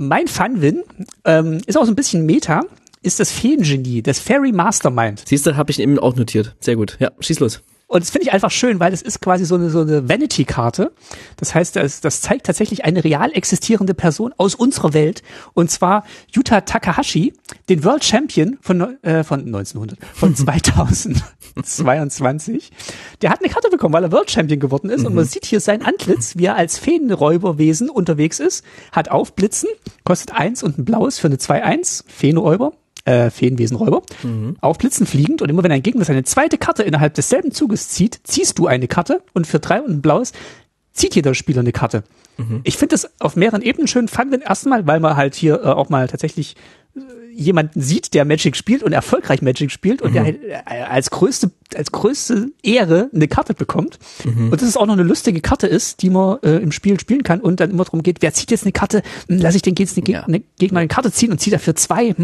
Mein Fun-Win ähm, ist auch so ein bisschen Meta, ist das Feengenie, das Fairy Mastermind. Siehst du, habe ich eben auch notiert. Sehr gut. Ja, schieß los. Und das finde ich einfach schön, weil es ist quasi so eine, so eine Vanity-Karte. Das heißt, das, das zeigt tatsächlich eine real existierende Person aus unserer Welt. Und zwar Yuta Takahashi, den World Champion von, äh, von 1900, von 2022. Der hat eine Karte bekommen, weil er World Champion geworden ist. Und man sieht hier sein Antlitz, wie er als Feenräuberwesen unterwegs ist. Hat Aufblitzen, kostet eins und ein blaues für eine 2-1. Feenräuber äh, Feenwesenräuber, aufblitzen fliegend und immer wenn ein Gegner seine zweite Karte innerhalb desselben Zuges zieht, ziehst du eine Karte und für drei und ein blaues zieht jeder Spieler eine Karte. Ich finde das auf mehreren Ebenen schön fun, wenn erstmal, weil man halt hier äh, auch mal tatsächlich äh, jemanden sieht, der Magic spielt und erfolgreich Magic spielt und mhm. der halt äh, als größte, als größte Ehre eine Karte bekommt. Mhm. Und das ist auch noch eine lustige Karte ist, die man äh, im Spiel spielen kann und dann immer darum geht, wer zieht jetzt eine Karte, hm, lass ich den eine, ja. eine Gegner eine Karte ziehen und zieht dafür zwei. äh,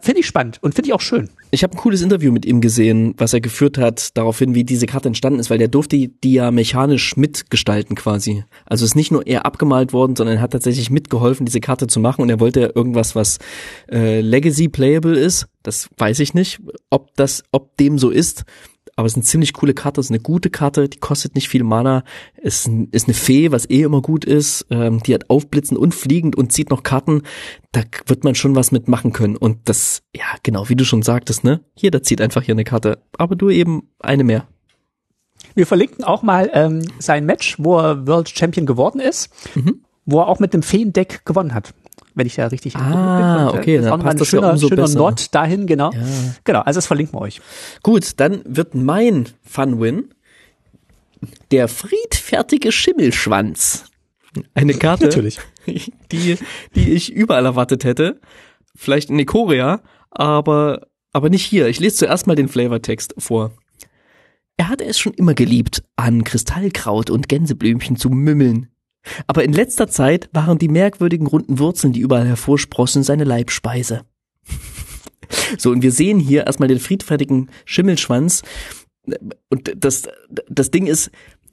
finde ich spannend und finde ich auch schön. Ich habe ein cooles Interview mit ihm gesehen, was er geführt hat, daraufhin, wie diese Karte entstanden ist, weil der durfte die ja mechanisch mitgestalten quasi. Also ist nicht nur er abgemalt worden, sondern er hat tatsächlich mitgeholfen, diese Karte zu machen und er wollte irgendwas, was äh, Legacy Playable ist. Das weiß ich nicht, ob das, ob dem so ist. Aber es ist eine ziemlich coole Karte, es ist eine gute Karte, die kostet nicht viel Mana, ist, ist eine Fee, was eh immer gut ist, ähm, die hat aufblitzend und fliegend und zieht noch Karten, da wird man schon was mitmachen können. Und das, ja, genau, wie du schon sagtest, ne? Jeder zieht einfach hier eine Karte, aber du eben eine mehr. Wir verlinken auch mal ähm, sein Match, wo er World Champion geworden ist, mhm. wo er auch mit dem Feen-Deck gewonnen hat wenn ich da richtig Ah, und, äh, okay, dann passt das schöner, ja umso schöner besser. Nord dahin, genau. Ja. Genau, also das verlinken wir euch. Gut, dann wird mein Fun-Win der friedfertige Schimmelschwanz. Eine Karte, Natürlich. die, die ich überall erwartet hätte. Vielleicht in Ikoria, aber, aber nicht hier. Ich lese zuerst mal den Flavortext vor. Er hatte es schon immer geliebt, an Kristallkraut und Gänseblümchen zu mümmeln. Aber in letzter Zeit waren die merkwürdigen runden Wurzeln, die überall hervorsprossen, seine Leibspeise. so, und wir sehen hier erstmal den friedfertigen Schimmelschwanz. Und das, das Ding ist,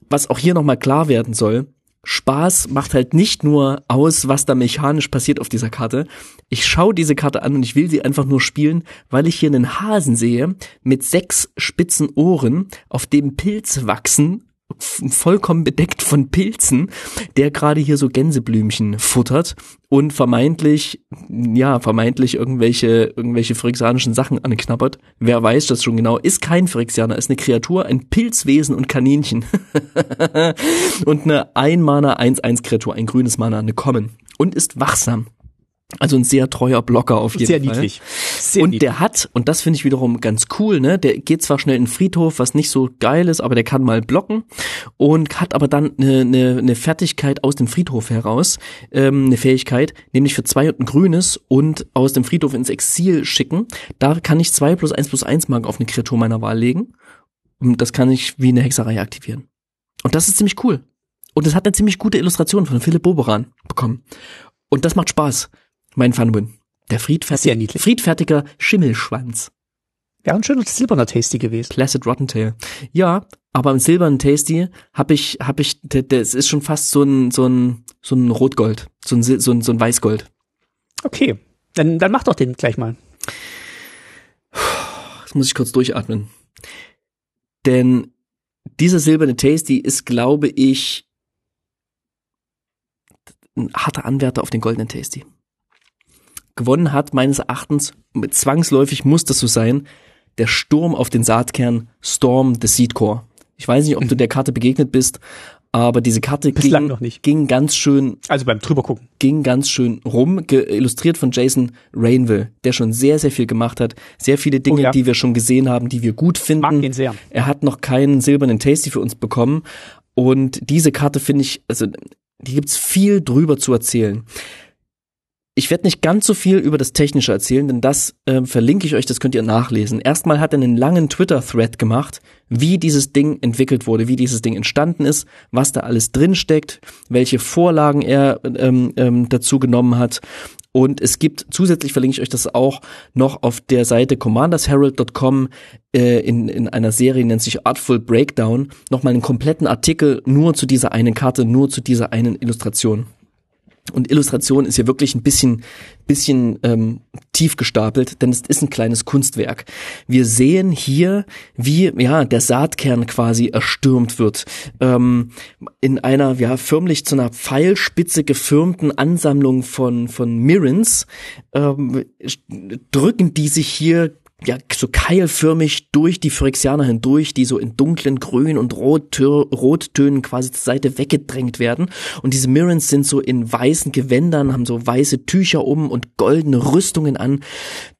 was auch hier nochmal klar werden soll, Spaß macht halt nicht nur aus, was da mechanisch passiert auf dieser Karte. Ich schaue diese Karte an und ich will sie einfach nur spielen, weil ich hier einen Hasen sehe mit sechs spitzen Ohren, auf dem Pilze wachsen vollkommen bedeckt von Pilzen, der gerade hier so Gänseblümchen futtert und vermeintlich, ja, vermeintlich irgendwelche, irgendwelche phyrexianischen Sachen anknabbert. Wer weiß das schon genau, ist kein Phyrexianer, ist eine Kreatur, ein Pilzwesen und Kaninchen. und eine Ein-Mana 1-1-Kreatur, ein grünes Mana, eine Common. Und ist wachsam. Also ein sehr treuer Blocker auf jeden sehr Fall. Niedlich. Sehr und niedlich. der hat, und das finde ich wiederum ganz cool, ne, der geht zwar schnell in den Friedhof, was nicht so geil ist, aber der kann mal blocken und hat aber dann eine, eine, eine Fertigkeit aus dem Friedhof heraus, ähm, eine Fähigkeit, nämlich für zwei und ein grünes und aus dem Friedhof ins Exil schicken. Da kann ich zwei plus eins plus eins Marken auf eine Kreatur meiner Wahl legen. Und das kann ich wie eine Hexerei aktivieren. Und das ist ziemlich cool. Und es hat eine ziemlich gute Illustration von Philipp Boberan bekommen. Und das macht Spaß mein Funwin. Der friedfertige, friedfertiger Schimmelschwanz. Wäre ein schöner silberner Tasty gewesen. Placid Rottentail. Ja, aber im silbernen Tasty habe ich, habe ich, das ist schon fast so ein, so ein, so ein Rotgold, so ein, so ein, so ein Weißgold. Okay, dann, dann mach doch den gleich mal. Jetzt muss ich kurz durchatmen. Denn dieser silberne Tasty ist, glaube ich, ein harter Anwärter auf den goldenen Tasty gewonnen hat, meines Erachtens, zwangsläufig muss das so sein, der Sturm auf den Saatkern Storm the Seed Core. Ich weiß nicht, ob du der Karte begegnet bist, aber diese Karte ging, noch nicht. ging ganz schön. Also beim drübergucken. Ging ganz schön rum, illustriert von Jason Rainville, der schon sehr, sehr viel gemacht hat. Sehr viele Dinge, oh ja. die wir schon gesehen haben, die wir gut finden. Mag ihn sehr. Er hat noch keinen silbernen Tasty für uns bekommen. Und diese Karte finde ich, also, die gibt's viel drüber zu erzählen. Ich werde nicht ganz so viel über das Technische erzählen, denn das äh, verlinke ich euch, das könnt ihr nachlesen. Erstmal hat er einen langen Twitter-Thread gemacht, wie dieses Ding entwickelt wurde, wie dieses Ding entstanden ist, was da alles drinsteckt, welche Vorlagen er ähm, ähm, dazu genommen hat. Und es gibt, zusätzlich verlinke ich euch das auch noch auf der Seite commandersherald.com äh, in, in einer Serie, nennt sich Artful Breakdown, nochmal einen kompletten Artikel nur zu dieser einen Karte, nur zu dieser einen Illustration. Und Illustration ist ja wirklich ein bisschen, bisschen ähm, tief gestapelt, denn es ist ein kleines Kunstwerk. Wir sehen hier, wie ja der Saatkern quasi erstürmt wird. Ähm, in einer ja förmlich zu einer Pfeilspitze gefirmten Ansammlung von von Mirrens ähm, drücken die sich hier ja, so keilförmig durch die Phyrexianer hindurch, die so in dunklen Grün- und Rottönen quasi zur Seite weggedrängt werden. Und diese Mirrens sind so in weißen Gewändern, haben so weiße Tücher um und goldene Rüstungen an,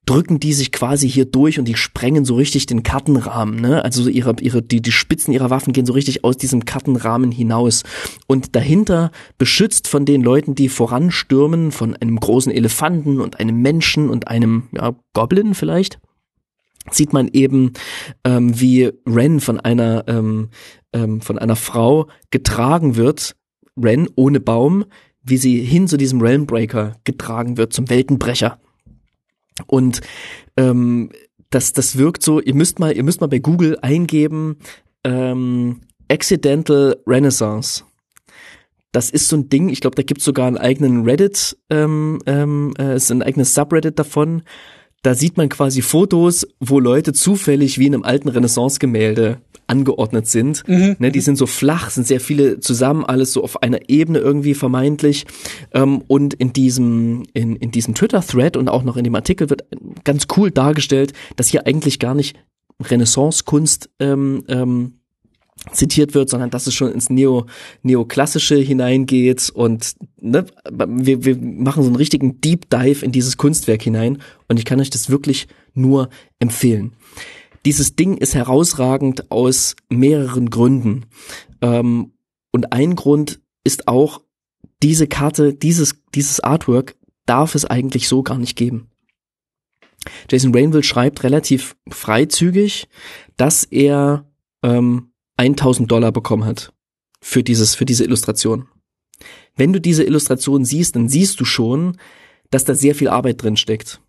drücken die sich quasi hier durch und die sprengen so richtig den Kartenrahmen, ne? Also so ihre, ihre, die, die Spitzen ihrer Waffen gehen so richtig aus diesem Kartenrahmen hinaus. Und dahinter, beschützt von den Leuten, die voranstürmen, von einem großen Elefanten und einem Menschen und einem, ja, Goblin vielleicht, sieht man eben, ähm, wie Ren von einer, ähm, ähm, von einer Frau getragen wird, Ren ohne Baum, wie sie hin zu diesem Realmbreaker getragen wird, zum Weltenbrecher. Und ähm, das, das wirkt so, ihr müsst mal, ihr müsst mal bei Google eingeben, ähm, Accidental Renaissance. Das ist so ein Ding, ich glaube, da gibt's sogar einen eigenen Reddit, ähm, ähm, äh, ist ein eigenes Subreddit davon. Da sieht man quasi Fotos, wo Leute zufällig wie in einem alten Renaissance-Gemälde angeordnet sind. Mhm. Ne, die sind so flach, sind sehr viele zusammen, alles so auf einer Ebene irgendwie vermeintlich. Ähm, und in diesem, in, in diesem Twitter-Thread und auch noch in dem Artikel wird ganz cool dargestellt, dass hier eigentlich gar nicht Renaissance-Kunst ähm, ähm, zitiert wird, sondern dass es schon ins Neo, Neoklassische hineingeht und ne, wir, wir machen so einen richtigen Deep Dive in dieses Kunstwerk hinein und ich kann euch das wirklich nur empfehlen. Dieses Ding ist herausragend aus mehreren Gründen. Ähm, und ein Grund ist auch, diese Karte, dieses, dieses Artwork darf es eigentlich so gar nicht geben. Jason Rainville schreibt relativ freizügig, dass er ähm, 1000 Dollar bekommen hat für dieses, für diese Illustration. Wenn du diese Illustration siehst, dann siehst du schon, dass da sehr viel Arbeit drin steckt.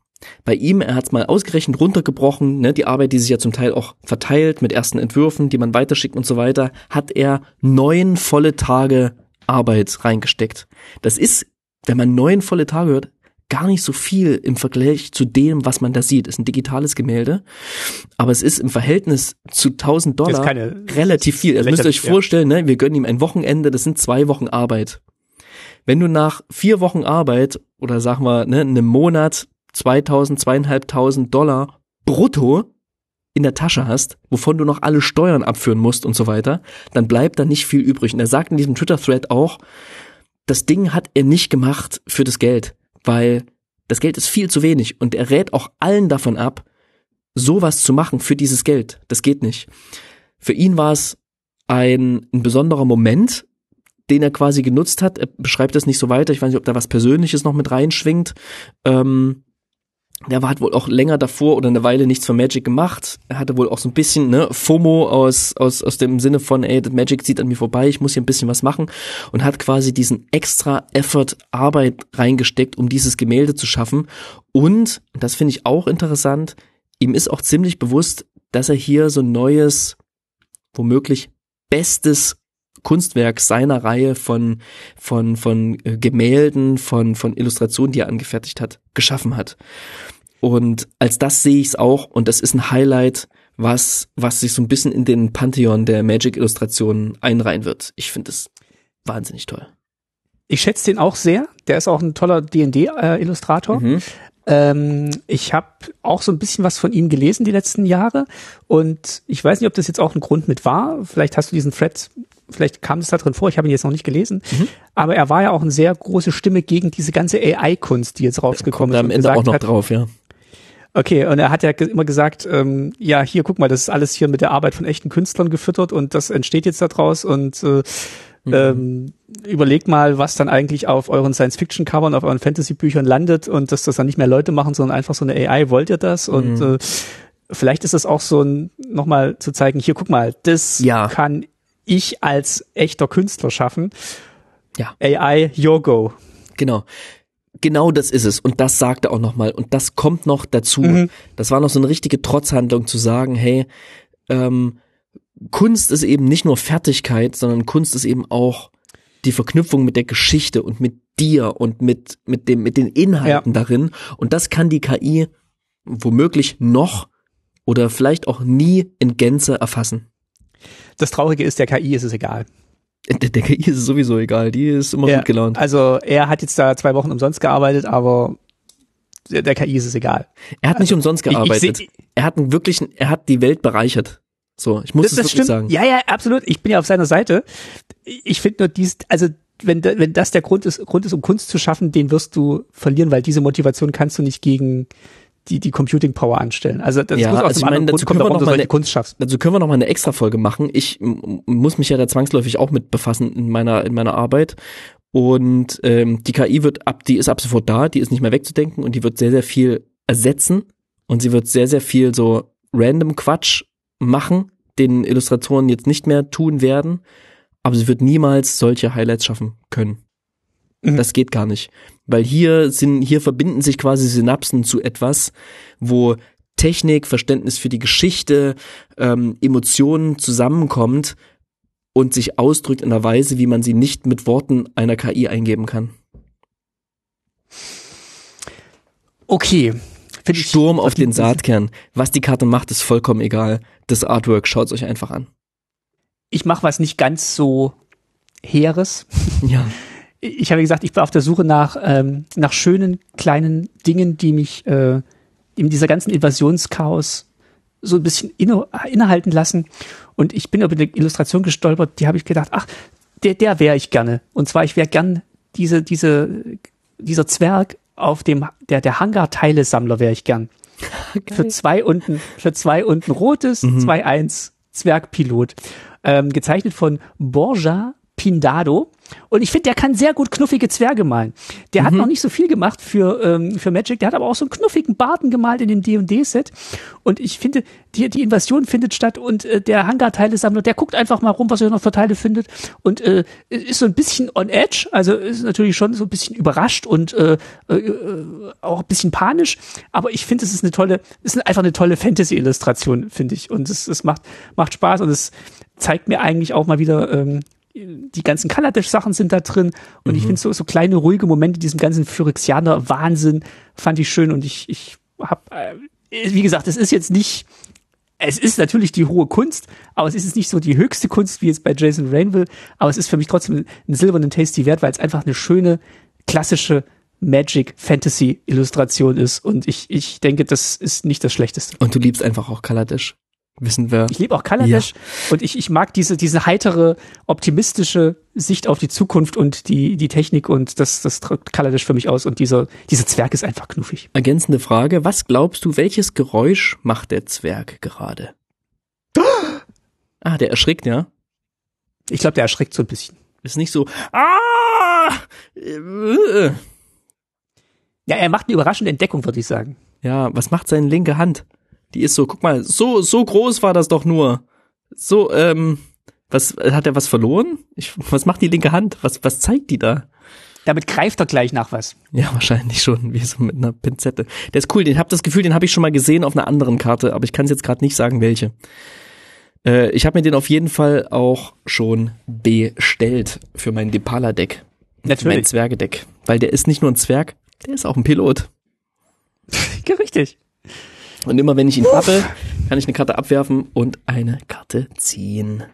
Bei ihm, er hat es mal ausgerechnet runtergebrochen, ne, die Arbeit, die sich ja zum Teil auch verteilt mit ersten Entwürfen, die man weiterschickt und so weiter, hat er neun volle Tage Arbeit reingesteckt. Das ist, wenn man neun volle Tage hört, gar nicht so viel im Vergleich zu dem, was man da sieht. Es ist ein digitales Gemälde, aber es ist im Verhältnis zu 1000 Dollar relativ viel. Also müsst ihr euch vorstellen, ne, wir gönnen ihm ein Wochenende, das sind zwei Wochen Arbeit. Wenn du nach vier Wochen Arbeit oder sagen wir ne, einem Monat 2000, zweieinhalbtausend Dollar brutto in der Tasche hast, wovon du noch alle Steuern abführen musst und so weiter, dann bleibt da nicht viel übrig. Und er sagt in diesem Twitter-Thread auch, das Ding hat er nicht gemacht für das Geld, weil das Geld ist viel zu wenig und er rät auch allen davon ab, sowas zu machen für dieses Geld. Das geht nicht. Für ihn war es ein, ein besonderer Moment, den er quasi genutzt hat. Er beschreibt das nicht so weiter. Ich weiß nicht, ob da was Persönliches noch mit reinschwingt. Ähm, der war, hat wohl auch länger davor oder eine Weile nichts von Magic gemacht. Er hatte wohl auch so ein bisschen ne, FOMO aus, aus, aus dem Sinne von, ey, das Magic zieht an mir vorbei, ich muss hier ein bisschen was machen und hat quasi diesen extra Effort Arbeit reingesteckt, um dieses Gemälde zu schaffen. Und, das finde ich auch interessant, ihm ist auch ziemlich bewusst, dass er hier so ein neues, womöglich bestes Kunstwerk seiner Reihe von, von, von äh, Gemälden, von, von Illustrationen, die er angefertigt hat, geschaffen hat. Und als das sehe ich es auch und das ist ein Highlight, was, was sich so ein bisschen in den Pantheon der Magic-Illustrationen einreihen wird. Ich finde es wahnsinnig toll. Ich schätze den auch sehr. Der ist auch ein toller D&D-Illustrator. Äh, mhm. Ähm, ich habe auch so ein bisschen was von ihm gelesen die letzten Jahre und ich weiß nicht, ob das jetzt auch ein Grund mit war. Vielleicht hast du diesen Thread vielleicht kam es da drin vor, ich habe ihn jetzt noch nicht gelesen, mhm. aber er war ja auch eine sehr große Stimme gegen diese ganze AI-Kunst, die jetzt rausgekommen Kommt ist. Am Ende auch noch hat, drauf, ja. Okay, und er hat ja immer gesagt, ähm, ja, hier, guck mal, das ist alles hier mit der Arbeit von echten Künstlern gefüttert und das entsteht jetzt daraus und äh, mhm. ähm, überlegt mal, was dann eigentlich auf euren Science-Fiction-Covern, auf euren Fantasy-Büchern landet und dass das dann nicht mehr Leute machen, sondern einfach so eine AI, wollt ihr das? Und mhm. äh, vielleicht ist es auch so ein, nochmal zu zeigen, hier, guck mal, das ja. kann ich als echter Künstler schaffen. Ja. AI, your go. Genau. Genau das ist es. Und das sagt er auch nochmal. Und das kommt noch dazu. Mhm. Das war noch so eine richtige Trotzhandlung zu sagen, hey, ähm, Kunst ist eben nicht nur Fertigkeit, sondern Kunst ist eben auch die Verknüpfung mit der Geschichte und mit dir und mit, mit dem, mit den Inhalten ja. darin. Und das kann die KI womöglich noch oder vielleicht auch nie in Gänze erfassen. Das Traurige ist, der KI ist es egal. Der, der KI ist es sowieso egal, die ist immer ja, gut gelaunt. Also er hat jetzt da zwei Wochen umsonst gearbeitet, aber der, der KI ist es egal. Er hat nicht umsonst gearbeitet. Ich, ich er hat einen wirklichen, er hat die Welt bereichert. So, ich muss das, es das wirklich stimmt. sagen. Ja, ja, absolut. Ich bin ja auf seiner Seite. Ich finde nur dies, also wenn, wenn das der Grund ist, Grund ist, um Kunst zu schaffen, den wirst du verlieren, weil diese Motivation kannst du nicht gegen die, die Computing Power anstellen. Also das Ja, muss aus also dem ich meine, dazu können eine- Kunst schaffst. Dazu können wir noch mal eine extra Folge machen. Ich muss mich ja da zwangsläufig auch mit befassen in meiner in meiner Arbeit. Und ähm, die KI wird ab, die ist ab sofort da, die ist nicht mehr wegzudenken und die wird sehr sehr viel ersetzen und sie wird sehr sehr viel so random Quatsch machen, den Illustratoren jetzt nicht mehr tun werden. Aber sie wird niemals solche Highlights schaffen können. Mhm. Das geht gar nicht, weil hier sind hier verbinden sich quasi Synapsen zu etwas, wo Technik, Verständnis für die Geschichte, ähm, Emotionen zusammenkommt und sich ausdrückt in einer Weise, wie man sie nicht mit Worten einer KI eingeben kann. Okay. Sturm auf den Saatkern. Was die Karte macht, ist vollkommen egal. Das Artwork, schaut's euch einfach an. Ich mache was nicht ganz so Heeres. Ja. Ich habe gesagt, ich bin auf der Suche nach, ähm, nach schönen kleinen Dingen, die mich äh, in dieser ganzen Invasionschaos so ein bisschen inne, innehalten lassen. Und ich bin über eine Illustration gestolpert, die habe ich gedacht, ach, der, der wäre ich gerne. Und zwar, ich wäre gern diese, diese, dieser Zwerg auf dem, der, der Hangar-Teile-Sammler wäre ich gern. Für zwei unten, für zwei unten rotes, zwei eins Zwergpilot. Ähm, gezeichnet von Borja Pindado. Und ich finde, der kann sehr gut knuffige Zwerge malen. Der hat noch nicht so viel gemacht für, ähm, für Magic, der hat aber auch so einen knuffigen Barten gemalt in dem D&D-Set. Und ich finde, die, die Invasion findet statt und äh, der Hangar-Teilesammler, der guckt einfach mal rum, was er noch für Teile findet und äh, ist so ein bisschen on edge, also ist natürlich schon so ein bisschen überrascht und äh, äh, äh, auch ein bisschen panisch, aber ich finde, es ist eine tolle, es ist einfach eine tolle Fantasy-Illustration, finde ich. Und es, es macht, macht Spaß und es zeigt mir eigentlich auch mal wieder, ähm, die ganzen Kaladesh-Sachen sind da drin. Und ich finde so, so kleine ruhige Momente, diesem ganzen Phyrexianer Wahnsinn fand ich schön. Und ich, ich hab, äh, wie gesagt, es ist jetzt nicht, es ist natürlich die hohe Kunst, aber es ist jetzt nicht so die höchste Kunst wie jetzt bei Jason Rainville, aber es ist für mich trotzdem einen silbernen Tasty wert, weil es einfach eine schöne, klassische Magic Fantasy Illustration ist. Und ich, ich denke, das ist nicht das Schlechteste. Und du liebst einfach auch Kaladesh. Wissen wir. Ich liebe auch Kaladesh und ich, ich mag diese, diese heitere, optimistische Sicht auf die Zukunft und die, die Technik und das, das drückt Kaladesh für mich aus und dieser, dieser Zwerg ist einfach knuffig. Ergänzende Frage. Was glaubst du, welches Geräusch macht der Zwerg gerade? Ah, der erschrickt, ja? Ich glaube, der erschreckt so ein bisschen. Ist nicht so, ah! Ja, er macht eine überraschende Entdeckung, würde ich sagen. Ja, was macht seine linke Hand? Die ist so, guck mal, so, so groß war das doch nur. So, ähm, was, hat er was verloren? Ich, was macht die linke Hand? Was, was zeigt die da? Damit greift er gleich nach was. Ja, wahrscheinlich schon, wie so mit einer Pinzette. Der ist cool, den hab das Gefühl, den habe ich schon mal gesehen auf einer anderen Karte, aber ich kann es jetzt gerade nicht sagen, welche. Äh, ich habe mir den auf jeden Fall auch schon bestellt für mein Depala-Deck. Mein Natürlich. Zwergedeck. Weil der ist nicht nur ein Zwerg, der ist auch ein Pilot. Ja, richtig. Und immer wenn ich ihn habe, kann ich eine Karte abwerfen und eine Karte ziehen.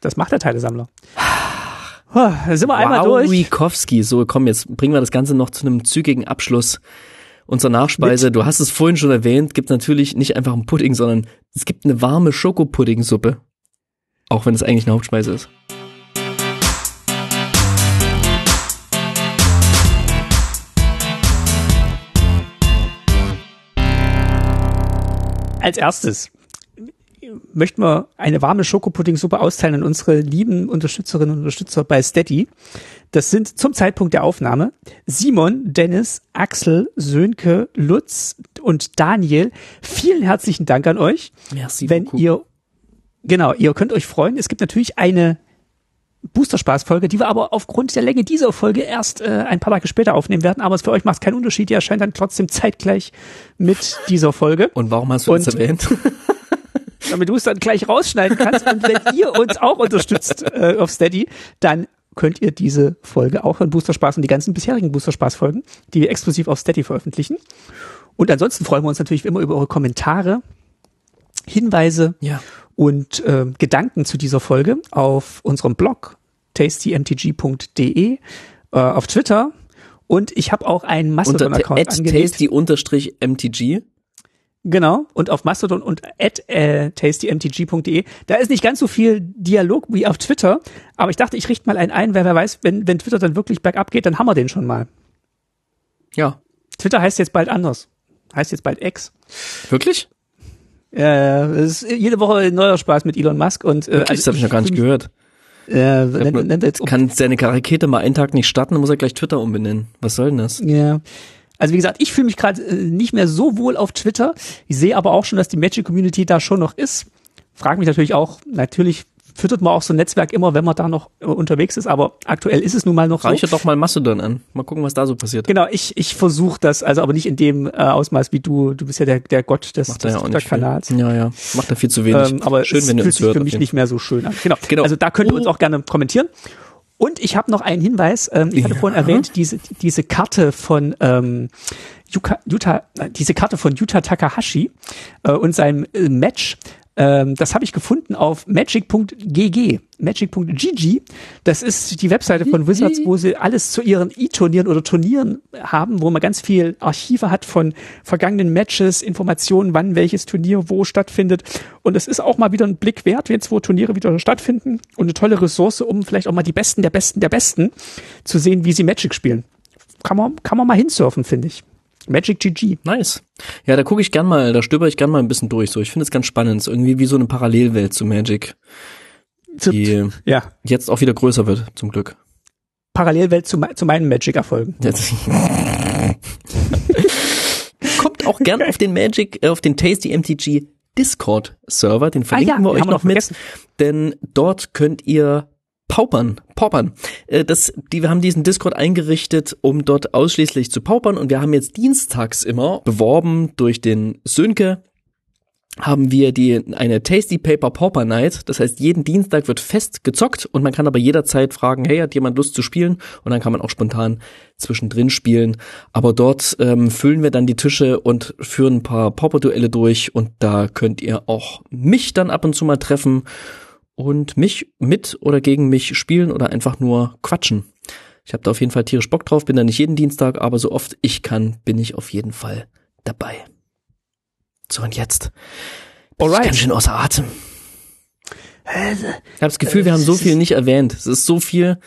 Das macht der Teilesammler. Da sind wir einmal durch. Wikowski. So, komm, jetzt bringen wir das Ganze noch zu einem zügigen Abschluss unserer Nachspeise. Du hast es vorhin schon erwähnt, gibt natürlich nicht einfach einen Pudding, sondern es gibt eine warme Schokopuddingsuppe. Auch wenn es eigentlich eine Hauptspeise ist. Als erstes möchten wir eine warme Schokopuddingsuppe austeilen an unsere lieben Unterstützerinnen und Unterstützer bei Steady. Das sind zum Zeitpunkt der Aufnahme Simon, Dennis, Axel, Sönke, Lutz und Daniel. Vielen herzlichen Dank an euch. Merci Wenn beaucoup. ihr, genau, ihr könnt euch freuen. Es gibt natürlich eine Booster-Spaß-Folge, die wir aber aufgrund der Länge dieser Folge erst äh, ein paar Tage später aufnehmen werden. Aber es für euch macht keinen Unterschied. Die erscheint dann trotzdem zeitgleich mit dieser Folge. Und warum hast du Und- erwähnt? damit du es dann gleich rausschneiden kannst. Und wenn ihr uns auch unterstützt äh, auf Steady, dann könnt ihr diese Folge auch von Booster Spaß und die ganzen bisherigen Booster Spaß Folgen, die wir exklusiv auf Steady veröffentlichen. Und ansonsten freuen wir uns natürlich wie immer über eure Kommentare, Hinweise Ja. Und äh, Gedanken zu dieser Folge auf unserem Blog tastymtg.de, äh, auf Twitter und ich habe auch einen Mastodon-Account at angelegt. tasty-mtg. Genau, und auf Mastodon und at äh, tastymtg.de. Da ist nicht ganz so viel Dialog wie auf Twitter, aber ich dachte, ich richte mal einen ein, weil wer weiß, wenn, wenn Twitter dann wirklich bergab geht, dann haben wir den schon mal. Ja. Twitter heißt jetzt bald anders. heißt jetzt bald X. Wirklich? Äh, es ist jede Woche ein neuer Spaß mit Elon Musk und äh, Wirklich? das habe ich noch gar nicht gehört. Hab nennt, nennt jetzt Kann seine Rakete mal einen Tag nicht starten, dann muss er gleich Twitter umbenennen. Was soll denn das? Ja. Also wie gesagt, ich fühle mich gerade äh, nicht mehr so wohl auf Twitter. Ich sehe aber auch schon, dass die Magic Community da schon noch ist. Frag mich natürlich auch, natürlich füttert man auch so ein Netzwerk immer, wenn man da noch äh, unterwegs ist, aber aktuell ist es nun mal noch so. Reiche doch mal Mastodon an. Mal gucken, was da so passiert. Genau, ich, ich versuche das, also aber nicht in dem äh, Ausmaß wie du. Du bist ja der, der Gott des, des ja. Twitter-Kanals. Ja, ja. Macht er viel zu wenig. Ähm, aber Schön, es wenn fühlt sich hört. für mich nicht mehr so schön an. Genau. Genau. Also da könnt ihr uns Oh. auch gerne kommentieren. Und ich habe noch einen Hinweis. Ähm, ich hatte Ja. vorhin erwähnt, diese, diese Karte von ähm, Yuka, Yuta, diese Karte von Yuta Takahashi äh, und seinem äh, Match. Ähm, das habe ich gefunden auf magic.gg, magic.gg. Das ist die Webseite von Wizards, wo sie alles zu ihren E-Turnieren oder Turnieren haben, wo man ganz viel Archive hat von vergangenen Matches, Informationen, wann welches Turnier wo stattfindet. Und es ist auch mal wieder ein Blick wert, jetzt wo Turniere wieder stattfinden und eine tolle Ressource, um vielleicht auch mal die Besten der Besten der Besten zu sehen, wie sie Magic spielen. Kann man, kann man mal hinsurfen, finde ich. Magic GG. Nice. Ja, da gucke ich gern mal, da stöber ich gern mal ein bisschen durch. So, ich finde es ganz spannend. Ist irgendwie wie so eine Parallelwelt zu Magic, die ja, jetzt auch wieder größer wird, zum Glück. Parallelwelt zu, zu meinen Magic-Erfolgen. Kommt auch gern auf den Magic, äh, auf den Tasty MTG Discord Server, den verlinken Ah ja, wir euch noch noch mit, vergessen. denn dort könnt ihr paupern, paupern. Äh, Das, die, wir haben diesen Discord eingerichtet, um dort ausschließlich zu paupern und wir haben jetzt dienstags immer beworben durch den Sönke, haben wir die eine Tasty Paper Pauper Night. Das heißt, jeden Dienstag wird fest gezockt und man kann aber jederzeit fragen, hey, hat jemand Lust zu spielen? Und dann kann man auch spontan zwischendrin spielen. Aber dort ähm, füllen wir dann die Tische und führen ein paar Pauper-Duelle durch und da könnt ihr auch mich dann ab und zu mal treffen und mich mit oder gegen mich spielen oder einfach nur quatschen. Ich habe da auf jeden Fall tierisch Bock drauf, bin da nicht jeden Dienstag, aber so oft ich kann, bin ich auf jeden Fall dabei. So, und jetzt bin ich Alright. ganz schön außer Atem. Ich habe das Gefühl, wir haben so viel nicht erwähnt. Es ist so viel,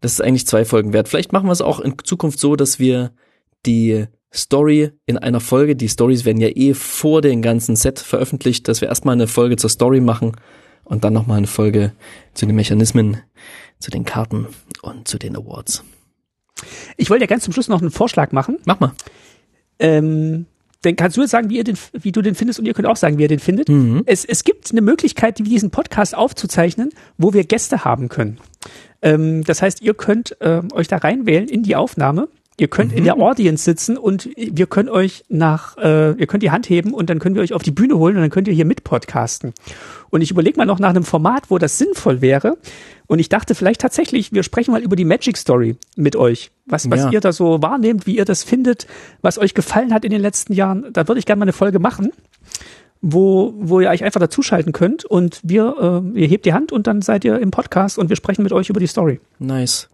das ist eigentlich zwei Folgen wert. Vielleicht machen wir es auch in Zukunft so, dass wir die Story in einer Folge, die Stories werden ja eh vor dem ganzen Set veröffentlicht, dass wir erstmal eine Folge zur Story machen und dann nochmal eine Folge zu den Mechanismen, zu den Karten und zu den Awards. Ich wollte ja ganz zum Schluss noch einen Vorschlag machen. Mach mal. Ähm, dann kannst du jetzt sagen, wie, ihr den, wie du den findest und ihr könnt auch sagen, wie ihr den findet. Es, es gibt eine Möglichkeit, diesen Podcast aufzuzeichnen, wo wir Gäste haben können. Ähm, das heißt, ihr könnt ähm, euch da reinwählen in die Aufnahme. Ihr könnt in der Audience sitzen und wir können euch nach, äh, ihr könnt die Hand heben und dann können wir euch auf die Bühne holen und dann könnt ihr hier mit podcasten. Und ich überlege mal noch nach einem Format, wo das sinnvoll wäre. Und ich dachte vielleicht tatsächlich, wir sprechen mal über die Magic Story mit euch. Was, was Ja. ihr da so wahrnehmt, wie ihr das findet, was euch gefallen hat in den letzten Jahren. Da würde ich gerne mal eine Folge machen, wo, wo ihr euch einfach dazuschalten könnt und wir, äh, ihr hebt die Hand und dann seid ihr im Podcast und wir sprechen mit euch über die Story. Nice.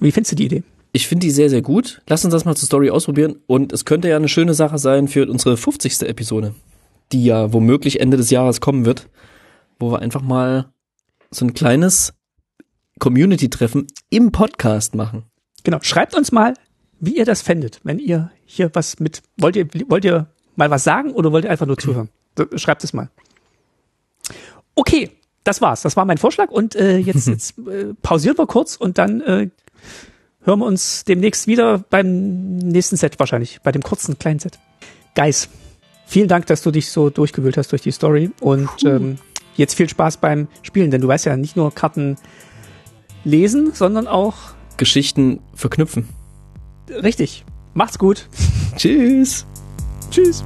Wie findest du die Idee? Ich finde die sehr, sehr gut. Lass uns das mal zur Story ausprobieren. Und es könnte ja eine schöne Sache sein für unsere 50. Episode, die ja womöglich Ende des Jahres kommen wird, wo wir einfach mal so ein kleines Community-Treffen im Podcast machen. Genau, schreibt uns mal, wie ihr das fändet, wenn ihr hier was mit, wollt ihr, wollt ihr mal was sagen oder wollt ihr einfach nur zuhören? Schreibt es mal. Okay, das war's. Das war mein Vorschlag und äh, jetzt, jetzt äh, pausieren wir kurz und dann äh, hören wir uns demnächst wieder beim nächsten Set wahrscheinlich, bei dem kurzen kleinen Set. Guys, vielen Dank, dass du dich so durchgewühlt hast durch die Story und ähm, jetzt viel Spaß beim Spielen, denn du weißt ja nicht nur Karten lesen, sondern auch Geschichten verknüpfen. richtig. Macht's gut. Tschüss. Tschüss.